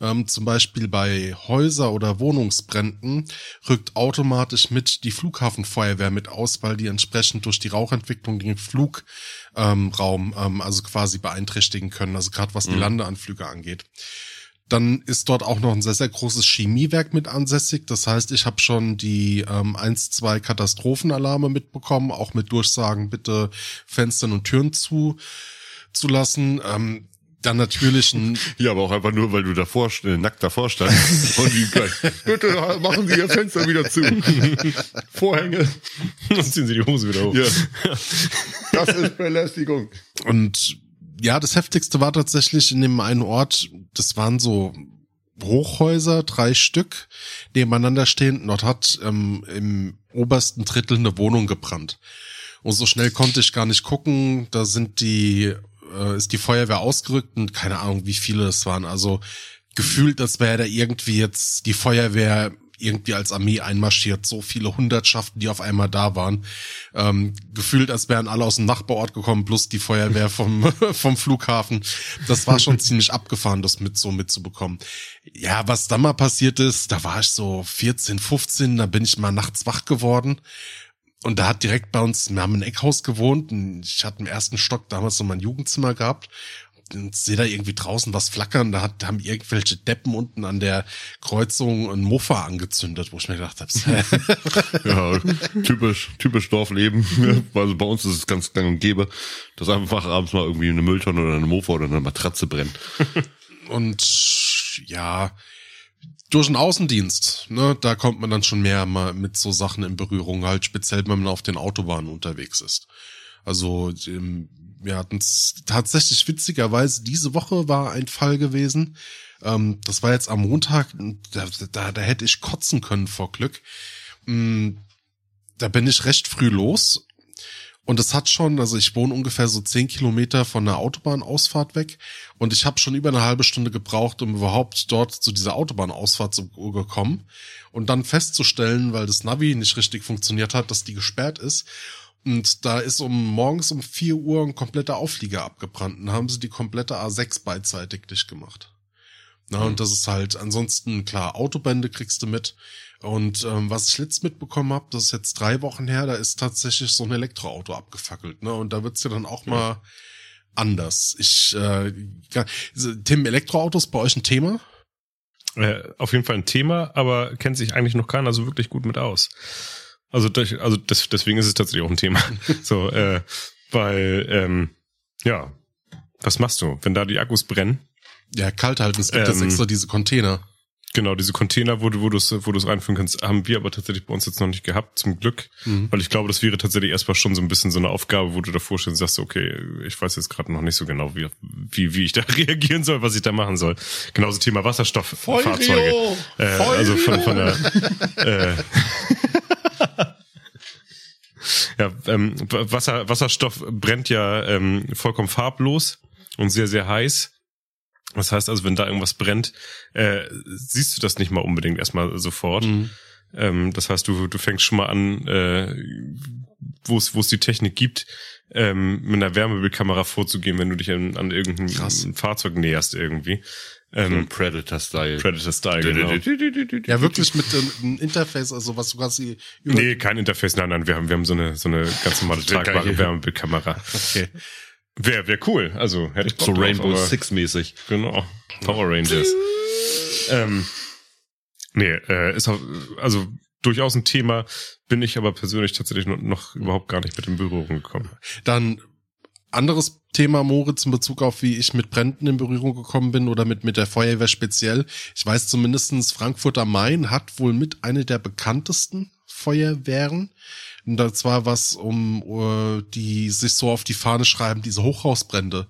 ähm, zum Beispiel bei Häuser- oder Wohnungsbränden, rückt automatisch mit die Flughafenfeuerwehr mit aus, weil die entsprechend durch die Rauchentwicklung den Flugraum ähm, ähm, also quasi beeinträchtigen können, also gerade was die Landeanflüge angeht. Dann ist dort auch noch ein sehr, sehr großes Chemiewerk mit ansässig. Das heißt, ich habe schon die ähm, 1, 2 Katastrophenalarme mitbekommen, auch mit Durchsagen, bitte Fenstern und Türen zu, zu lassen. Ähm, dann natürlich ein Ja, aber auch einfach nur, weil du davor, äh, nackt davor standst. Und die gleich, bitte machen Sie Ihr Fenster wieder zu. Vorhänge. Dann ziehen sie die Hose wieder hoch. Ja. Das ist Belästigung. Und ja, das heftigste war tatsächlich in dem einen Ort, das waren so Hochhäuser, drei Stück, nebeneinander stehend. Dort hat ähm, im obersten Drittel eine Wohnung gebrannt. Und so schnell konnte ich gar nicht gucken. Da sind die, äh, ist die Feuerwehr ausgerückt und keine Ahnung, wie viele es waren. Also gefühlt, als wäre da irgendwie jetzt die Feuerwehr irgendwie als Armee einmarschiert. So viele Hundertschaften, die auf einmal da waren. Ähm, gefühlt, als wären alle aus dem Nachbarort gekommen, plus die Feuerwehr vom, vom Flughafen. Das war schon ziemlich abgefahren, das mit so mitzubekommen. Ja, was dann mal passiert ist, da war ich so 14, 15, da bin ich mal nachts wach geworden. Und da hat direkt bei uns, wir haben ein Eckhaus gewohnt, und ich hatte im ersten Stock damals noch mein Jugendzimmer gehabt sehe da irgendwie draußen was flackern, da hat, haben irgendwelche Deppen unten an der Kreuzung ein Mofa angezündet, wo ich mir gedacht habe, Ja, typisch, typisch Dorfleben. Also bei uns ist es ganz gang und gäbe, dass einfach abends mal irgendwie eine Mülltonne oder eine Mofa oder eine Matratze brennt. und ja, durch den Außendienst, ne, da kommt man dann schon mehr mal mit so Sachen in Berührung, halt speziell, wenn man auf den Autobahnen unterwegs ist. Also wir hatten es tatsächlich witzigerweise, diese Woche war ein Fall gewesen. Ähm, das war jetzt am Montag, da, da, da hätte ich kotzen können vor Glück. Mm, Da bin ich recht früh los. Und es hat schon, also ich wohne ungefähr so zehn Kilometer von der Autobahnausfahrt weg. Und ich habe schon über eine halbe Stunde gebraucht, um überhaupt dort zu dieser Autobahnausfahrt zu gekommen. Und dann festzustellen, weil das Navi nicht richtig funktioniert hat, dass die gesperrt ist. Und da ist um morgens um 4 Uhr ein kompletter Auflieger abgebrannt. Und haben sie die komplette A6 beidseitig dicht gemacht. Na, und das ist halt, ansonsten, klar, Autobände kriegst du mit. Und ähm, was ich letzt mitbekommen habe, das ist jetzt drei Wochen her, da ist tatsächlich so ein Elektroauto abgefackelt. Ne? Und da wird's ja dann auch mal anders. Ich, äh, ja, Tim, Elektroautos bei euch ein Thema? Äh, auf jeden Fall ein Thema, aber kennt sich eigentlich noch keiner so wirklich gut mit aus. Also, durch, also das, deswegen ist es tatsächlich auch ein Thema. so, äh, weil, ähm, ja, was machst du, wenn da die Akkus brennen? Ja, kalt halten. Es gibt jetzt Ähm, extra diese Container. Genau, diese Container, wo du, wo du es, wo du es reinführen kannst, haben wir aber tatsächlich bei uns jetzt noch nicht gehabt, zum Glück. Mhm. Weil ich glaube, das wäre tatsächlich erstmal schon so ein bisschen so eine Aufgabe, wo du davor stehst und sagst, okay, ich weiß jetzt gerade noch nicht so genau, wie, wie, wie ich da reagieren soll, was ich da machen soll. Genauso Thema Wasserstofffahrzeuge. Äh, also von, von der, äh, ja, ähm, Wasser, Wasserstoff brennt ja ähm, vollkommen farblos und sehr, sehr heiß. Das heißt also, wenn da irgendwas brennt, äh, siehst du das nicht mal unbedingt erstmal sofort. Mhm. Ähm, das heißt, du, du fängst schon mal an, äh, wo es die Technik gibt, ähm, mit einer Wärmebildkamera vorzugehen, wenn du dich an, an irgendein Krass. Fahrzeug näherst irgendwie. Ähm, Predator-Style. Predator-Style, genau. Ja, wirklich mit ähm, einem Interface, also was du quasi über Nee, kein Interface, nein, nein, wir haben, wir haben so eine, so eine ganz normale tragbare Wärmebildkamera. Okay. Wäre wär cool, also hätte ich so drauf, Rainbow aber- Six mäßig. Genau. Power Rangers. ähm, nee, äh, ist auch, also durchaus ein Thema, bin ich aber persönlich tatsächlich noch, noch überhaupt gar nicht mit in Berührung gekommen. Dann anderes Thema, Moritz, in Bezug auf wie ich mit Bränden in Berührung gekommen bin oder mit, mit der Feuerwehr speziell. Ich weiß zumindestens Frankfurt am Main hat wohl mit eine der bekanntesten Feuerwehren. Und das war was, um äh, die sich so auf die Fahne schreiben, diese Hochhausbrände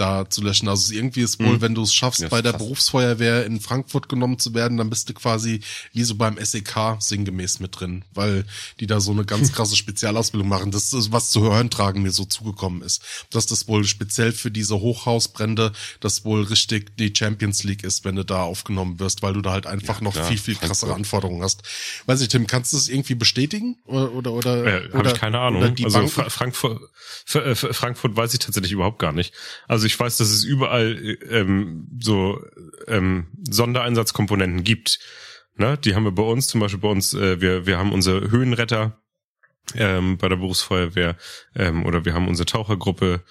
da zu löschen. Also irgendwie ist wohl, wenn du es schaffst, Ja, bei der krass. Berufsfeuerwehr in Frankfurt genommen zu werden, dann bist du quasi wie so beim SEK sinngemäß mit drin, weil die da so eine ganz krasse Spezialausbildung machen. Das ist, was zu hören tragen mir so zugekommen ist. Dass das wohl speziell für diese Hochhausbrände, das wohl richtig die Champions League ist, wenn du da aufgenommen wirst, weil du da halt einfach noch klar, viel, viel krassere Frankfurt. Anforderungen hast. Weiß ich, Tim, kannst du das irgendwie bestätigen? Oder, oder, oder, Äh, Habe ich keine Ahnung. Also Banken? Fra Frankfurt, Fra- Frankfurt weiß ich tatsächlich überhaupt gar nicht. Also ich weiß, dass es überall äh, ähm, so ähm, Sondereinsatzkomponenten gibt. Ne? Die haben wir bei uns, zum Beispiel bei uns, äh, wir, wir haben unsere Höhenretter ähm, bei der Berufsfeuerwehr ähm, oder wir haben unsere Tauchergruppe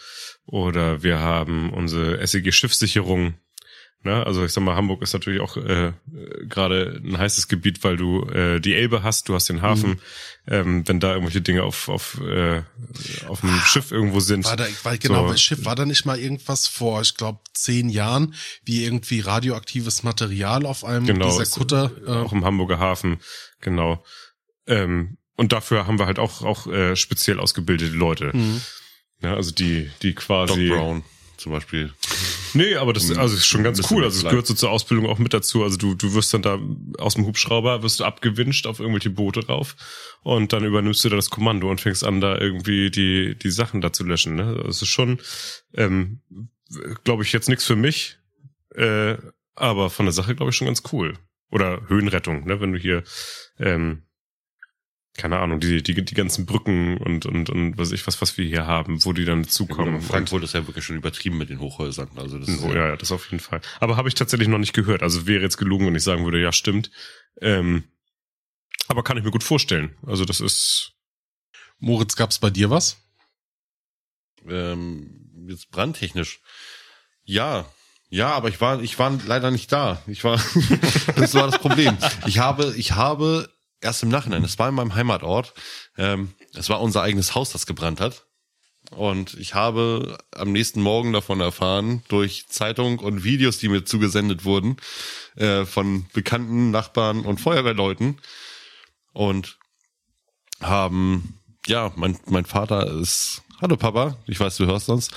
oder wir haben unsere SEG Schiffssicherung. Ne? Also ich sag mal, Hamburg ist natürlich auch äh, gerade ein heißes Gebiet, weil du äh, die Elbe hast, du hast den Hafen. Mhm. Ähm, wenn da irgendwelche Dinge auf, auf, äh, auf dem Schiff irgendwo sind. Ah, War da, war, genau, So. bei Schiff war da nicht mal irgendwas vor, ich glaube, zehn Jahren, wie irgendwie radioaktives Material auf einem genau, dieser Kutter. äh, auch im Hamburger Hafen, genau. Ähm, und dafür haben wir halt auch, auch äh, speziell ausgebildete Leute. mhm. Ja, also die, die Doc quasi. Brown zum Beispiel. Nee, aber das also ist schon ganz cool. Also es gehört so zur Ausbildung auch mit dazu. Also du, du wirst dann da aus dem Hubschrauber, wirst du abgewinscht auf irgendwelche Boote rauf und dann übernimmst du da das Kommando und fängst an, da irgendwie die, die Sachen da zu löschen. Ne? Das ist schon, ähm, glaube ich, jetzt nichts für mich, äh, aber von der Sache, glaube ich, schon ganz cool. Oder Höhenrettung, ne? wenn du hier, ähm, keine Ahnung, die, die, die ganzen Brücken und, und, und was weiß ich, was, was wir hier haben, wo die dann zukommen. Frankfurt ist ja wirklich schon übertrieben mit den Hochhäusern. Also das ist Oh, ja, ja, das auf jeden Fall. Aber habe ich tatsächlich noch nicht gehört. Also wäre jetzt gelogen, wenn ich sagen würde, ja, stimmt. Ähm, aber kann ich mir gut vorstellen. Also das ist. Moritz, gab's bei dir was? ähm, jetzt brandtechnisch. Ja, ja, aber ich war, ich war leider nicht da. Ich war, das war das Problem. Ich habe, ich habe erst im Nachhinein, es war in meinem Heimatort, ähm, es war unser eigenes Haus, das gebrannt hat. Und ich habe am nächsten Morgen davon erfahren, durch Zeitung und Videos, die mir zugesendet wurden, äh, von bekannten Nachbarn und Feuerwehrleuten. Und haben, ja, mein, mein Vater ist, hallo Papa, ich weiß, du hörst uns.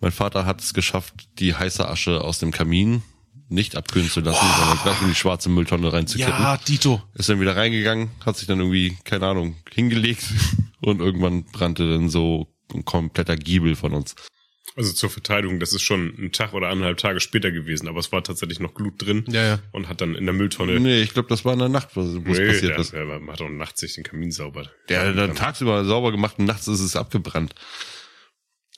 Mein Vater hat es geschafft, die heiße Asche aus dem Kamin nicht abkühlen zu lassen, sondern gleich in die schwarze Mülltonne reinzukippen. Dito. Ist dann wieder reingegangen, hat sich dann irgendwie, keine Ahnung, hingelegt und irgendwann brannte dann so ein kompletter Giebel von uns. Also zur Verteidigung, das ist schon ein Tag oder anderthalb Tage später gewesen, aber es war tatsächlich noch Glut drin Ja, ja. und hat dann in der Mülltonne. Nee, ich glaube, das war in der Nacht, wo es Nee, passiert der, ist. der macht auch nachts sich den Kamin sauber. Der hat dann tagsüber sauber gemacht und nachts ist es abgebrannt.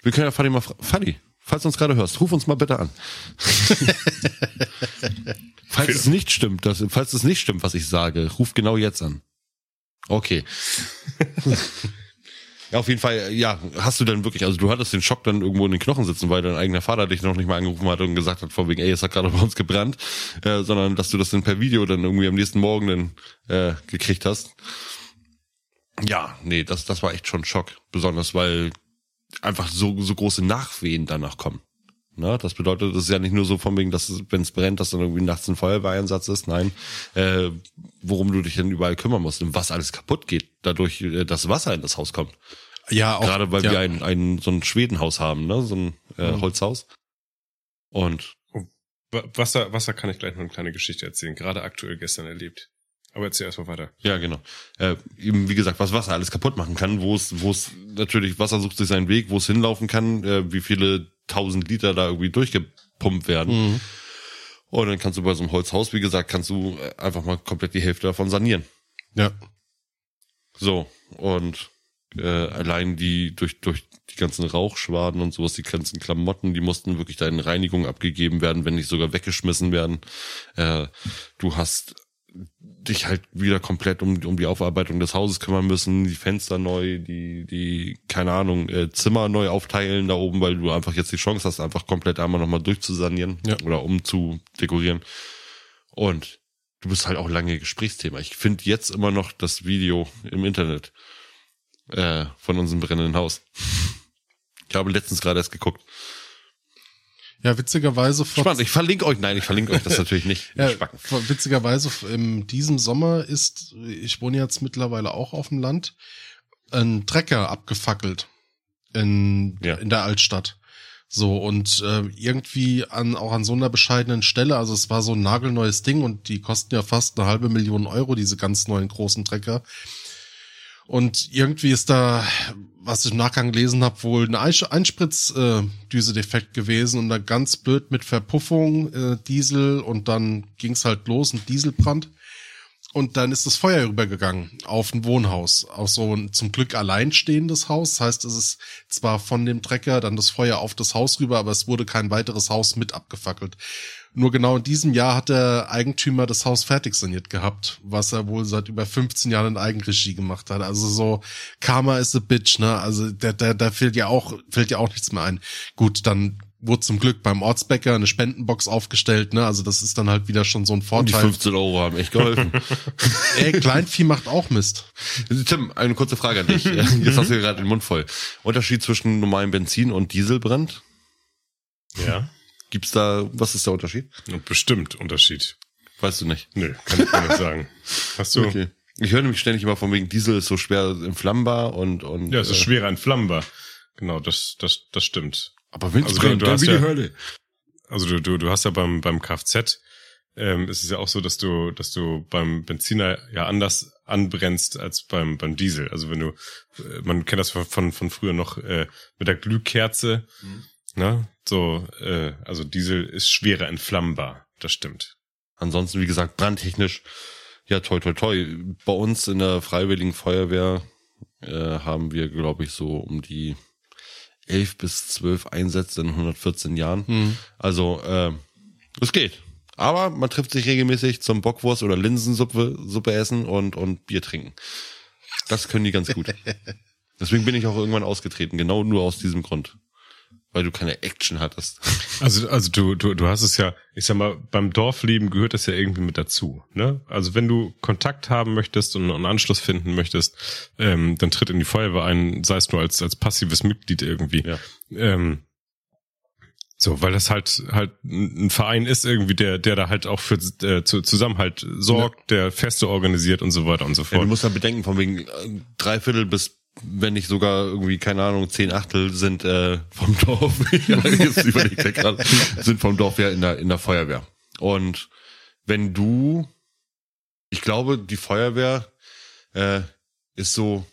Wir können ja Fadi mal fra- Fadi, falls du uns gerade hörst, ruf uns mal bitte an. falls es nicht stimmt, dass, falls es nicht stimmt, was ich sage, ruf genau jetzt an. Okay. ja, auf jeden Fall, ja, hast du dann wirklich, also du hattest den Schock dann irgendwo in den Knochen sitzen, weil dein eigener Vater dich noch nicht mal angerufen hat und gesagt hat, von wegen, ey, es hat gerade bei uns gebrannt, äh, sondern dass du das dann per Video dann irgendwie am nächsten Morgen dann äh, gekriegt hast. Ja, nee, das, das war echt schon Schock. Besonders weil einfach so, so große Nachwehen danach kommen. Na, das bedeutet, es ist ja nicht nur so von wegen, dass wenn es brennt, dass dann irgendwie nachts ein Feuerwehreinsatz ist. Nein, äh, worum du dich denn überall kümmern musst und was alles kaputt geht, dadurch, äh, dass Wasser in das Haus kommt. Ja, auch. Gerade weil ja. wir ein, ein so ein Schwedenhaus haben, ne, so ein äh, Holzhaus. Und Wa- Wasser, Wasser kann ich gleich noch eine kleine Geschichte erzählen, gerade aktuell gestern erlebt. Aber erzähl erstmal weiter. Ja, genau. Äh, eben wie gesagt, was Wasser alles kaputt machen kann, wo es, wo es natürlich Wasser sucht sich seinen Weg, wo es hinlaufen kann, äh, wie viele tausend Liter da irgendwie durchgepumpt werden. Mhm. Und dann kannst du bei so einem Holzhaus, wie gesagt, kannst du äh, einfach mal komplett die Hälfte davon sanieren. Ja. So und Äh, allein die durch durch die ganzen Rauchschwaden und sowas, die ganzen Klamotten, die mussten wirklich da in Reinigung abgegeben werden, wenn nicht sogar weggeschmissen werden. Äh, du hast dich halt wieder komplett um, um die Aufarbeitung des Hauses kümmern müssen, die Fenster neu, die, die, keine Ahnung, äh, Zimmer neu aufteilen da oben, weil du einfach jetzt die Chance hast, einfach komplett einmal nochmal durchzusanieren Ja. oder umzudekorieren. Und du bist halt auch lange Gesprächsthema. Ich finde jetzt immer noch das Video im Internet äh, von unserem brennenden Haus. Ich habe letztens gerade erst geguckt. Ja, witzigerweise vor, Spannend, ich verlinke euch, nein, ich verlinke euch das natürlich nicht. ja, witzigerweise in diesem Sommer ist, ich wohne jetzt mittlerweile auch auf dem Land, ein Trecker abgefackelt in, Ja. in der Altstadt. So, und äh, irgendwie an auch an so einer bescheidenen Stelle, also es war so ein nagelneues Ding und die kosten ja fast eine halbe Million Euro, diese ganz neuen großen Trecker. Und irgendwie ist da, was ich im Nachgang gelesen habe, wohl eine Einspritzdüse defekt gewesen und dann ganz blöd mit Verpuffung, äh, Diesel und dann ging's halt los, ein Dieselbrand. Und dann ist das Feuer rübergegangen auf ein Wohnhaus, auf so ein zum Glück alleinstehendes Haus. Das heißt, es ist zwar von dem Trecker dann das Feuer auf das Haus rüber, aber es wurde kein weiteres Haus mit abgefackelt. Nur genau in diesem Jahr hat der Eigentümer das Haus fertig saniert gehabt, was er wohl seit über 15 Jahren in Eigenregie gemacht hat. Also so Karma is a bitch, ne? Also da, da, da fällt ja auch fällt ja auch nichts mehr ein. Gut, dann wurde zum Glück beim Ortsbäcker eine Spendenbox aufgestellt, ne? Also das ist dann halt wieder schon so ein Die Vorteil. 15 Euro haben echt geholfen. Ey, Kleinvieh macht auch Mist. Tim, eine kurze Frage an dich. Jetzt hast du gerade den Mund voll. Unterschied zwischen normalem Benzin und Dieselbrand? Ja. Gibt's da, was ist der Unterschied? Bestimmt Unterschied. Weißt du nicht. Nö, kann ich dir nicht sagen. Hast du? Okay. Ich höre nämlich ständig immer von wegen Diesel ist so schwer entflammbar und, und Ja, es ist äh, schwerer entflammbar. Genau, das, das, das stimmt. aber wenn's Also du- brennt, du dann hast wie die ja- Hölle. Also du, du, du hast ja beim, beim Kfz, ähm, ist es ja auch so, dass du, dass du beim Benziner ja anders anbrennst als beim, beim Diesel. Also wenn du, äh, man kennt das von, von, von früher noch äh, mit der Glühkerze, ne? So, äh, also Diesel ist schwerer entflammbar. Das stimmt. Ansonsten, wie gesagt, brandtechnisch, ja, toi, toi, toi. Bei uns in der Freiwilligen Feuerwehr äh, haben wir, glaube ich, so um die elf bis zwölf Einsätze in 114 Jahren. Also, äh, es geht. Aber man trifft sich regelmäßig zum Bockwurst oder Linsensuppe Suppe essen und, und Bier trinken. Das können die ganz gut. Deswegen bin ich auch irgendwann ausgetreten, genau nur aus diesem Grund. Weil du keine Action hattest. Also, also du, du, du hast es ja, ich sag mal, beim Dorfleben gehört das ja irgendwie mit dazu. Ne? Also wenn du Kontakt haben möchtest und einen Anschluss finden möchtest, ähm, dann tritt in die Feuerwehr ein, sei es nur als, als passives Mitglied irgendwie. Ja. Ähm, so, weil das halt halt ein Verein ist irgendwie, der, der da halt auch für äh, zu, Zusammenhalt sorgt, der Feste organisiert und so weiter und so Ja, fort. du musst ja bedenken, von wegen äh, drei Viertel bis, wenn nicht sogar irgendwie, keine Ahnung, zehn Achtel sind äh, vom Dorf, ja, jetzt überlegt er gerade, sind vom Dorf ja in der, in der Feuerwehr. Und wenn du, ich glaube, die Feuerwehr äh, ist so,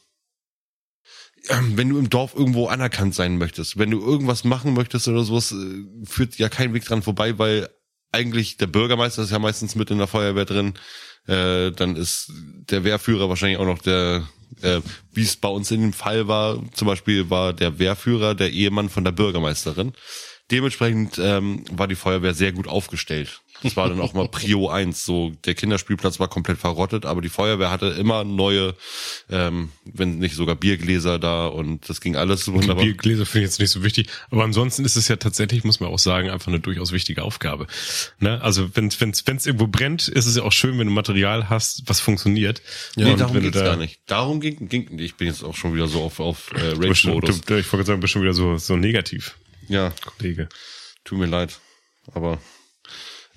ähm, wenn du im Dorf irgendwo anerkannt sein möchtest, wenn du irgendwas machen möchtest oder sowas, äh, führt ja kein Weg dran vorbei, weil eigentlich der Bürgermeister ist ja meistens mit in der Feuerwehr drin. Äh, dann ist der Wehrführer wahrscheinlich auch noch der, äh, wie es bei uns in dem Fall war, zum Beispiel war der Wehrführer der Ehemann von der Bürgermeisterin. Dementsprechend ähm, war die Feuerwehr sehr gut aufgestellt. Das war dann auch mal Prio 1. So, der Kinderspielplatz war komplett verrottet, aber die Feuerwehr hatte immer neue, ähm, wenn nicht sogar Biergläser da und das ging alles Die wunderbar. Biergläser finde ich jetzt nicht so wichtig. Aber ansonsten ist es ja tatsächlich, muss man auch sagen, einfach eine durchaus wichtige Aufgabe. Ne? Also wenn es wenn's, wenn's irgendwo brennt, ist es ja auch schön, wenn du Material hast, was funktioniert. Nee, Und darum geht's da- gar nicht. Darum ging, ging ich bin jetzt auch schon wieder so auf, auf äh, Rage-Modus. du, ich wollte sagen, bist schon wieder so, so negativ, Ja, Kollege. tut mir leid. Aber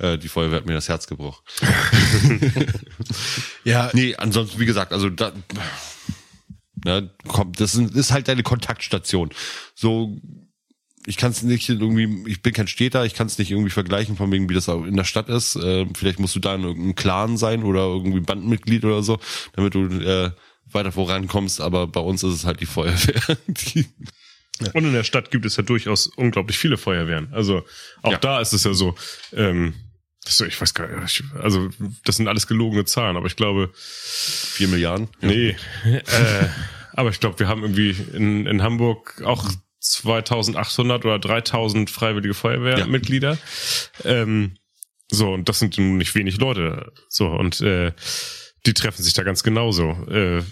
äh, die Feuerwehr hat mir das Herz gebrochen. Ja, Nee, ansonsten, wie gesagt, also da, na, komm, das ist, ist halt deine Kontaktstation. So, ich kann es nicht irgendwie, ich bin kein Städter, ich kann es nicht irgendwie vergleichen von wegen, wie das auch in der Stadt ist. Äh, vielleicht musst du da in irgendeinem Clan sein oder irgendwie Bandmitglied oder so, damit du äh, weiter vorankommst. Aber bei uns ist es halt die Feuerwehr. Die, Und in der Stadt gibt es ja durchaus unglaublich viele Feuerwehren. Also auch Ja. da ist es ja so, ähm, das so, ich weiß gar nicht, ich- also das sind alles gelogene Zahlen, aber ich glaube, vier Milliarden. nee, äh, aber ich glaube, wir haben irgendwie in, in Hamburg auch 2800 oder 3000 freiwillige Feuerwehrmitglieder. Ähm, so, und das sind nun nicht wenig Leute. So, und äh, die treffen sich da ganz genauso äh,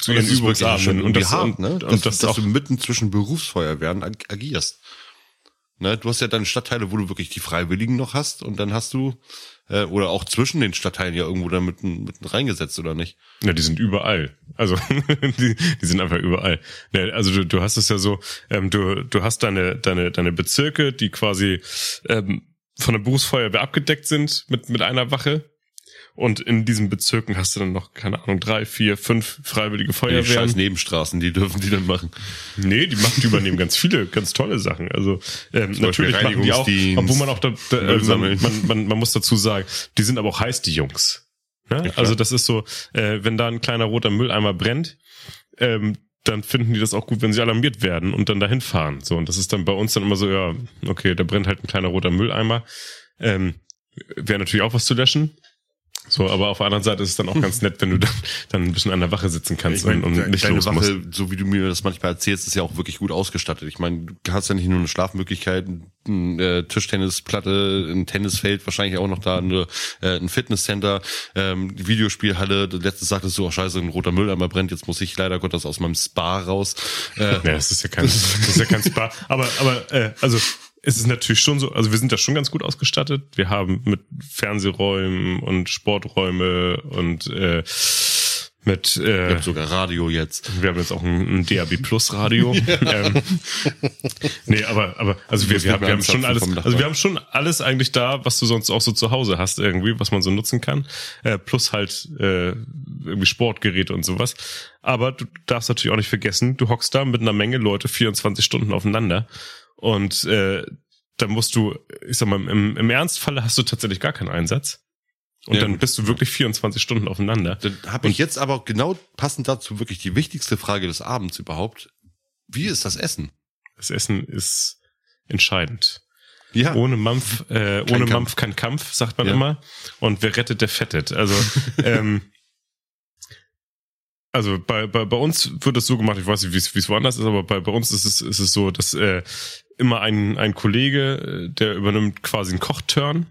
zu ihren Übungsabenden. Und das, hart, ne? und, dass, und das dass auch du mitten zwischen Berufsfeuerwehren ag agierst. Ne? Du hast ja dann Stadtteile, wo du wirklich die Freiwilligen noch hast und dann hast du äh, oder auch zwischen den Stadtteilen ja irgendwo da mitten, mitten reingesetzt oder nicht? Ja, die sind überall. Also die, die sind einfach überall. Ja, also du, du hast es ja so, ähm, du, du hast deine, deine, deine Bezirke, die quasi ähm, von der Berufsfeuerwehr abgedeckt sind mit, mit einer Wache. Und in diesen Bezirken hast du dann noch, keine Ahnung, drei, vier, fünf freiwillige Die scheiß Feuerwehren. Nebenstraßen, die dürfen die dann machen. Nee, die machen, die übernehmen ganz viele, ganz tolle Sachen. Also ähm, natürlich machen die auch, obwohl man auch da, da äh, man, man, man, man muss dazu sagen, die sind aber auch heiß, die Jungs. Ne? also das ist so, äh, wenn da ein kleiner roter Mülleimer brennt, ähm, dann finden die das auch gut, wenn sie alarmiert werden und dann dahin fahren. So, und das ist dann bei uns dann immer so, ja, okay, da brennt halt ein kleiner roter Mülleimer. Ähm, Wäre natürlich auch was zu löschen. So, aber auf der anderen Seite ist es dann auch ganz nett, wenn du dann, dann ein bisschen an der Wache sitzen kannst Ich meine, und, und nicht deine los musst. Wache, so wie du mir das manchmal erzählst, ist ja auch wirklich gut ausgestattet. Ich meine, du hast ja nicht nur eine Schlafmöglichkeit, eine äh, Tischtennisplatte, ein Tennisfeld, wahrscheinlich auch noch da eine, äh, ein Fitnesscenter, ähm, die Videospielhalle. Letztes sagtest du, oh scheiße, ein roter Mülleimer brennt, jetzt muss ich leider Gottes aus meinem Spa raus. Äh, Ja, das ist ja kein, das ist ja kein Spa. Aber, aber, äh, also, es ist natürlich schon so, also wir sind da schon ganz gut ausgestattet. Wir haben mit Fernsehräumen und Sporträume und äh, mit äh, hab sogar Radio jetzt. wir haben jetzt auch ein, ein DAB Plus Radio. ähm, nee, aber aber also wir, wir, haben, wir haben schon alles, also wir haben schon alles eigentlich da, was du sonst auch so zu Hause hast irgendwie, was man so nutzen kann. Äh, plus halt äh, irgendwie Sportgeräte und sowas. Aber du darfst natürlich auch nicht vergessen, du hockst da mit einer Menge Leute 24 Stunden aufeinander und äh, dann musst du, ich sag mal, im, im Ernstfalle hast du tatsächlich gar keinen Einsatz. Und Ja, dann gut. bist du wirklich 24 Stunden aufeinander. Dann habe ich jetzt aber genau passend dazu wirklich die wichtigste Frage des Abends überhaupt. Wie ist das Essen? Das Essen ist entscheidend. Ja. Ohne Mampf, äh, ohne Kampf. Mampf kein Kampf, sagt man Ja. immer. Und wer rettet, der fettet. Also, ähm, also bei, bei, bei uns wird es so gemacht, ich weiß nicht, wie es wie es woanders ist, aber bei, bei uns ist es, ist es so, dass äh, immer ein, ein Kollege, äh, der übernimmt quasi einen Kochturn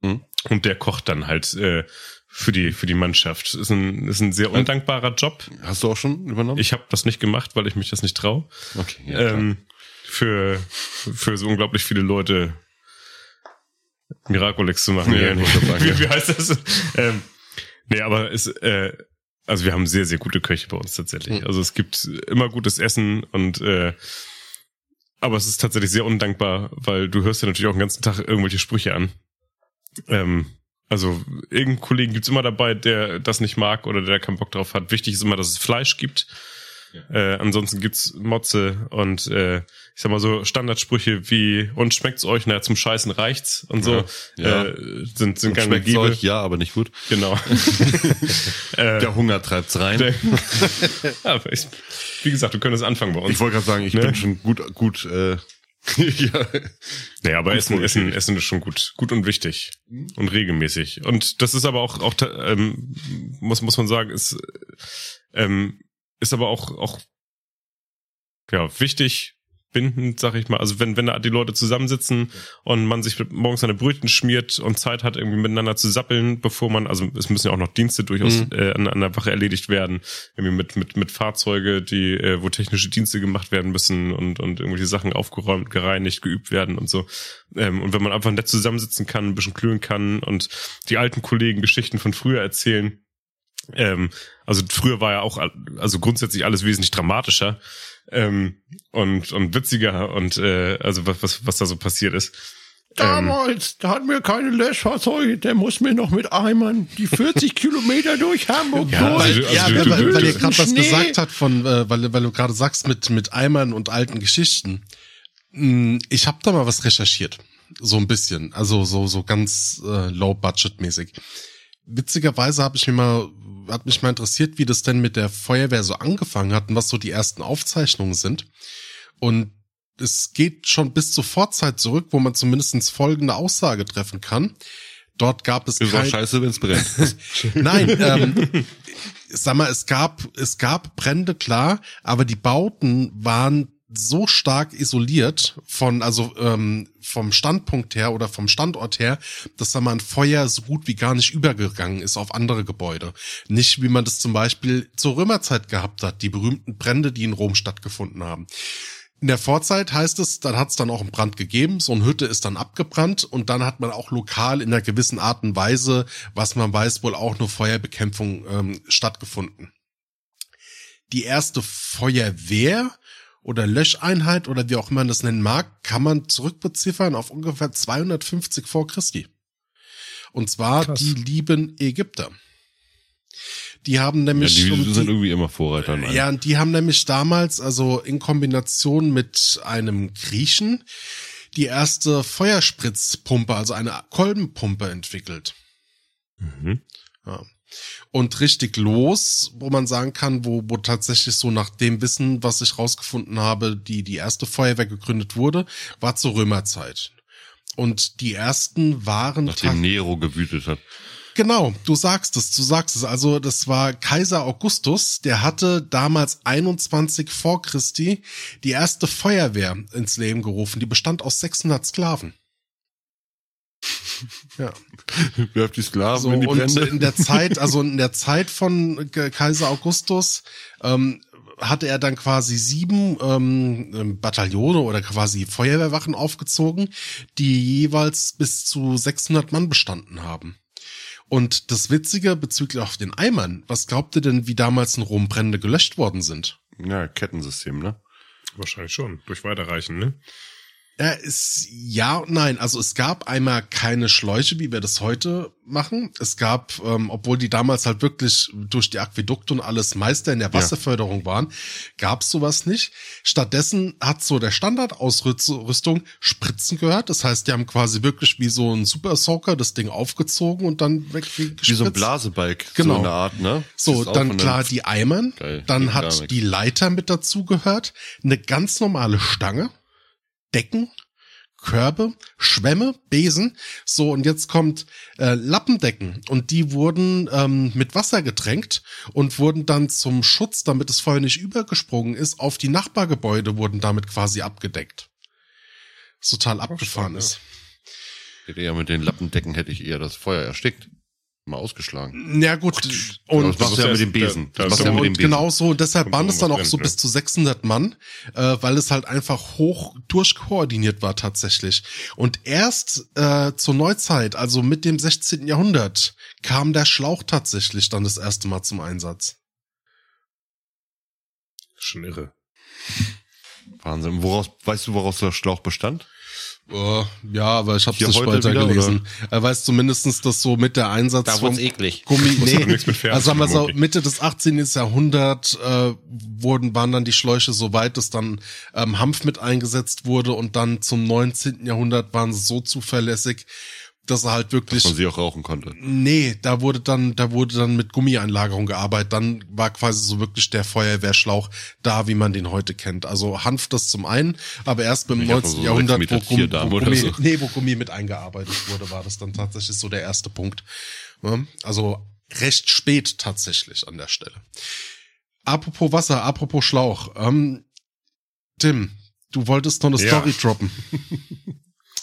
Mhm. und der kocht dann halt äh, für die für die Mannschaft. Ist ein, ist ein sehr undankbarer Job. Hast du auch schon übernommen? Ich habe das nicht gemacht, weil ich mich das nicht traue okay, ja, ähm, für, für so unglaublich viele Leute Miraculex zu machen. Ja, Ja, wie, wie heißt das? Ähm, nee, aber es, äh, also wir haben sehr, sehr gute Köche bei uns tatsächlich. Mhm. Also es gibt immer gutes Essen und äh, aber es ist tatsächlich sehr undankbar, weil du hörst ja natürlich auch den ganzen Tag irgendwelche Sprüche an. Ähm, also irgendeinen Kollegen gibt's immer dabei, der das nicht mag oder der keinen Bock drauf hat. Wichtig ist immer, dass es Fleisch gibt. Äh, ansonsten gibt's Motze und äh, ich sag mal so Standardsprüche wie und schmeckt's euch? Na, zum Scheißen reicht's und so Ja, ja. Äh, sind sind Und schmeckt's gäbe. euch? Ja, aber nicht gut. Genau. äh, Der Hunger treibt's rein. der, ja, ich, wie gesagt, du könntest anfangen bei uns. ich wollte gerade sagen, ich Ne? bin schon gut, gut, äh, ja. Nee, aber Essen, Essen. Essen ist schon gut, gut und wichtig und regelmäßig. Und das ist aber auch, auch ähm, muss muss man sagen, ist ähm, ist aber auch auch ja wichtig bindend, sag ich mal. Also wenn wenn da die Leute zusammensitzen und man sich morgens seine Brötchen schmiert und Zeit hat irgendwie miteinander zu sappeln, bevor man also es müssen ja auch noch Dienste durchaus Mhm. äh, an, an der Wache erledigt werden, irgendwie mit mit mit Fahrzeuge, die äh, wo technische Dienste gemacht werden müssen und und irgendwelche Sachen aufgeräumt, gereinigt, geübt werden und so. Ähm, und wenn man einfach nett zusammensitzen kann, ein bisschen klüren kann und die alten Kollegen Geschichten von früher erzählen. Ähm, also früher war ja auch also grundsätzlich alles wesentlich dramatischer ähm, und und witziger und äh, also was was was da so passiert ist. Ähm, Damals, da hatten wir keine Löschfahrzeuge, der muss mir noch mit Eimern die 40 Kilometer durch Hamburg Ja, durch. also du- ja, du- weil, du- weil, weil du- ihr gerade was gesagt hat von, äh, weil, weil du gerade sagst mit mit Eimern und alten Geschichten. Mm, Ich habe da mal was recherchiert, so ein bisschen, also so so ganz äh, low budget mäßig. Witzigerweise habe ich mir mal hat mich mal interessiert, wie das denn mit der Feuerwehr so angefangen hat und was so die ersten Aufzeichnungen sind. Und es geht schon bis zur Vorzeit zurück, wo man zumindest folgende Aussage treffen kann. Dort gab es Ist auch kein, scheiße, wenn's brennt. Nein, ähm, sag mal, es gab, es gab Brände, klar, aber die Bauten waren so stark isoliert von, also ähm, vom Standpunkt her oder vom Standort her, dass da mal ein Feuer so gut wie gar nicht übergegangen ist auf andere Gebäude. Nicht wie man das zum Beispiel zur Römerzeit gehabt hat, die berühmten Brände, die in Rom stattgefunden haben. In der Vorzeit heißt es, dann hat es dann auch einen Brand gegeben, so eine Hütte ist dann abgebrannt und dann hat man auch lokal in einer gewissen Art und Weise, was man weiß, wohl auch nur Feuerbekämpfung ähm, stattgefunden. Die erste Feuerwehr oder Löscheinheit oder wie auch immer man das nennen mag, kann man zurückbeziffern auf ungefähr 250 vor Christi. Und zwar Krass. die lieben Ägypter. Die haben Ja, nämlich die um sind die- irgendwie immer Vorreiter. in allem. ja, und die haben nämlich damals, also in Kombination mit einem Griechen, die erste Feuerspritzpumpe, also eine Kolbenpumpe entwickelt. Mhm. Ja. Und richtig los, wo man sagen kann, wo, wo tatsächlich so nach dem Wissen, was ich rausgefunden habe, die, die erste Feuerwehr gegründet wurde, war zur Römerzeit. Und die ersten waren Nachdem Nero gewütet hat. Genau, du sagst es, du sagst es. Also das war Kaiser Augustus, der hatte damals 21 vor Christi die erste Feuerwehr ins Leben gerufen. Die bestand aus 600 Sklaven. Ja, Werft die Sklaven so in die und Brände. in der Zeit, also in der Zeit von K- Kaiser Augustus ähm, hatte er dann quasi sieben ähm, ähm, Bataillone oder quasi Feuerwehrwachen aufgezogen, die jeweils bis zu 600 Mann bestanden haben. Und das Witzige bezüglich auf den Eimern, was glaubt ihr denn, wie damals in Rom Brände gelöscht worden sind? Ja, Kettensystem, ne? Wahrscheinlich schon. Durch Weiterreichen, ne? Ja, ist ja und nein. Also es gab einmal keine Schläuche, wie wir das heute machen. Es gab, ähm, obwohl die damals halt wirklich durch die Aquädukte und alles Meister in der Wasserförderung waren, gab es sowas nicht. Stattdessen hat so der Standardausrüstung Spritzen gehört. Das heißt, die haben quasi wirklich wie so ein Super Soaker das Ding aufgezogen und dann weg Wie so ein. Blasebalg. Genau. So eine Art, ne? So, dann klar die Eimern, Geil, dann hat die Leiter mit dazu gehört, eine ganz normale Stange, Decken, Körbe, Schwämme, Besen. So, und jetzt kommt äh, Lappendecken. Und die wurden ähm, mit Wasser getränkt und wurden dann zum Schutz, damit das Feuer nicht übergesprungen ist, auf die Nachbargebäude wurden damit quasi abgedeckt. Was total abgefahren spannend, ist. Ja mit den Lappendecken hätte ich eher das Feuer erstickt. Mal ausgeschlagen. Ja gut, Und das machst du ja mit dem Besen. Da- Das machst da- du ja mit dem Besen. genau so, deshalb waren es dann auch so bis zu 600 Mann, äh, weil es halt einfach hoch durchkoordiniert war tatsächlich. Und erst äh, zur Neuzeit, also mit dem 16. Jahrhundert, kam der Schlauch tatsächlich dann das erste Mal zum Einsatz. Schon irre. Wahnsinn. Woraus, weißt du, woraus der Schlauch bestand? Äh, ja, aber ich habe Hier nicht heute weiter wieder, gelesen. Er weiß zumindestens, dass so mit der Einsatz vom eklig. Gummi, nee, also sagen wir so. Mitte des 18. Jahrhundert äh, wurden, waren dann die Schläuche so weit, dass dann ähm, Hanf mit eingesetzt wurde und dann zum 19. Jahrhundert waren sie so zuverlässig, dass er halt wirklich Dass man sie auch rauchen konnte. Nee, da wurde dann, da wurde dann mit Gummieinlagerung gearbeitet. Dann war quasi so wirklich der Feuerwehrschlauch da, wie man den heute kennt. Also Hanf das zum einen, aber erst beim Ich hab 19. so Jahrhundert, wo, Gummi, wo, Gummi, so. nee, wo Gummi mit eingearbeitet wurde, war das dann tatsächlich so der erste Punkt. Also recht spät tatsächlich an der Stelle. Apropos Wasser, apropos Schlauch. Ähm, Tim, du wolltest noch eine Ja. Story droppen.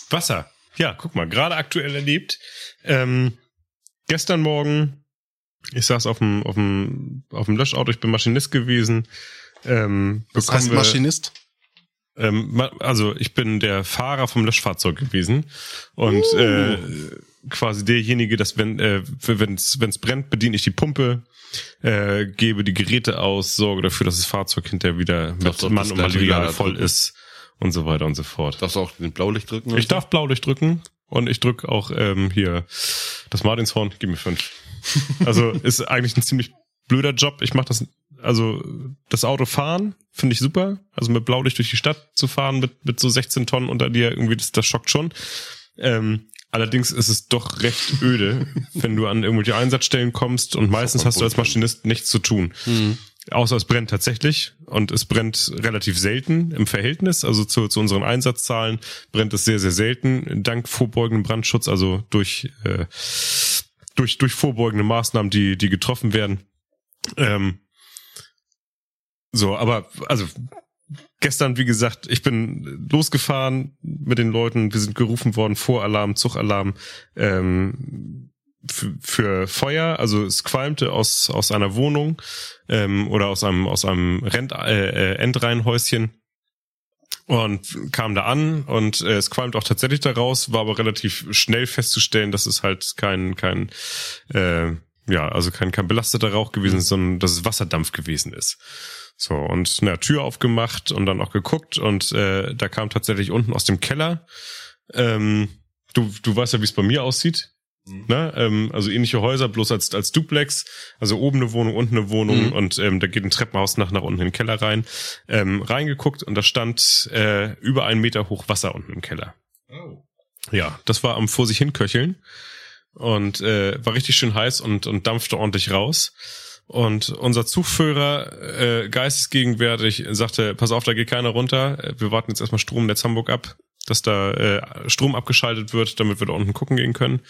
Wasser. Ja, guck mal, gerade aktuell erlebt. Ähm, gestern Morgen, ich saß auf dem, auf dem, auf dem Löschauto, ich bin Maschinist gewesen. Ähm, bekommen heißt wir- Maschinist? Ähm, also ich bin der Fahrer vom Löschfahrzeug gewesen und äh, quasi derjenige, dass wenn äh, wenn es brennt, bediene ich die Pumpe, äh, gebe die Geräte aus, sorge dafür, dass das Fahrzeug hinterher wieder mit Mann und Material voll ist und so weiter und so fort. Darfst du auch den Blaulicht drücken? Ich darf Blaulicht drücken und ich drück auch ähm, hier das Martinshorn, gib mir fünf. Also ist eigentlich ein ziemlich blöder Job. Ich mache das, also das Auto fahren finde ich super. Also mit Blaulicht durch die Stadt zu fahren mit, mit so 16 Tonnen unter dir, irgendwie, das, das schockt schon. Ähm, allerdings ist es doch recht öde, wenn du an irgendwelche Einsatzstellen kommst und meistens hast du als Maschinist nichts zu tun. Außer es brennt tatsächlich und es brennt relativ selten im Verhältnis, also zu, zu unseren Einsatzzahlen brennt es sehr, sehr selten, dank vorbeugendem Brandschutz, also durch, äh, durch, durch vorbeugende Maßnahmen, die, die getroffen werden. Ähm, so, aber also gestern, wie gesagt, ich bin losgefahren mit den Leuten, wir sind gerufen worden, Voralarm, Zugalarm, ähm, für, Feuer, also es qualmte aus, aus einer Wohnung ähm, oder aus einem, aus einem Rent, äh, äh Endreihenhäuschen und kam da an und äh, es qualmt auch tatsächlich daraus, war aber relativ schnell festzustellen, dass es halt kein, kein äh, ja, also kein, kein belasteter Rauch gewesen ist, sondern dass es Wasserdampf gewesen ist. So, und eine Tür aufgemacht und dann auch geguckt und äh, da kam tatsächlich unten aus dem Keller. Ähm, du, du weißt ja, wie es bei mir aussieht. Mhm. Ne? Ähm, also ähnliche Häuser, bloß als, als Duplex. Also oben eine Wohnung, unten eine Wohnung mhm. und ähm, da geht ein Treppenhaus nach, nach unten in den Keller rein. Ähm, reingeguckt und da stand äh, über einen Meter hoch Wasser unten im Keller. Oh. Ja, das war am vor sich hin köcheln und äh, war richtig schön heiß und, und dampfte ordentlich raus. Und unser Zugführer, äh, geistesgegenwärtig, sagte, pass auf, da geht keiner runter. Wir warten jetzt erstmal Stromnetz Hamburg ab, dass da äh, Strom abgeschaltet wird, damit wir da unten gucken gehen können.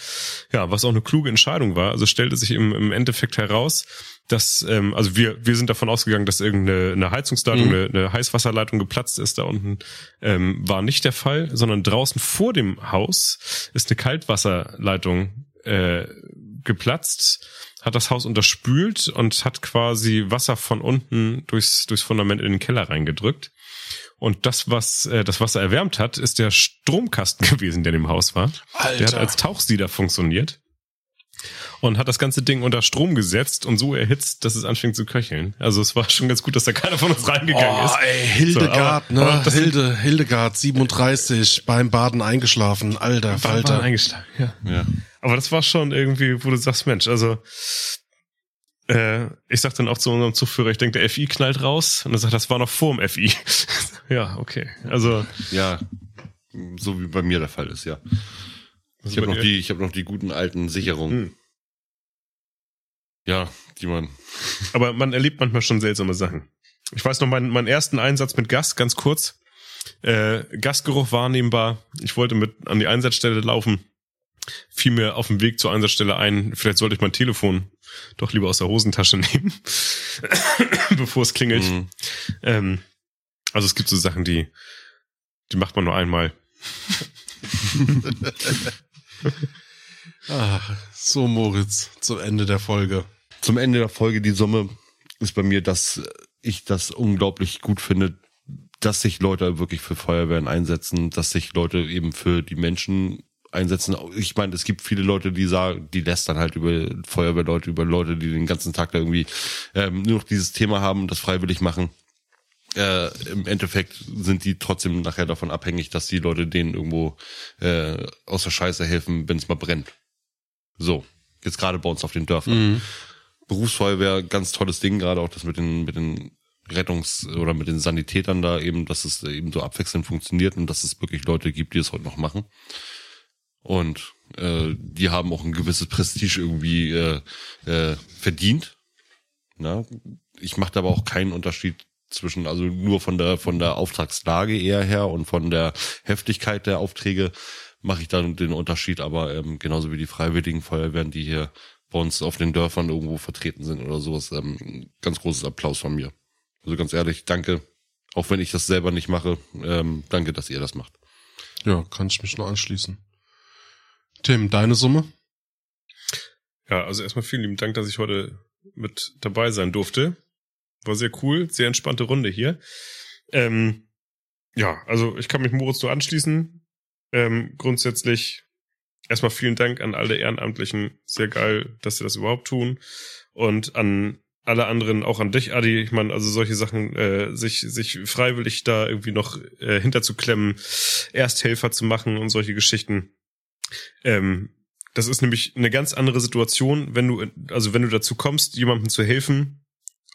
Ja, was auch eine kluge Entscheidung war. Also stellte sich im, im Endeffekt heraus, dass, ähm, also wir, wir sind davon ausgegangen, dass irgendeine eine Heizungsleitung, mhm. eine, eine Heißwasserleitung geplatzt ist da unten. Ähm, war nicht der Fall, sondern draußen vor dem Haus ist eine Kaltwasserleitung äh, geplatzt hat das Haus unterspült und hat quasi Wasser von unten durchs, durchs Fundament in den Keller reingedrückt. Und das, was äh, das Wasser erwärmt hat, ist der Stromkasten gewesen, der im Haus war. Alter. Der hat als Tauchsieder funktioniert und hat das ganze Ding unter Strom gesetzt und so erhitzt, dass es anfängt zu köcheln. Also es war schon ganz gut, dass da keiner von uns reingegangen oh, ist. Ey, Hildegard, so, aber, ne? Aber Hilde, Hildegard, 37, beim Baden eingeschlafen. Alter, Falter. Eingeschlafen, ja. ja. Aber das war schon irgendwie, wo du sagst, Mensch, also äh, ich sag dann auch zu unserem Zugführer, ich denke, der FI knallt raus und er sagt, das war noch vor dem FI. ja, okay. Also ja, so wie bei mir der Fall ist, ja. Ich habe noch die, ich habe noch die guten alten Sicherungen. Hm. Ja, die man. Aber man erlebt manchmal schon seltsame Sachen. Ich weiß noch meinen, meinen ersten Einsatz mit Gas, ganz kurz. Äh, Gasgeruch wahrnehmbar. Ich wollte mit an die Einsatzstelle laufen fiel mir auf dem Weg zur Einsatzstelle ein, vielleicht sollte ich mein Telefon doch lieber aus der Hosentasche nehmen, bevor es klingelt. Mhm. Ähm, also es gibt so Sachen, die, die macht man nur einmal. Ach, so Moritz, zum Ende der Folge. Zum Ende der Folge, die Summe ist bei mir, dass ich das unglaublich gut finde, dass sich Leute wirklich für Feuerwehren einsetzen, dass sich Leute eben für die Menschen einsetzen. Ich meine, es gibt viele Leute, die sagen, die lästern halt über Feuerwehrleute, über Leute, die den ganzen Tag da irgendwie ähm, nur noch dieses Thema haben und das freiwillig machen. Äh, Im Endeffekt sind die trotzdem nachher davon abhängig, dass die Leute denen irgendwo äh, aus der Scheiße helfen, wenn es mal brennt. So, jetzt gerade bei uns auf den Dörfern. Mhm. Berufsfeuerwehr, ganz tolles Ding, gerade auch das mit den, mit den Rettungs- oder mit den Sanitätern da eben, dass es eben so abwechselnd funktioniert und dass es wirklich Leute gibt, die es heute noch machen. Und äh, die haben auch ein gewisses Prestige irgendwie äh, äh, verdient. Na? Ich mache aber auch keinen Unterschied zwischen, also nur von der von der Auftragslage eher her und von der Heftigkeit der Aufträge mache ich dann den Unterschied, aber ähm, genauso wie die Freiwilligen Feuerwehren, die hier bei uns auf den Dörfern irgendwo vertreten sind oder sowas, ähm, ganz großes Applaus von mir. Also ganz ehrlich, danke, auch wenn ich das selber nicht mache, ähm, danke, dass ihr das macht. Ja, kann ich mich nur anschließen. Tim, deine Summe? Ja, also erstmal vielen lieben Dank, dass ich heute mit dabei sein durfte. War sehr cool, sehr entspannte Runde hier. Ähm, ja, also ich kann mich Moritz nur anschließen. Ähm, grundsätzlich erstmal vielen Dank an alle Ehrenamtlichen. Sehr geil, dass sie das überhaupt tun. Und an alle anderen, auch an dich, Adi. Ich meine, also solche Sachen, äh, sich, sich freiwillig da irgendwie noch äh, hinterzuklemmen, Ersthelfer zu machen und solche Geschichten. Ähm, das ist nämlich eine ganz andere Situation, wenn du, also wenn du dazu kommst, jemandem zu helfen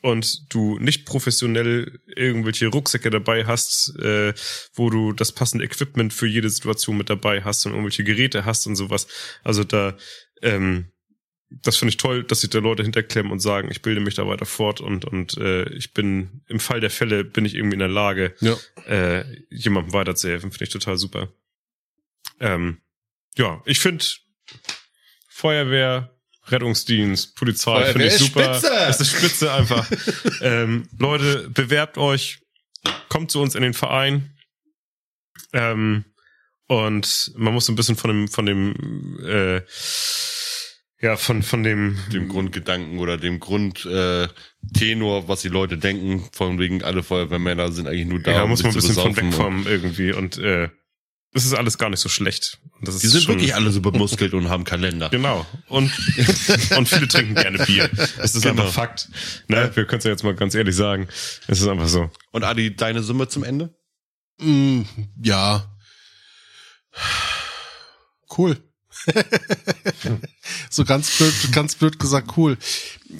und du nicht professionell irgendwelche Rucksäcke dabei hast, äh, wo du das passende Equipment für jede Situation mit dabei hast und irgendwelche Geräte hast und sowas. Also da, ähm, das finde ich toll, dass sich da Leute hinterklemmen und sagen, ich bilde mich da weiter fort und und äh, ich bin im Fall der Fälle bin ich irgendwie in der Lage, ja. äh, jemandem weiterzuhelfen. Finde ich total super. Ähm, ja, ich finde Feuerwehr Rettungsdienst, Polizei, finde ich ist super. spitze. Es ist spitze einfach. ähm, Leute, bewerbt euch, kommt zu uns in den Verein. Ähm, und man muss so ein bisschen von dem, von dem, äh, ja, von, von dem, dem Grundgedanken oder dem Grundtenor, äh, Tenor, was die Leute denken, von wegen alle Feuerwehrmänner sind eigentlich nur da, ja, um muss sich man ein bisschen von wegkommen irgendwie und, äh, das ist alles gar nicht so schlecht. Das ist Die sind wirklich alle so bemuskelt und haben Kalender. Genau. Und, und viele trinken gerne Bier. Das ist Genau. einfach Fakt. Ne? Wir können es ja jetzt mal ganz ehrlich sagen. Es ist einfach so. Und Adi, deine Summe zum Ende? Mm, ja. Cool. so ganz blöd, ganz blöd gesagt, cool.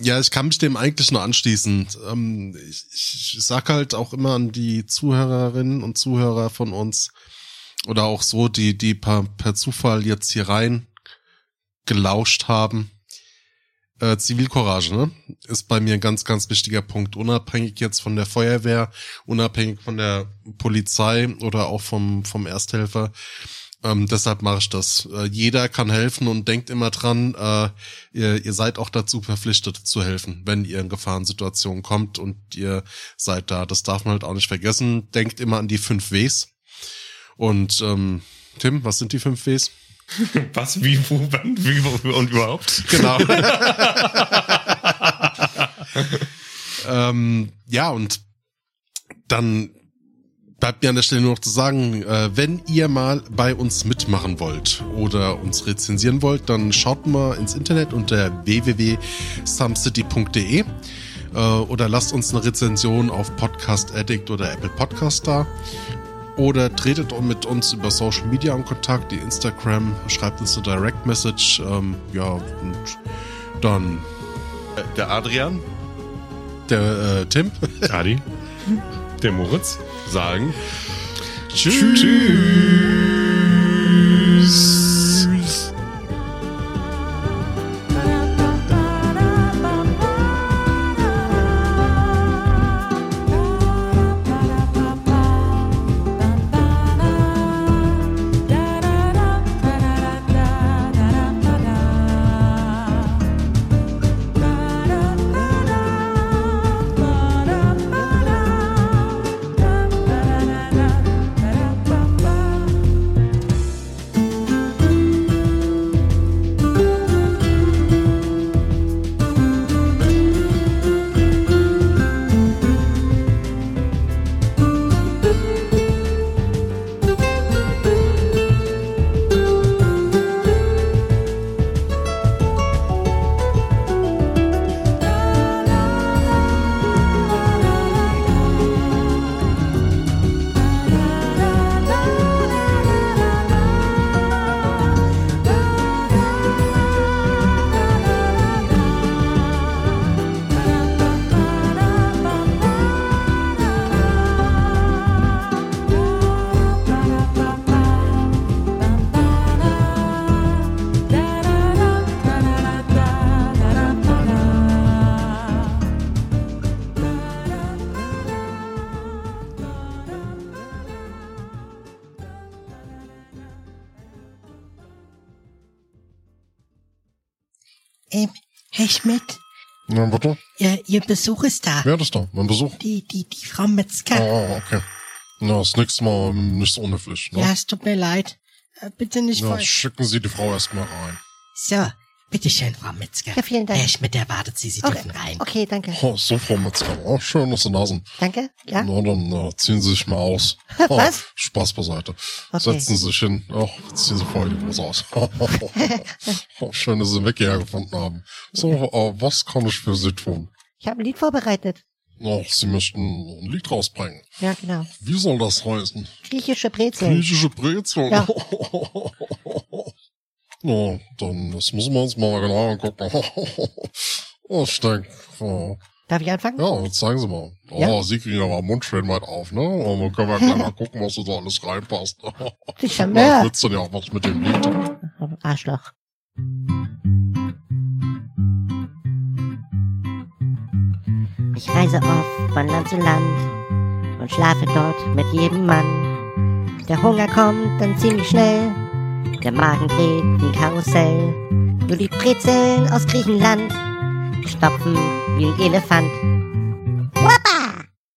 Ja, ich kann mich dem eigentlich nur anschließen. Ähm, ich, ich sag halt auch immer an die Zuhörerinnen und Zuhörer von uns oder auch so, die, die per, per Zufall jetzt hier rein gelauscht haben. Äh, Zivilcourage, ne? Ist bei mir ein ganz, ganz wichtiger Punkt. Unabhängig jetzt von der Feuerwehr, unabhängig von der Polizei oder auch vom, vom Ersthelfer. Ähm, deshalb mache ich das. Äh, jeder kann helfen und denkt immer dran, äh, ihr, ihr seid auch dazu verpflichtet zu helfen, wenn ihr in Gefahrensituationen kommt und ihr seid da. Das darf man halt auch nicht vergessen. Denkt immer an die fünf Ws. Und ähm, Tim, was sind die fünf Ws? Was, wie, wo, wann, wie, wo und überhaupt? Genau. ähm, ja, und dann bleibt mir an der Stelle nur noch zu sagen, äh, wenn ihr mal bei uns mitmachen wollt oder uns rezensieren wollt, dann schaut mal ins Internet unter www.sumcity.de äh, oder lasst uns eine Rezension auf Podcast Addict oder Apple Podcast da. Oder tretet mit uns über Social Media in Kontakt, die Instagram, schreibt uns eine Direct Message. Ähm, ja, und dann Äh, Der Adrian der äh, Tim. Adi? Der Moritz? sagen. Tschüss. Ähm, Na, bitte? ihr, ihr Besuch ist da. Wer ist da? Mein Besuch? Die, die, die Frau Metzger. Ah, okay. Na, das nächste Mal ähm, nicht so unhöflich, ne? Ja, es tut mir leid. Äh, Bitte nicht Ja, schicken Sie die Frau erstmal rein. So, bitteschön, Frau Metzger. Ja, vielen Dank. Herr Schmidt erwartet Sie, Sie Okay, dürfen rein. okay, danke. Oh, so, Frau Metzger. Oh, schön, dass Sie da sind. Danke, ja. Na, dann äh, ziehen Sie sich mal aus. Oh, Was? Spaß beiseite. Okay. Setzen Sie sich hin. Oh, ziehen Sie voll die Hose aus. oh, schön, dass Sie einen Weg hierher gefunden haben. So, äh, was kann ich für Sie tun? Ich habe ein Lied vorbereitet. Oh, Sie möchten ein Lied rausbringen. Ja, genau. Wie soll das heißen? Griechische Brezeln. Griechische Brezel. Ja. Ja, dann das müssen wir uns mal genau angucken. oh, ich denke, oh, Darf ich anfangen? ja, zeigen Sie mal. Oh, Ja. Sie kriegen aber Mund schön weit auf, ne? Und dann können wir gleich mal gucken, was da so alles reinpasst. Na, mehr. wird's dann ja auch was mit dem Lied. Arschloch. Ich reise oft von Land zu Land und schlafe dort mit jedem Mann. Der Hunger kommt dann ziemlich schnell, der Magen dreht ein Karussell. Nur die Brezeln aus Griechenland stopfen wie ein Elefant. Wappa!